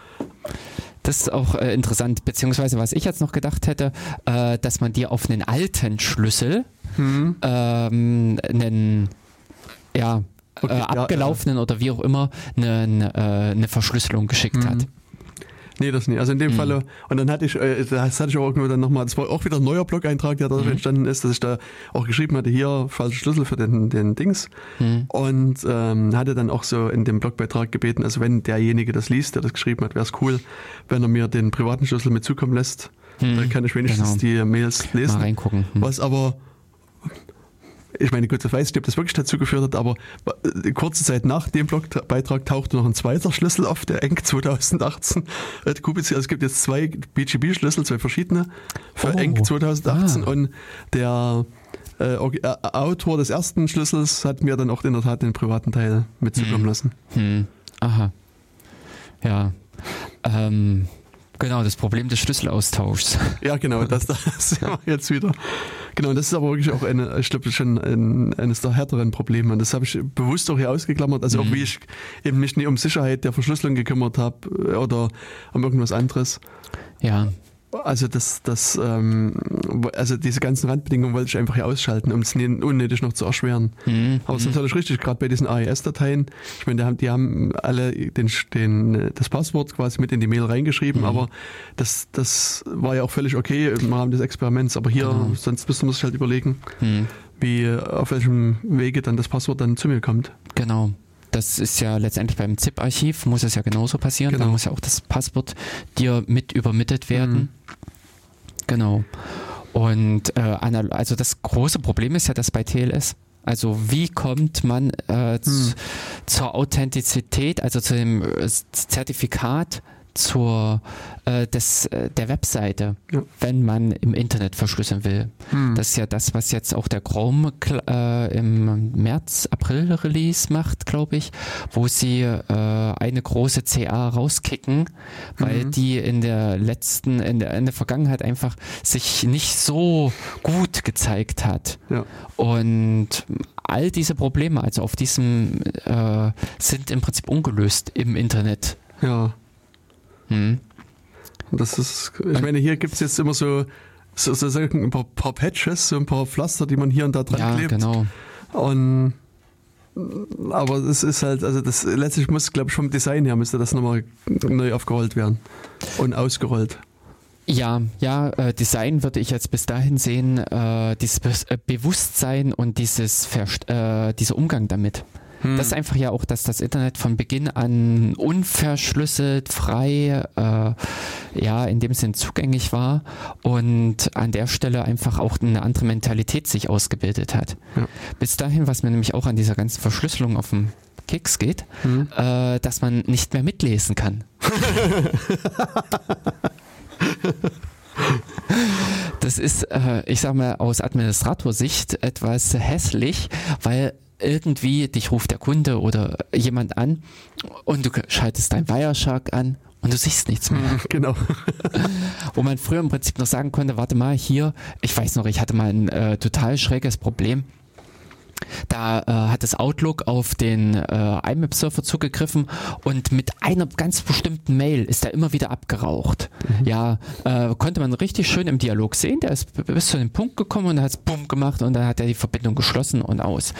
Das ist auch äh, interessant, beziehungsweise was ich jetzt noch gedacht hätte, äh, dass man dir auf einen alten Schlüssel Hm. ähm, einen ja, Okay, äh, ja, abgelaufenen oder wie auch immer eine, eine, äh, eine Verschlüsselung geschickt Mhm. hat. Nee, das nicht. Also in dem Mhm. Falle, und dann hatte ich, äh, das hatte ich auch irgendwo dann nochmal, das war auch wieder ein neuer Blog-Eintrag, der dadurch Mhm. entstanden ist, dass ich da auch geschrieben hatte, hier, falscher Schlüssel für den, den Dings. Hm. Und ähm, hatte dann auch so in dem Blogbeitrag gebeten, also wenn derjenige das liest, der das geschrieben hat, wäre es cool, wenn er mir den privaten Schlüssel mit zukommen lässt. Dann kann ich wenigstens Genau. die Mails Mal lesen. reingucken. Hm. Was aber, ich meine, gut, ich weiß nicht, ob das wirklich dazu geführt hat, aber äh, kurze Zeit nach dem Blogbeitrag tauchte noch ein zweiter Schlüssel auf, der ENC 2018 at QBC. Also es gibt jetzt zwei BGB-Schlüssel, zwei verschiedene für Oh. ENC 2018 Ah. und der äh, äh, Autor des ersten Schlüssels hat mir dann auch in der Tat den privaten Teil mitzukommen Hm. lassen. Hm. Aha. Ja. Ähm, genau, das Problem des Schlüsselaustauschs. Ja, genau, das, das [laughs] sind wir jetzt wieder. Genau, das ist aber wirklich auch eine, ich glaube, schon ein, eines der härteren Probleme. Und das habe ich bewusst auch hier ausgeklammert. Also Mhm. auch wie ich eben mich nicht um Sicherheit der Verschlüsselung gekümmert habe äh, oder um irgendwas anderes. Ja. Also das, das, ähm, also diese ganzen Randbedingungen wollte ich einfach hier ausschalten, um es nicht unnötig noch zu erschweren. Hm. Aber es ist natürlich richtig, gerade bei diesen AES-Dateien. Ich meine, die haben, die haben alle den, den, das Passwort quasi mit in die Mail reingeschrieben, Mhm. aber das, das war ja auch völlig okay im Rahmen des Experiments. Aber hier, Genau. sonst müsste man sich halt überlegen, Hm. wie, auf welchem Wege dann das Passwort dann zu mir kommt. Genau. Das ist ja letztendlich beim ZIP-Archiv, muss es ja genauso passieren. Da Genau. muss ja auch das Passwort dir mit übermittelt werden. Mhm. Genau. Und äh, also das große Problem ist ja das bei TLS. Also wie kommt man äh, Hm. zur Authentizität, also zu dem äh, Zertifikat zur, äh, des, äh, der Webseite, Ja. wenn man im Internet verschlüsseln will? Das ist ja das, was jetzt auch der Chrome äh, im März, April Release macht, glaube ich, wo sie äh, eine große CA rauskicken, weil Mhm. die in der letzten, in der, in der Vergangenheit einfach sich nicht so gut gezeigt hat. ja. Und all diese Probleme, also auf diesem, äh, sind im Prinzip ungelöst im Internet. ja. Hm. Und Das ist, ich meine, hier gibt es jetzt immer so, so, so ein paar, paar Patches, so ein paar Pflaster, die man hier und da dran Ja, klebt. genau. Und aber es ist halt, also das letztlich muss, glaube ich, vom Design her müsste das nochmal neu aufgerollt werden und ausgerollt. Ja, ja, äh, Design würde ich jetzt bis dahin sehen, äh, dieses Be äh, Bewusstsein und dieses Verst äh, dieser Umgang damit. Hm. Das ist einfach ja auch, dass das Internet von Beginn an unverschlüsselt, frei, äh, ja, in dem Sinn zugänglich war und an der Stelle einfach auch eine andere Mentalität sich ausgebildet hat. Ja. Bis dahin, was mir nämlich auch an dieser ganzen Verschlüsselung auf dem Keks geht, Hm. äh, dass man nicht mehr mitlesen kann. [laughs] Das ist, äh, ich sag mal, aus Administratorsicht etwas hässlich, weil irgendwie dich ruft der Kunde oder jemand an und du schaltest dein Wireshark an und du siehst nichts mehr. [laughs] Genau. [laughs] Wo man früher im Prinzip noch sagen konnte, warte mal, hier, ich weiß noch, ich hatte mal ein äh, total schräges Problem. Da äh, hat das Outlook auf den äh, IMAP-Surfer zugegriffen und mit einer ganz bestimmten Mail ist er immer wieder abgeraucht. Mhm. Ja, äh, konnte man richtig schön im Dialog sehen. Der ist bis zu dem Punkt gekommen und hat es bumm gemacht und dann hat er die Verbindung geschlossen und aus.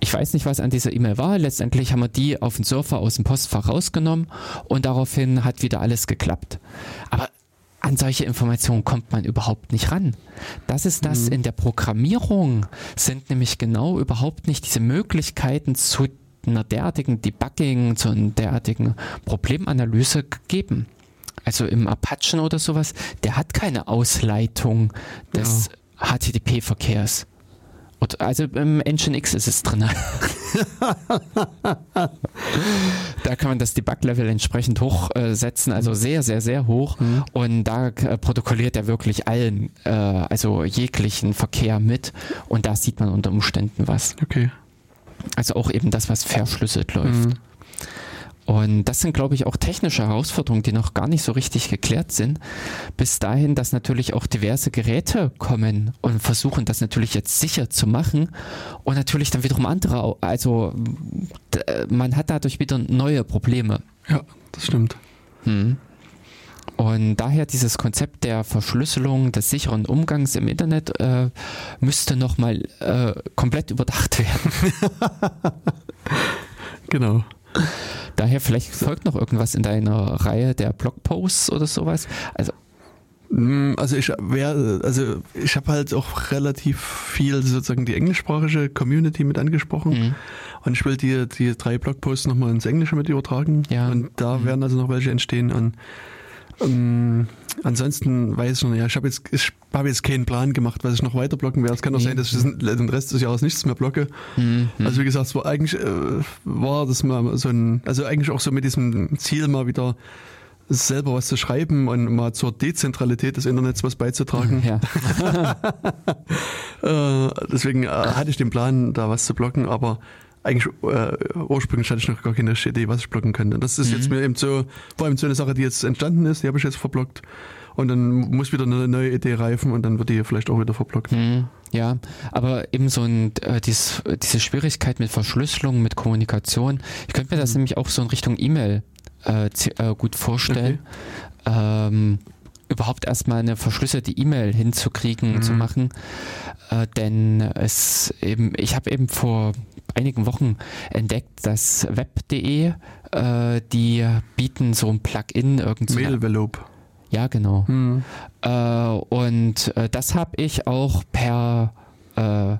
Ich weiß nicht, was an dieser E-Mail war. Letztendlich haben wir die auf den Surfer aus dem Postfach rausgenommen und daraufhin hat wieder alles geklappt. Aber an solche Informationen kommt man überhaupt nicht ran. Das ist das mhm. in der Programmierung sind nämlich genau überhaupt nicht diese Möglichkeiten zu einer derartigen Debugging, zu einer derartigen Problemanalyse gegeben. Also im Apachen oder sowas, der hat keine Ausleitung des ja. HTTP-Verkehrs. Also im Engine X ist es drin. [laughs] da kann man das Debug-Level entsprechend hochsetzen, also sehr, sehr, sehr hoch. Mhm. Und da äh, protokolliert er wirklich allen, äh, also jeglichen Verkehr mit. Und da sieht man unter Umständen was. Okay. Also auch eben das, was verschlüsselt läuft. Mhm. Und das sind, glaube ich, auch technische Herausforderungen, die noch gar nicht so richtig geklärt sind. Bis dahin, dass natürlich auch diverse Geräte kommen und versuchen, das natürlich jetzt sicher zu machen. Und natürlich dann wiederum andere, also man hat dadurch wieder neue Probleme. Ja, das stimmt. Hm. Und daher dieses Konzept der Verschlüsselung, des sicheren Umgangs im Internet äh, müsste nochmal äh, komplett überdacht werden. [laughs] genau. Daher vielleicht folgt noch irgendwas in deiner Reihe der Blogposts oder sowas. Also mm, also ich wär, also ich habe halt auch relativ viel sozusagen die englischsprachige Community mit angesprochen mhm. und ich will die, die drei Blogposts nochmal ins Englische mit übertragen ja. und da mhm. werden also noch welche entstehen und ähm, ansonsten weiß ich noch, ja, ich habe jetzt, ich hab jetzt keinen Plan gemacht, was ich noch weiter blocken werde. Es kann auch nee. sein, dass ich den Rest des Jahres nichts mehr blocke. Mhm. Also wie gesagt, es war eigentlich äh, war das mal so ein, also eigentlich auch so mit diesem Ziel mal wieder selber was zu schreiben und mal zur Dezentralität des Internets was beizutragen. Ja. [laughs] äh, deswegen äh, hatte ich den Plan, da was zu blocken, aber eigentlich äh, ursprünglich hatte ich noch gar keine Idee, was ich blocken könnte. Das ist mhm. jetzt mir eben so, vor allem so eine Sache, die jetzt entstanden ist, die habe ich jetzt verblockt. Und dann muss wieder eine neue Idee reifen und dann wird die vielleicht auch wieder verblockt. Mhm. Ja, aber eben so ein, äh, dies, diese Schwierigkeit mit Verschlüsselung, mit Kommunikation, ich könnte mir das mhm. nämlich auch so in Richtung E-Mail äh, äh, gut vorstellen. Okay. Ähm, überhaupt erstmal eine verschlüsselte E-Mail hinzukriegen, mhm. zu machen. Äh, denn es eben, ich habe eben vor einigen Wochen entdeckt, dass web.de, äh, die bieten so ein Plugin irgendwie. Mailvelope. Ja, genau. Mhm. Äh, und äh, das habe ich auch per äh,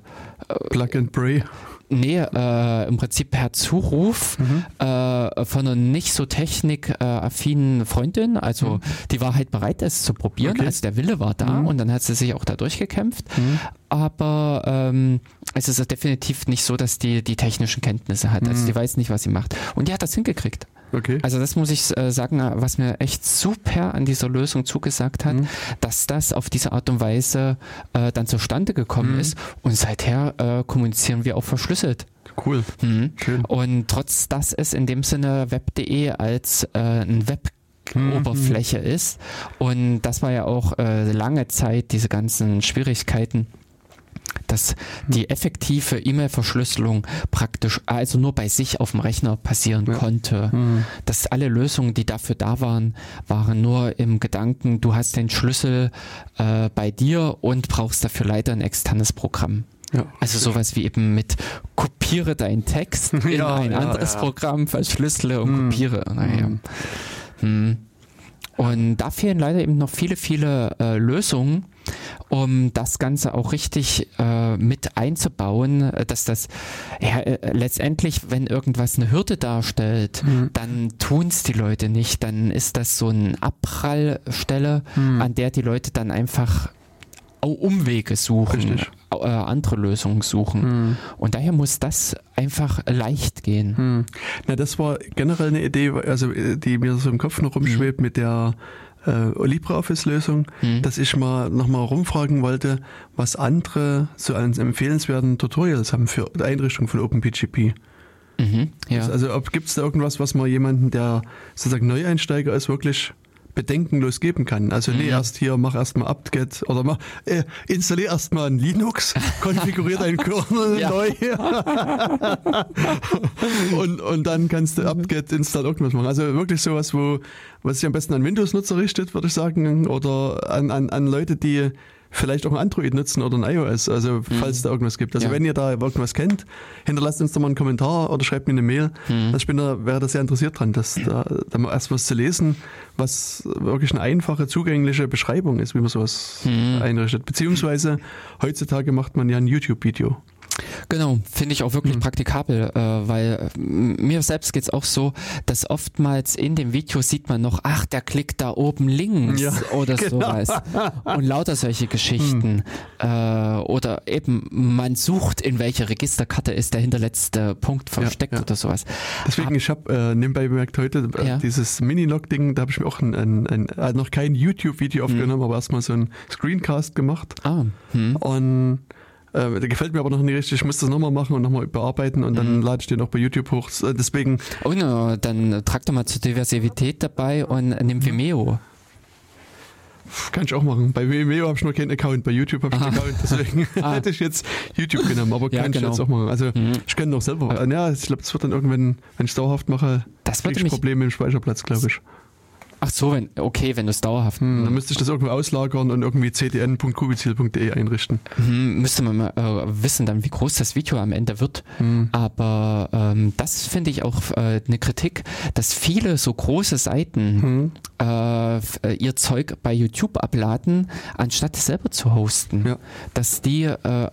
Plug and Pray. Nee, äh, im Prinzip per Zuruf mhm. äh, von einer nicht so technikaffinen Freundin. Also mhm. die war halt bereit, es zu probieren. Okay. Also der Wille war da mhm. und dann hat sie sich auch da durchgekämpft. Mhm. Aber ähm, es ist definitiv nicht so, dass die die technischen Kenntnisse hat. Also mhm. die weiß nicht, was sie macht. Und die hat das hingekriegt. Okay. Also das muss ich äh, sagen, was mir echt super an dieser Lösung zugesagt hat, mhm. dass das auf diese Art und Weise äh, dann zustande gekommen mhm. ist und seither äh, kommunizieren wir auch verschlüsselt. Cool. Mhm. Schön. Und trotz dass es in dem Sinne web.de als äh, ein Web Oberfläche mhm. ist. Und das war ja auch äh, lange Zeit diese ganzen Schwierigkeiten dass die effektive E-Mail-Verschlüsselung praktisch also nur bei sich auf dem Rechner passieren ja. konnte. Mhm. Dass alle Lösungen, die dafür da waren, waren nur im Gedanken, du hast den Schlüssel äh, bei dir und brauchst dafür leider ein externes Programm. Ja. Also sowas wie eben mit kopiere deinen Text [laughs] in ja, ein anderes Programm, verschlüssele und mhm. kopiere. Naja. Mhm. Hm. Und da fehlen leider eben noch viele, viele äh, Lösungen, um das Ganze auch richtig äh, mit einzubauen, äh, dass das ja, äh, letztendlich, wenn irgendwas eine Hürde darstellt, mhm. dann tun es die Leute nicht. Dann ist das so eine Abprallstelle, mhm. an der die Leute dann einfach Umwege suchen, Richtig. äh, andere Lösungen suchen. Hm. Und daher muss das einfach leicht gehen. Hm. Na, das war generell eine Idee, also äh, die mir so im Kopf noch rumschwebt hm. mit der äh, LibreOffice-Lösung, hm. dass ich mal nochmal rumfragen wollte, was andere so an empfehlenswerten Tutorials haben für die Einrichtung von OpenPGP. Mhm, ja. Also gibt es da irgendwas, was man jemanden, der sozusagen Neueinsteiger ist, wirklich bedenkenlos geben kann. Also nee, Mhm. erst hier, mach erstmal apt-get oder mach, äh, installier erstmal ein Linux, [laughs] konfigurier deinen Kernel Ja. neu [laughs] und, und dann kannst du apt-get install irgendwas machen. Also wirklich sowas, wo, was sich am besten an Windows-Nutzer richtet, würde ich sagen, oder an, an, an Leute, die vielleicht auch ein Android nutzen oder ein iOS, also falls da irgendwas gibt. Also Ja. wenn ihr da irgendwas kennt, hinterlasst uns doch mal einen Kommentar oder schreibt mir eine Mail. Also ich bin da, wäre da sehr interessiert dran, dass da, da mal erst was zu lesen, was wirklich eine einfache, zugängliche Beschreibung ist, wie man sowas einrichtet. Beziehungsweise heutzutage macht man ja ein YouTube-Video. Genau, finde ich auch wirklich Mhm. praktikabel, äh, weil äh, mir selbst geht's auch so, dass oftmals in dem Video sieht man noch, ach, der klickt da oben links Ja, [laughs] oder genau. sowas. Und lauter solche Geschichten. Äh, oder eben, man sucht, in welcher Registerkarte ist der hinterletzte Punkt versteckt ja. oder sowas. Deswegen, ich habe äh, nebenbei bemerkt heute, äh, Ja. dieses Mini-Log-Ding, da habe ich mir auch ein, ein, ein, äh, noch kein YouTube-Video aufgenommen, aber erstmal so ein Screencast gemacht. Ah, hm. Und äh, der gefällt mir aber noch nicht richtig. Ich muss das nochmal machen und nochmal bearbeiten und dann lade ich den auch bei YouTube hoch. Äh, Deswegen, Oh, na, dann trag doch mal zur Diversität dabei und nimm Vimeo. kann ich auch machen. Bei Vimeo habe ich noch keinen Account, bei YouTube habe ich einen Account, deswegen [laughs] Ah. hätte ich jetzt YouTube genommen, aber [laughs] Ja, kann genau. ich jetzt auch machen. Also Mhm. ich kann noch selber. Äh, ja, ich glaube, das wird dann irgendwann, wenn ich es dauerhaft mache, Das ich. Probleme im Speicherplatz, glaube ich. Ach so, wenn, okay, wenn du es dauerhaft. Hm, dann müsste ich das irgendwo auslagern und irgendwie cdn.kubizil.de einrichten. Hm, müsste man mal äh, wissen, dann wie groß das Video am Ende wird. Hm. Aber ähm, das finde ich auch äh, eine Kritik, dass viele so große Seiten Hm. äh, äh, ihr Zeug bei YouTube abladen, anstatt es selber zu hosten. Ja. Dass die, äh,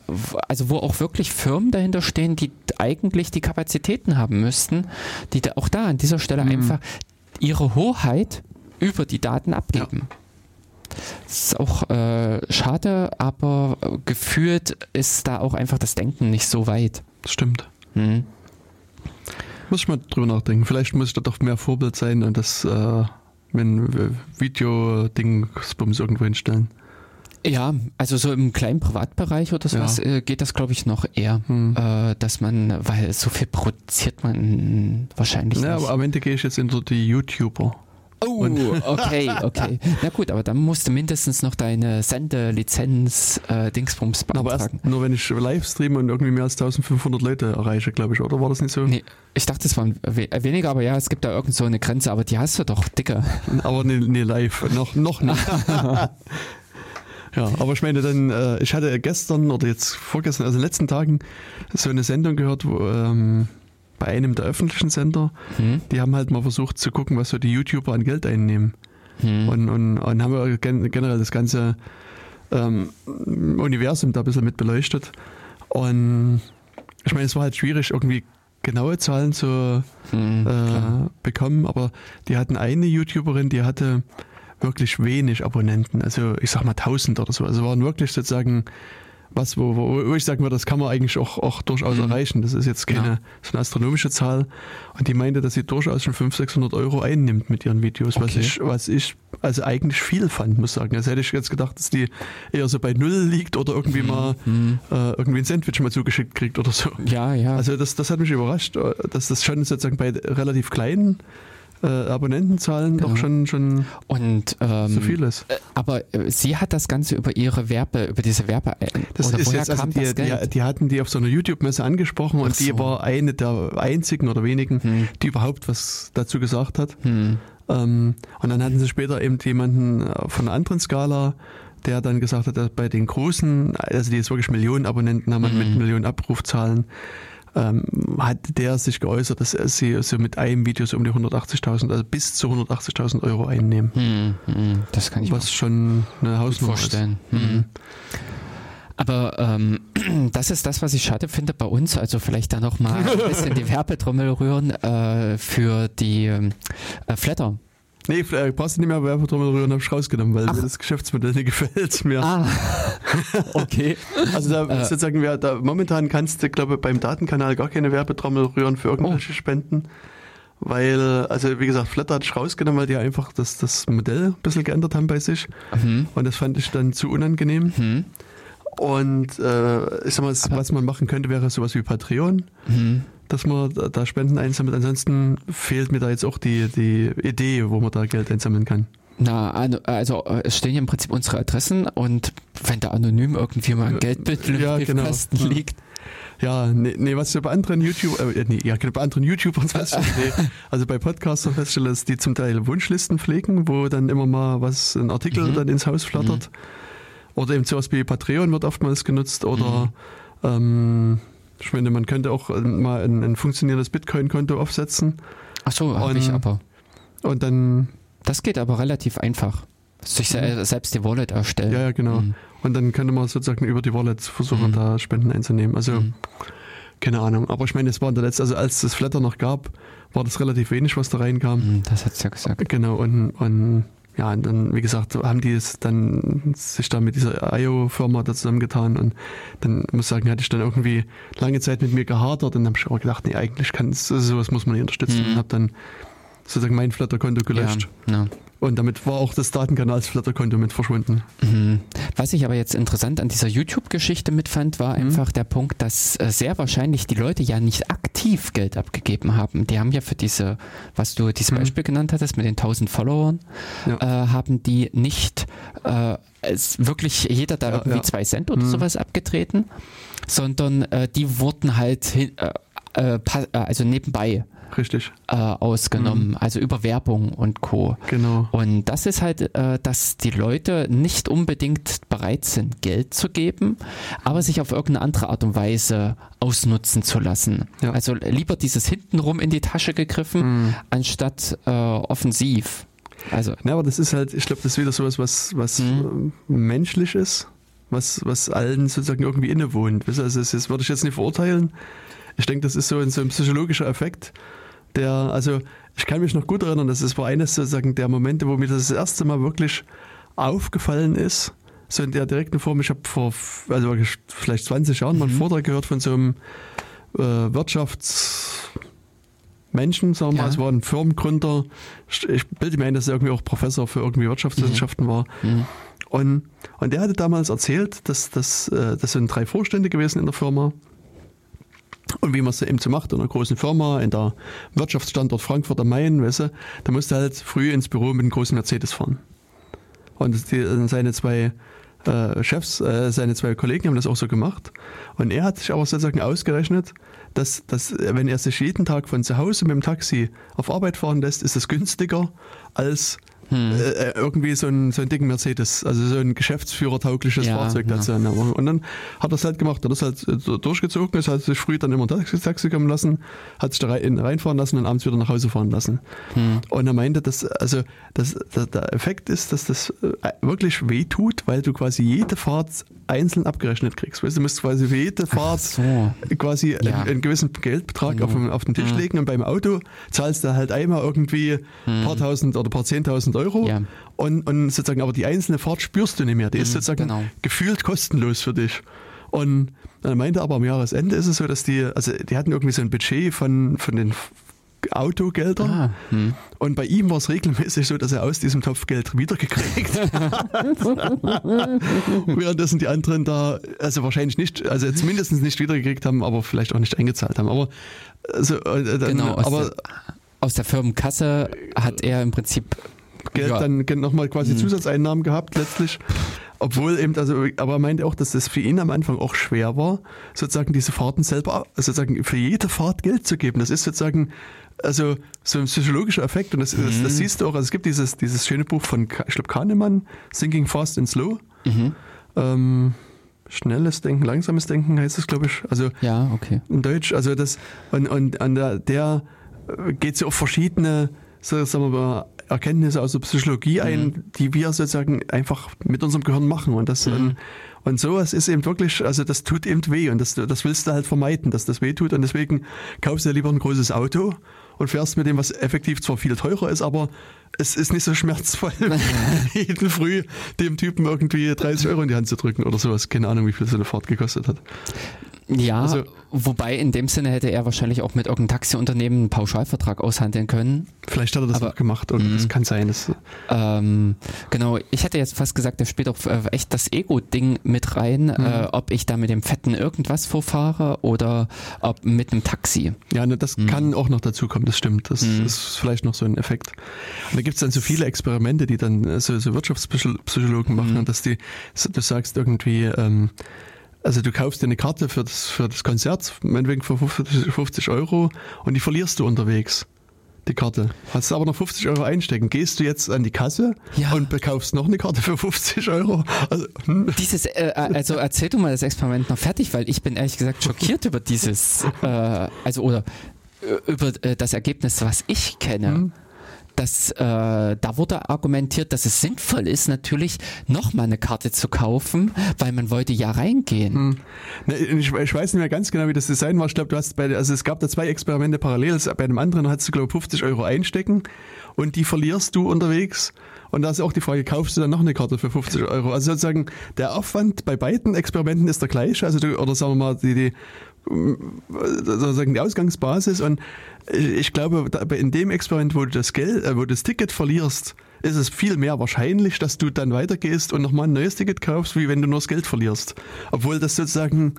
also wo auch wirklich Firmen dahinter stehen, die eigentlich die Kapazitäten haben müssten, die da auch da an dieser Stelle Mhm. einfach ihre Hoheit über die Daten abgeben. Das ist auch äh, schade, aber äh, gefühlt ist da auch einfach das Denken nicht so weit. Das stimmt. Hm. Muss ich mal drüber nachdenken. Vielleicht muss ich da doch mehr Vorbild sein und das äh, wenn Video-Ding irgendwo hinstellen. Ja, also so im kleinen Privatbereich oder sowas Ja. äh, geht das, glaube ich, noch eher, Hm. äh, dass man, weil so viel produziert man wahrscheinlich Ja, nicht. aber am Ende gehe ich jetzt unter die YouTuber. Oh, [laughs] okay, okay. Na gut, aber dann musst du mindestens noch deine Sendelizenz äh, Dingsbums Aber beantragen. erst nur, wenn ich live streame und irgendwie mehr als 1500 Leute erreiche, glaube ich, oder war das nicht so? Nee, ich dachte, es waren we äh, weniger, aber ja, es gibt da irgend so eine Grenze, aber die hast du doch, dicker. [laughs] Aber nee, nee live, noch, noch nicht. [laughs] ja, aber ich meine dann, äh, ich hatte gestern oder jetzt vorgestern, also in den letzten Tagen, so eine Sendung gehört, wo ähm, bei einem der öffentlichen Sender, Hm? die haben halt mal versucht zu gucken, was so die YouTuber an Geld einnehmen. Hm. Und, und, und haben wir gen generell das ganze ähm, Universum da ein bisschen mit beleuchtet. Und ich meine, es war halt schwierig, irgendwie genaue Zahlen zu Hm, äh, bekommen, aber die hatten eine YouTuberin, die hatte wirklich wenig Abonnenten, also ich sag mal 1000 oder so. Also waren wirklich sozusagen was, wo, wo, wo ich sagen würde, das kann man eigentlich auch, auch durchaus Mhm. erreichen. Das ist jetzt keine Ja. so eine astronomische Zahl. Und die meinte, dass sie durchaus schon 500, 600 Euro einnimmt mit ihren Videos, was Okay. ich, was ich also eigentlich viel fand, muss ich sagen. Also hätte ich jetzt gedacht, dass die eher so bei Null liegt oder irgendwie mal Hm. äh, irgendwie ein Sandwich mal zugeschickt kriegt oder so. Ja, ja. Also das, das hat mich überrascht, äh, dass das schon sozusagen bei relativ kleinen äh, Abonnentenzahlen Genau. doch schon, schon und ähm, so viel ist. äh, aber äh, sie hat das Ganze über ihre Werbe, über diese Werbe. äh, Das ist jetzt, also die, die, die hatten die auf so einer YouTube-Messe angesprochen Ach und die so. war eine der einzigen oder wenigen, Hm. die überhaupt was dazu gesagt hat. Hm. Ähm, und dann hatten sie später eben jemanden von einer anderen Skala, der dann gesagt hat, dass bei den großen, also die jetzt wirklich Millionen Abonnenten haben Mhm. mit Millionen Abrufzahlen, ähm, hat der sich geäußert, dass er sie so mit einem Video so um die 180.000, also bis zu 180.000 Euro einnehmen. Hm, hm, das kann ich mir Was schon eine Hausnummer vorstellen. ist. Hm. Mhm. Aber ähm, [clears throat] das ist das, was ich schade finde bei uns. Also vielleicht da noch mal ein bisschen die [laughs] Werbetrommel rühren äh, für die ähm, äh, Flatter. Nee, äh, brauchst du nicht mehr Werbetrommel rühren, habe ich rausgenommen, weil Ach. mir das Geschäftsmodell nicht [laughs] gefällt mir. Ah, [laughs] okay. Also da Äh. sozusagen, wir, da, momentan kannst du, glaube ich, beim Datenkanal gar keine Werbetrommel rühren für irgendwelche Oh. Spenden. Weil, also wie gesagt, Flatter hatte ich rausgenommen, weil die einfach das, das Modell ein bisschen geändert haben bei sich. Hm, Und das fand ich dann zu unangenehm. hm. Und äh, ich sag mal, was man machen könnte, wäre sowas wie Patreon, mhm. Dass man da Spenden einsammelt. Ansonsten fehlt mir da jetzt auch die, die Idee, wo man da Geld einsammeln kann. Na, also äh, es stehen ja im Prinzip unsere Adressen und wenn da anonym irgendwie mal ein Geldbüttel ja, im genau. liegt. Ja, nee, nee, was ich bei anderen YouTube, äh, nee, ja, bei anderen YouTubern [laughs] feststelle, nee, also bei Podcastern feststelle, dass die zum Teil Wunschlisten pflegen, wo dann immer mal was, ein Artikel mhm. dann ins Haus flattert. Mhm. Oder eben sowas wie Patreon wird oftmals genutzt oder mhm. ähm, ich meine, man könnte auch mal ein, ein funktionierendes Bitcoin-Konto aufsetzen. Ach so, habe ich aber. Und dann das geht aber relativ einfach. Sich mhm. selbst die Wallet erstellen. Ja, ja genau. Mhm. Und dann könnte man sozusagen über die Wallet versuchen, mhm. da Spenden einzunehmen. Also, mhm. keine Ahnung. Aber ich meine, es war in der letzten, also als es Flatter noch gab, war das relativ wenig, was da reinkam. Mhm, das hat es ja gesagt. Genau, und, und ja, und dann, wie gesagt, haben die es dann sich da mit dieser IO-Firma da zusammengetan und dann muss ich sagen, hatte ich dann irgendwie lange Zeit mit mir gehadert und dann habe ich auch gedacht, nee, eigentlich kann es, sowas muss man nicht unterstützen mhm. und habe dann sozusagen mein Flutter-Konto gelöscht. Ja, ja. Und damit war auch das Datenkanals Flutter-Konto mit verschwunden. Mhm. Was ich aber jetzt interessant an dieser YouTube-Geschichte mitfand, war mhm. einfach der Punkt, dass äh, sehr wahrscheinlich die Leute ja nicht aktiv Geld abgegeben haben. Die haben ja für diese, was du dieses mhm. Beispiel genannt hattest, mit den 1000 Followern, ja. äh, haben die nicht äh, wirklich jeder da irgendwie zwei Cent oder mhm. sowas abgetreten, sondern äh, die wurden halt hin, äh, also nebenbei Richtig. Äh, ausgenommen, mhm. also über Werbung und Co. Genau. Und das ist halt, äh, dass die Leute nicht unbedingt bereit sind, Geld zu geben, aber sich auf irgendeine andere Art und Weise ausnutzen zu lassen. Ja. Also lieber dieses hintenrum in die Tasche gegriffen, mhm. anstatt äh, offensiv. Also. Ja, aber das ist halt, ich glaube, das ist wieder sowas, was, was mhm. menschlich ist, was, was allen sozusagen irgendwie innewohnt. Also das würde ich jetzt nicht verurteilen. Ich denke, das ist so ein, so ein psychologischer Effekt, der, also ich kann mich noch gut erinnern, das war eines sozusagen der Momente, wo mir das, das erste Mal wirklich aufgefallen ist, so in der direkten Form. Ich habe vor also vielleicht 20 Jahren mal einen mhm. Vortrag gehört von so einem äh, Wirtschaftsmenschen, sagen wir ja. mal, es war ein Firmengründer. Ich bilde mir ein, dass er irgendwie auch Professor für irgendwie Wirtschaftswissenschaften mhm. war. Mhm. Und, und der hatte damals erzählt, dass, dass äh, das sind drei Vorstände gewesen in der Firma. Und wie man es eben so macht in einer großen Firma, in der Wirtschaftsstandort Frankfurt am Main, weißt du, da musste halt früh ins Büro mit einem großen Mercedes fahren. Und die, seine zwei äh, Chefs, äh, seine zwei Kollegen haben das auch so gemacht. Und er hat sich aber sozusagen ausgerechnet, dass, dass wenn er sich jeden Tag von zu Hause mit dem Taxi auf Arbeit fahren lässt, ist es günstiger als hm. Äh, äh, irgendwie so ein, so ein dicken Mercedes, also so ein geschäftsführertaugliches ja, Fahrzeug dazu. Ja. Und dann hat er es halt gemacht, hat es halt äh, durchgezogen, ist hat sich früh dann immer Taxi, Taxi kommen lassen, hat sich da rein, reinfahren lassen und abends wieder nach Hause fahren lassen. Hm. Und er meinte, dass also dass, dass der Effekt ist, dass das wirklich weh tut, weil du quasi jede Fahrt einzeln abgerechnet kriegst. Weißt, du musst quasi für jede Fahrt so. quasi ja. einen, einen, gewissen Geldbetrag genau. auf, den, auf den Tisch hm. legen und beim Auto zahlst du halt einmal irgendwie ein hm. paar tausend oder ein paar zehntausend 1000 Euro ja. und, und sozusagen, aber die einzelne Fahrt spürst du nicht mehr. Die mhm, ist sozusagen genau. gefühlt kostenlos für dich. Und er meinte aber am Jahresende ist es so, dass die, also die hatten irgendwie so ein Budget von, von den Autogeldern. Ah, hm. Und bei ihm war es regelmäßig so, dass er aus diesem Topf Geld wiedergekriegt [laughs] hat. Währenddessen die anderen da, also wahrscheinlich nicht, also zumindest nicht wiedergekriegt haben, aber vielleicht auch nicht eingezahlt haben. Aber, also, äh, dann, genau, aus, aber, der, aus der Firmenkasse hat er im Prinzip Geld ja. dann nochmal quasi mhm. Zusatzeinnahmen gehabt letztlich. Obwohl eben, also, aber er meinte auch, dass das für ihn am Anfang auch schwer war, sozusagen diese Fahrten selber, sozusagen für jede Fahrt Geld zu geben. Das ist sozusagen, also so ein psychologischer Effekt und das, mhm. das, das, mhm. siehst du auch, also es gibt dieses, dieses schöne Buch von, ich glaube, Kahnemann, Thinking Fast and Slow. Mhm. Ähm, schnelles Denken, langsames Denken heißt es, glaube ich. Also ja, okay. in Deutsch. Also das und, und an der, der geht so auf verschiedene, so, sagen wir mal, Erkenntnisse aus der Psychologie ein, mhm. die wir sozusagen einfach mit unserem Gehirn machen. Und das mhm. und sowas ist eben wirklich, also das tut eben weh und das, das willst du halt vermeiden, dass das weh tut. Und deswegen kaufst du lieber ein großes Auto und fährst mit dem, was effektiv zwar viel teurer ist, aber es ist nicht so schmerzvoll, [laughs] jeden Früh dem Typen irgendwie 30 Euro in die Hand zu drücken oder sowas. Keine Ahnung, wie viel so eine Fahrt gekostet hat. Ja, also, wobei in dem Sinne hätte er wahrscheinlich auch mit irgendeinem Taxiunternehmen einen Pauschalvertrag aushandeln können. Vielleicht hat er das aber, auch gemacht und das mhm. kann sein. Dass, ähm, genau, ich hätte jetzt fast gesagt, da spielt auch äh, echt das Ego-Ding mit rein, mhm. äh, ob ich da mit dem Fetten irgendwas vorfahre oder ob mit einem Taxi. Ja, ne, das mhm. kann auch noch dazu kommen, das stimmt. Das mhm. ist vielleicht noch so ein Effekt. Und da gibt es dann so viele Experimente, die dann äh, so, so Wirtschaftspsychologen machen, mhm. dass die, du sagst irgendwie, ähm, also du kaufst dir eine Karte für das, für das Konzert, meinetwegen für 50 Euro und die verlierst du unterwegs. Die Karte. Hast du aber noch 50 Euro einstecken. Gehst du jetzt an die Kasse ja. und bekaufst noch eine Karte für 50 Euro? Also, hm. dieses, äh, also erzähl du mal das Experiment noch fertig, weil ich bin ehrlich gesagt schockiert über dieses, äh, also oder äh, über äh, das Ergebnis, was ich kenne. Hm dass äh, da wurde argumentiert, dass es sinnvoll ist, natürlich nochmal eine Karte zu kaufen, weil man wollte ja reingehen. Hm. Ich, ich, weiß nicht mehr ganz genau, wie das Design war. Ich glaube, du hast bei, also es gab da zwei Experimente parallel. Bei dem anderen hast du, glaube ich, 50 Euro einstecken und die verlierst du unterwegs. Und da ist auch die Frage, kaufst du dann noch eine Karte für 50 Euro? Also sozusagen der Aufwand bei beiden Experimenten ist der gleiche. Also du, oder sagen wir mal, die, die sozusagen die Ausgangsbasis und ich glaube, in dem Experiment, wo du das Geld, äh, wo du das Ticket verlierst, ist es viel mehr wahrscheinlich, dass du dann weitergehst und nochmal ein neues Ticket kaufst, wie wenn du nur das Geld verlierst. Obwohl das sozusagen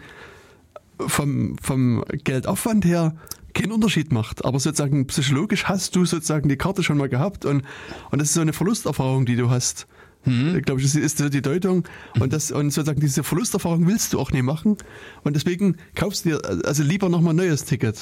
vom, vom Geldaufwand her keinen Unterschied macht. Aber sozusagen psychologisch hast du sozusagen die Karte schon mal gehabt und, und das ist so eine Verlusterfahrung, die du hast. Mhm. Ich glaube, das ist so die Deutung. Und, das, und sozusagen diese Verlusterfahrung willst du auch nicht machen. Und deswegen kaufst du dir also lieber nochmal ein neues Ticket.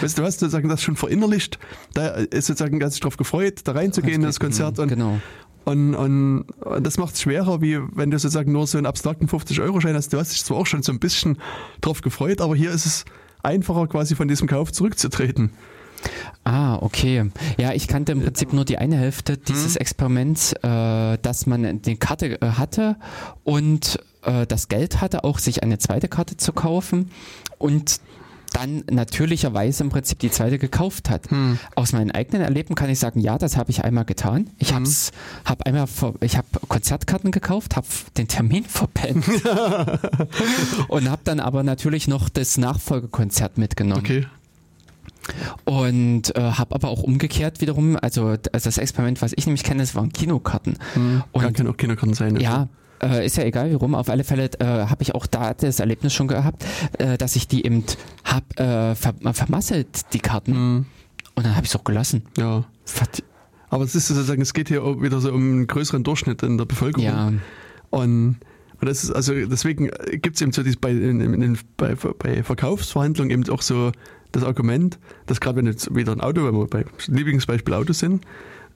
Weißt du, du hast sozusagen das schon verinnerlicht. Da ist sozusagen ganz drauf gefreut, da reinzugehen in das Konzert. Und, genau. Und, und, und das macht es schwerer, wie wenn du sozusagen nur so einen abstrakten 50-Euro-Schein hast. Du hast dich zwar auch schon so ein bisschen drauf gefreut, aber hier ist es einfacher, quasi von diesem Kauf zurückzutreten. Ah, okay. Ja, ich kannte im Prinzip nur die eine Hälfte dieses hm. Experiments, äh, dass man die Karte äh, hatte und äh, das Geld hatte, auch sich eine zweite Karte zu kaufen und dann natürlicherweise im Prinzip die zweite gekauft hat. Hm. Aus meinen eigenen Erleben kann ich sagen, ja, das habe ich einmal getan. Ich hm. habe hab einmal, ich habe Konzertkarten gekauft, habe den Termin [laughs] verpennt [laughs] und habe dann aber natürlich noch das Nachfolgekonzert mitgenommen. Okay. Und äh, habe aber auch umgekehrt wiederum, also, also das Experiment, was ich nämlich kenne, das waren Kinokarten. Hm, und, ja, können auch Kinokarten sein. Ja, äh, ist ja egal wie rum. Auf alle Fälle äh, habe ich auch da das Erlebnis schon gehabt, äh, dass ich die eben hab äh, ver vermasselt, die Karten. Hm. Und dann habe ich es auch gelassen. Ja. Aber es ist sozusagen, es geht hier wieder so um einen größeren Durchschnitt in der Bevölkerung. Ja. Und und das ist also deswegen gibt es eben so dies bei, in, in, bei, bei Verkaufsverhandlungen eben auch so das Argument, dass gerade wenn jetzt wieder ein Auto, wenn wir bei Lieblingsbeispiel Autos sind,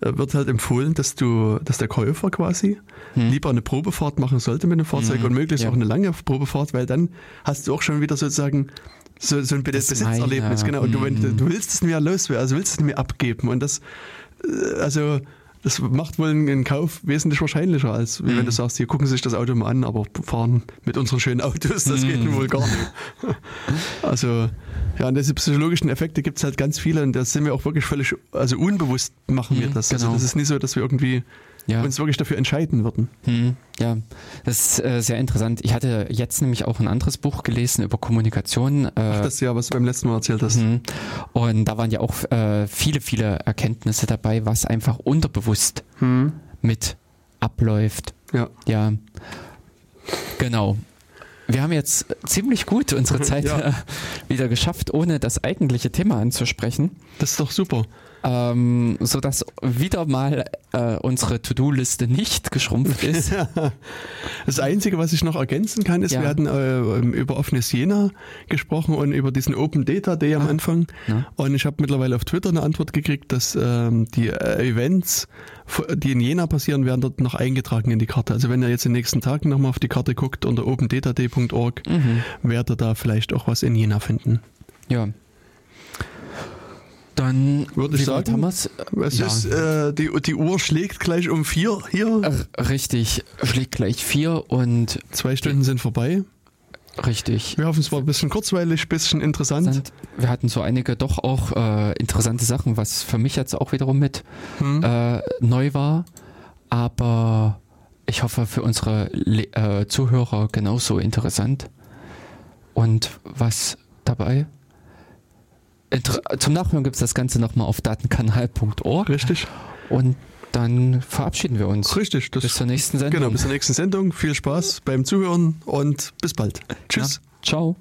äh, wird halt empfohlen, dass du, dass der Käufer quasi hm. lieber eine Probefahrt machen sollte mit dem Fahrzeug hm. und möglichst ja. auch eine lange Probefahrt, weil dann hast du auch schon wieder sozusagen so, so ein das Besitzerlebnis, genau. Und du, wenn, hm. du willst es mir loswerden, also willst es mir abgeben. Und das, äh, also das macht wohl einen Kauf wesentlich wahrscheinlicher, als mhm. wenn du sagst, hier gucken Sie sich das Auto mal an, aber fahren mit unseren schönen Autos, das mhm. geht wohl gar nicht. [laughs] also, ja, und diese psychologischen Effekte gibt es halt ganz viele und das sind wir auch wirklich völlig, also unbewusst machen wir mhm, das. Also genau. Also das ist nicht so, dass wir irgendwie ja. uns wirklich dafür entscheiden würden. Hm, ja, das ist äh, sehr interessant. Ich hatte jetzt nämlich auch ein anderes Buch gelesen über Kommunikation. Äh, Ach, das ja, was du beim letzten Mal erzählt hast. Mhm. Und da waren ja auch äh, viele, viele Erkenntnisse dabei, was einfach unterbewusst hm. mit abläuft. Ja. Ja. Genau. Wir haben jetzt ziemlich gut unsere [laughs] Zeit ja. wieder geschafft, ohne das eigentliche Thema anzusprechen. Das ist doch super ähm, sodass wieder mal äh, unsere To-Do-Liste nicht geschrumpft ist. [laughs] das Einzige, was ich noch ergänzen kann, ist, ja. wir hatten äh, über offenes Jena gesprochen und über diesen Open Data Day am ah. Anfang. Ja. Und ich habe mittlerweile auf Twitter eine Antwort gekriegt, dass ähm, die äh, Events, die in Jena passieren, werden dort noch eingetragen in die Karte. Also wenn ihr jetzt in den nächsten Tagen nochmal auf die Karte guckt unter opendataday.org, mhm. werdet ihr da vielleicht auch was in Jena finden. Ja, dann würde ich sagen, Thomas, es ja. ist, äh, die, die Uhr schlägt gleich um vier hier. Richtig, schlägt gleich vier und zwei Stunden sind vorbei. Richtig. Wir hoffen, es war ein bisschen kurzweilig, ein bisschen interessant. Wir hatten so einige doch auch äh, interessante Sachen, was für mich jetzt auch wiederum mit hm. äh, neu war. Aber ich hoffe für unsere Le äh, Zuhörer genauso interessant. und was dabei? Inter zum Nachhören gibt es das Ganze nochmal auf datenkanal.org. Richtig. Und dann verabschieden wir uns. Richtig. bis zur nächsten Sendung. Genau, bis zur nächsten Sendung. Viel Spaß beim Zuhören und bis bald. Tschüss. Ja, ciao.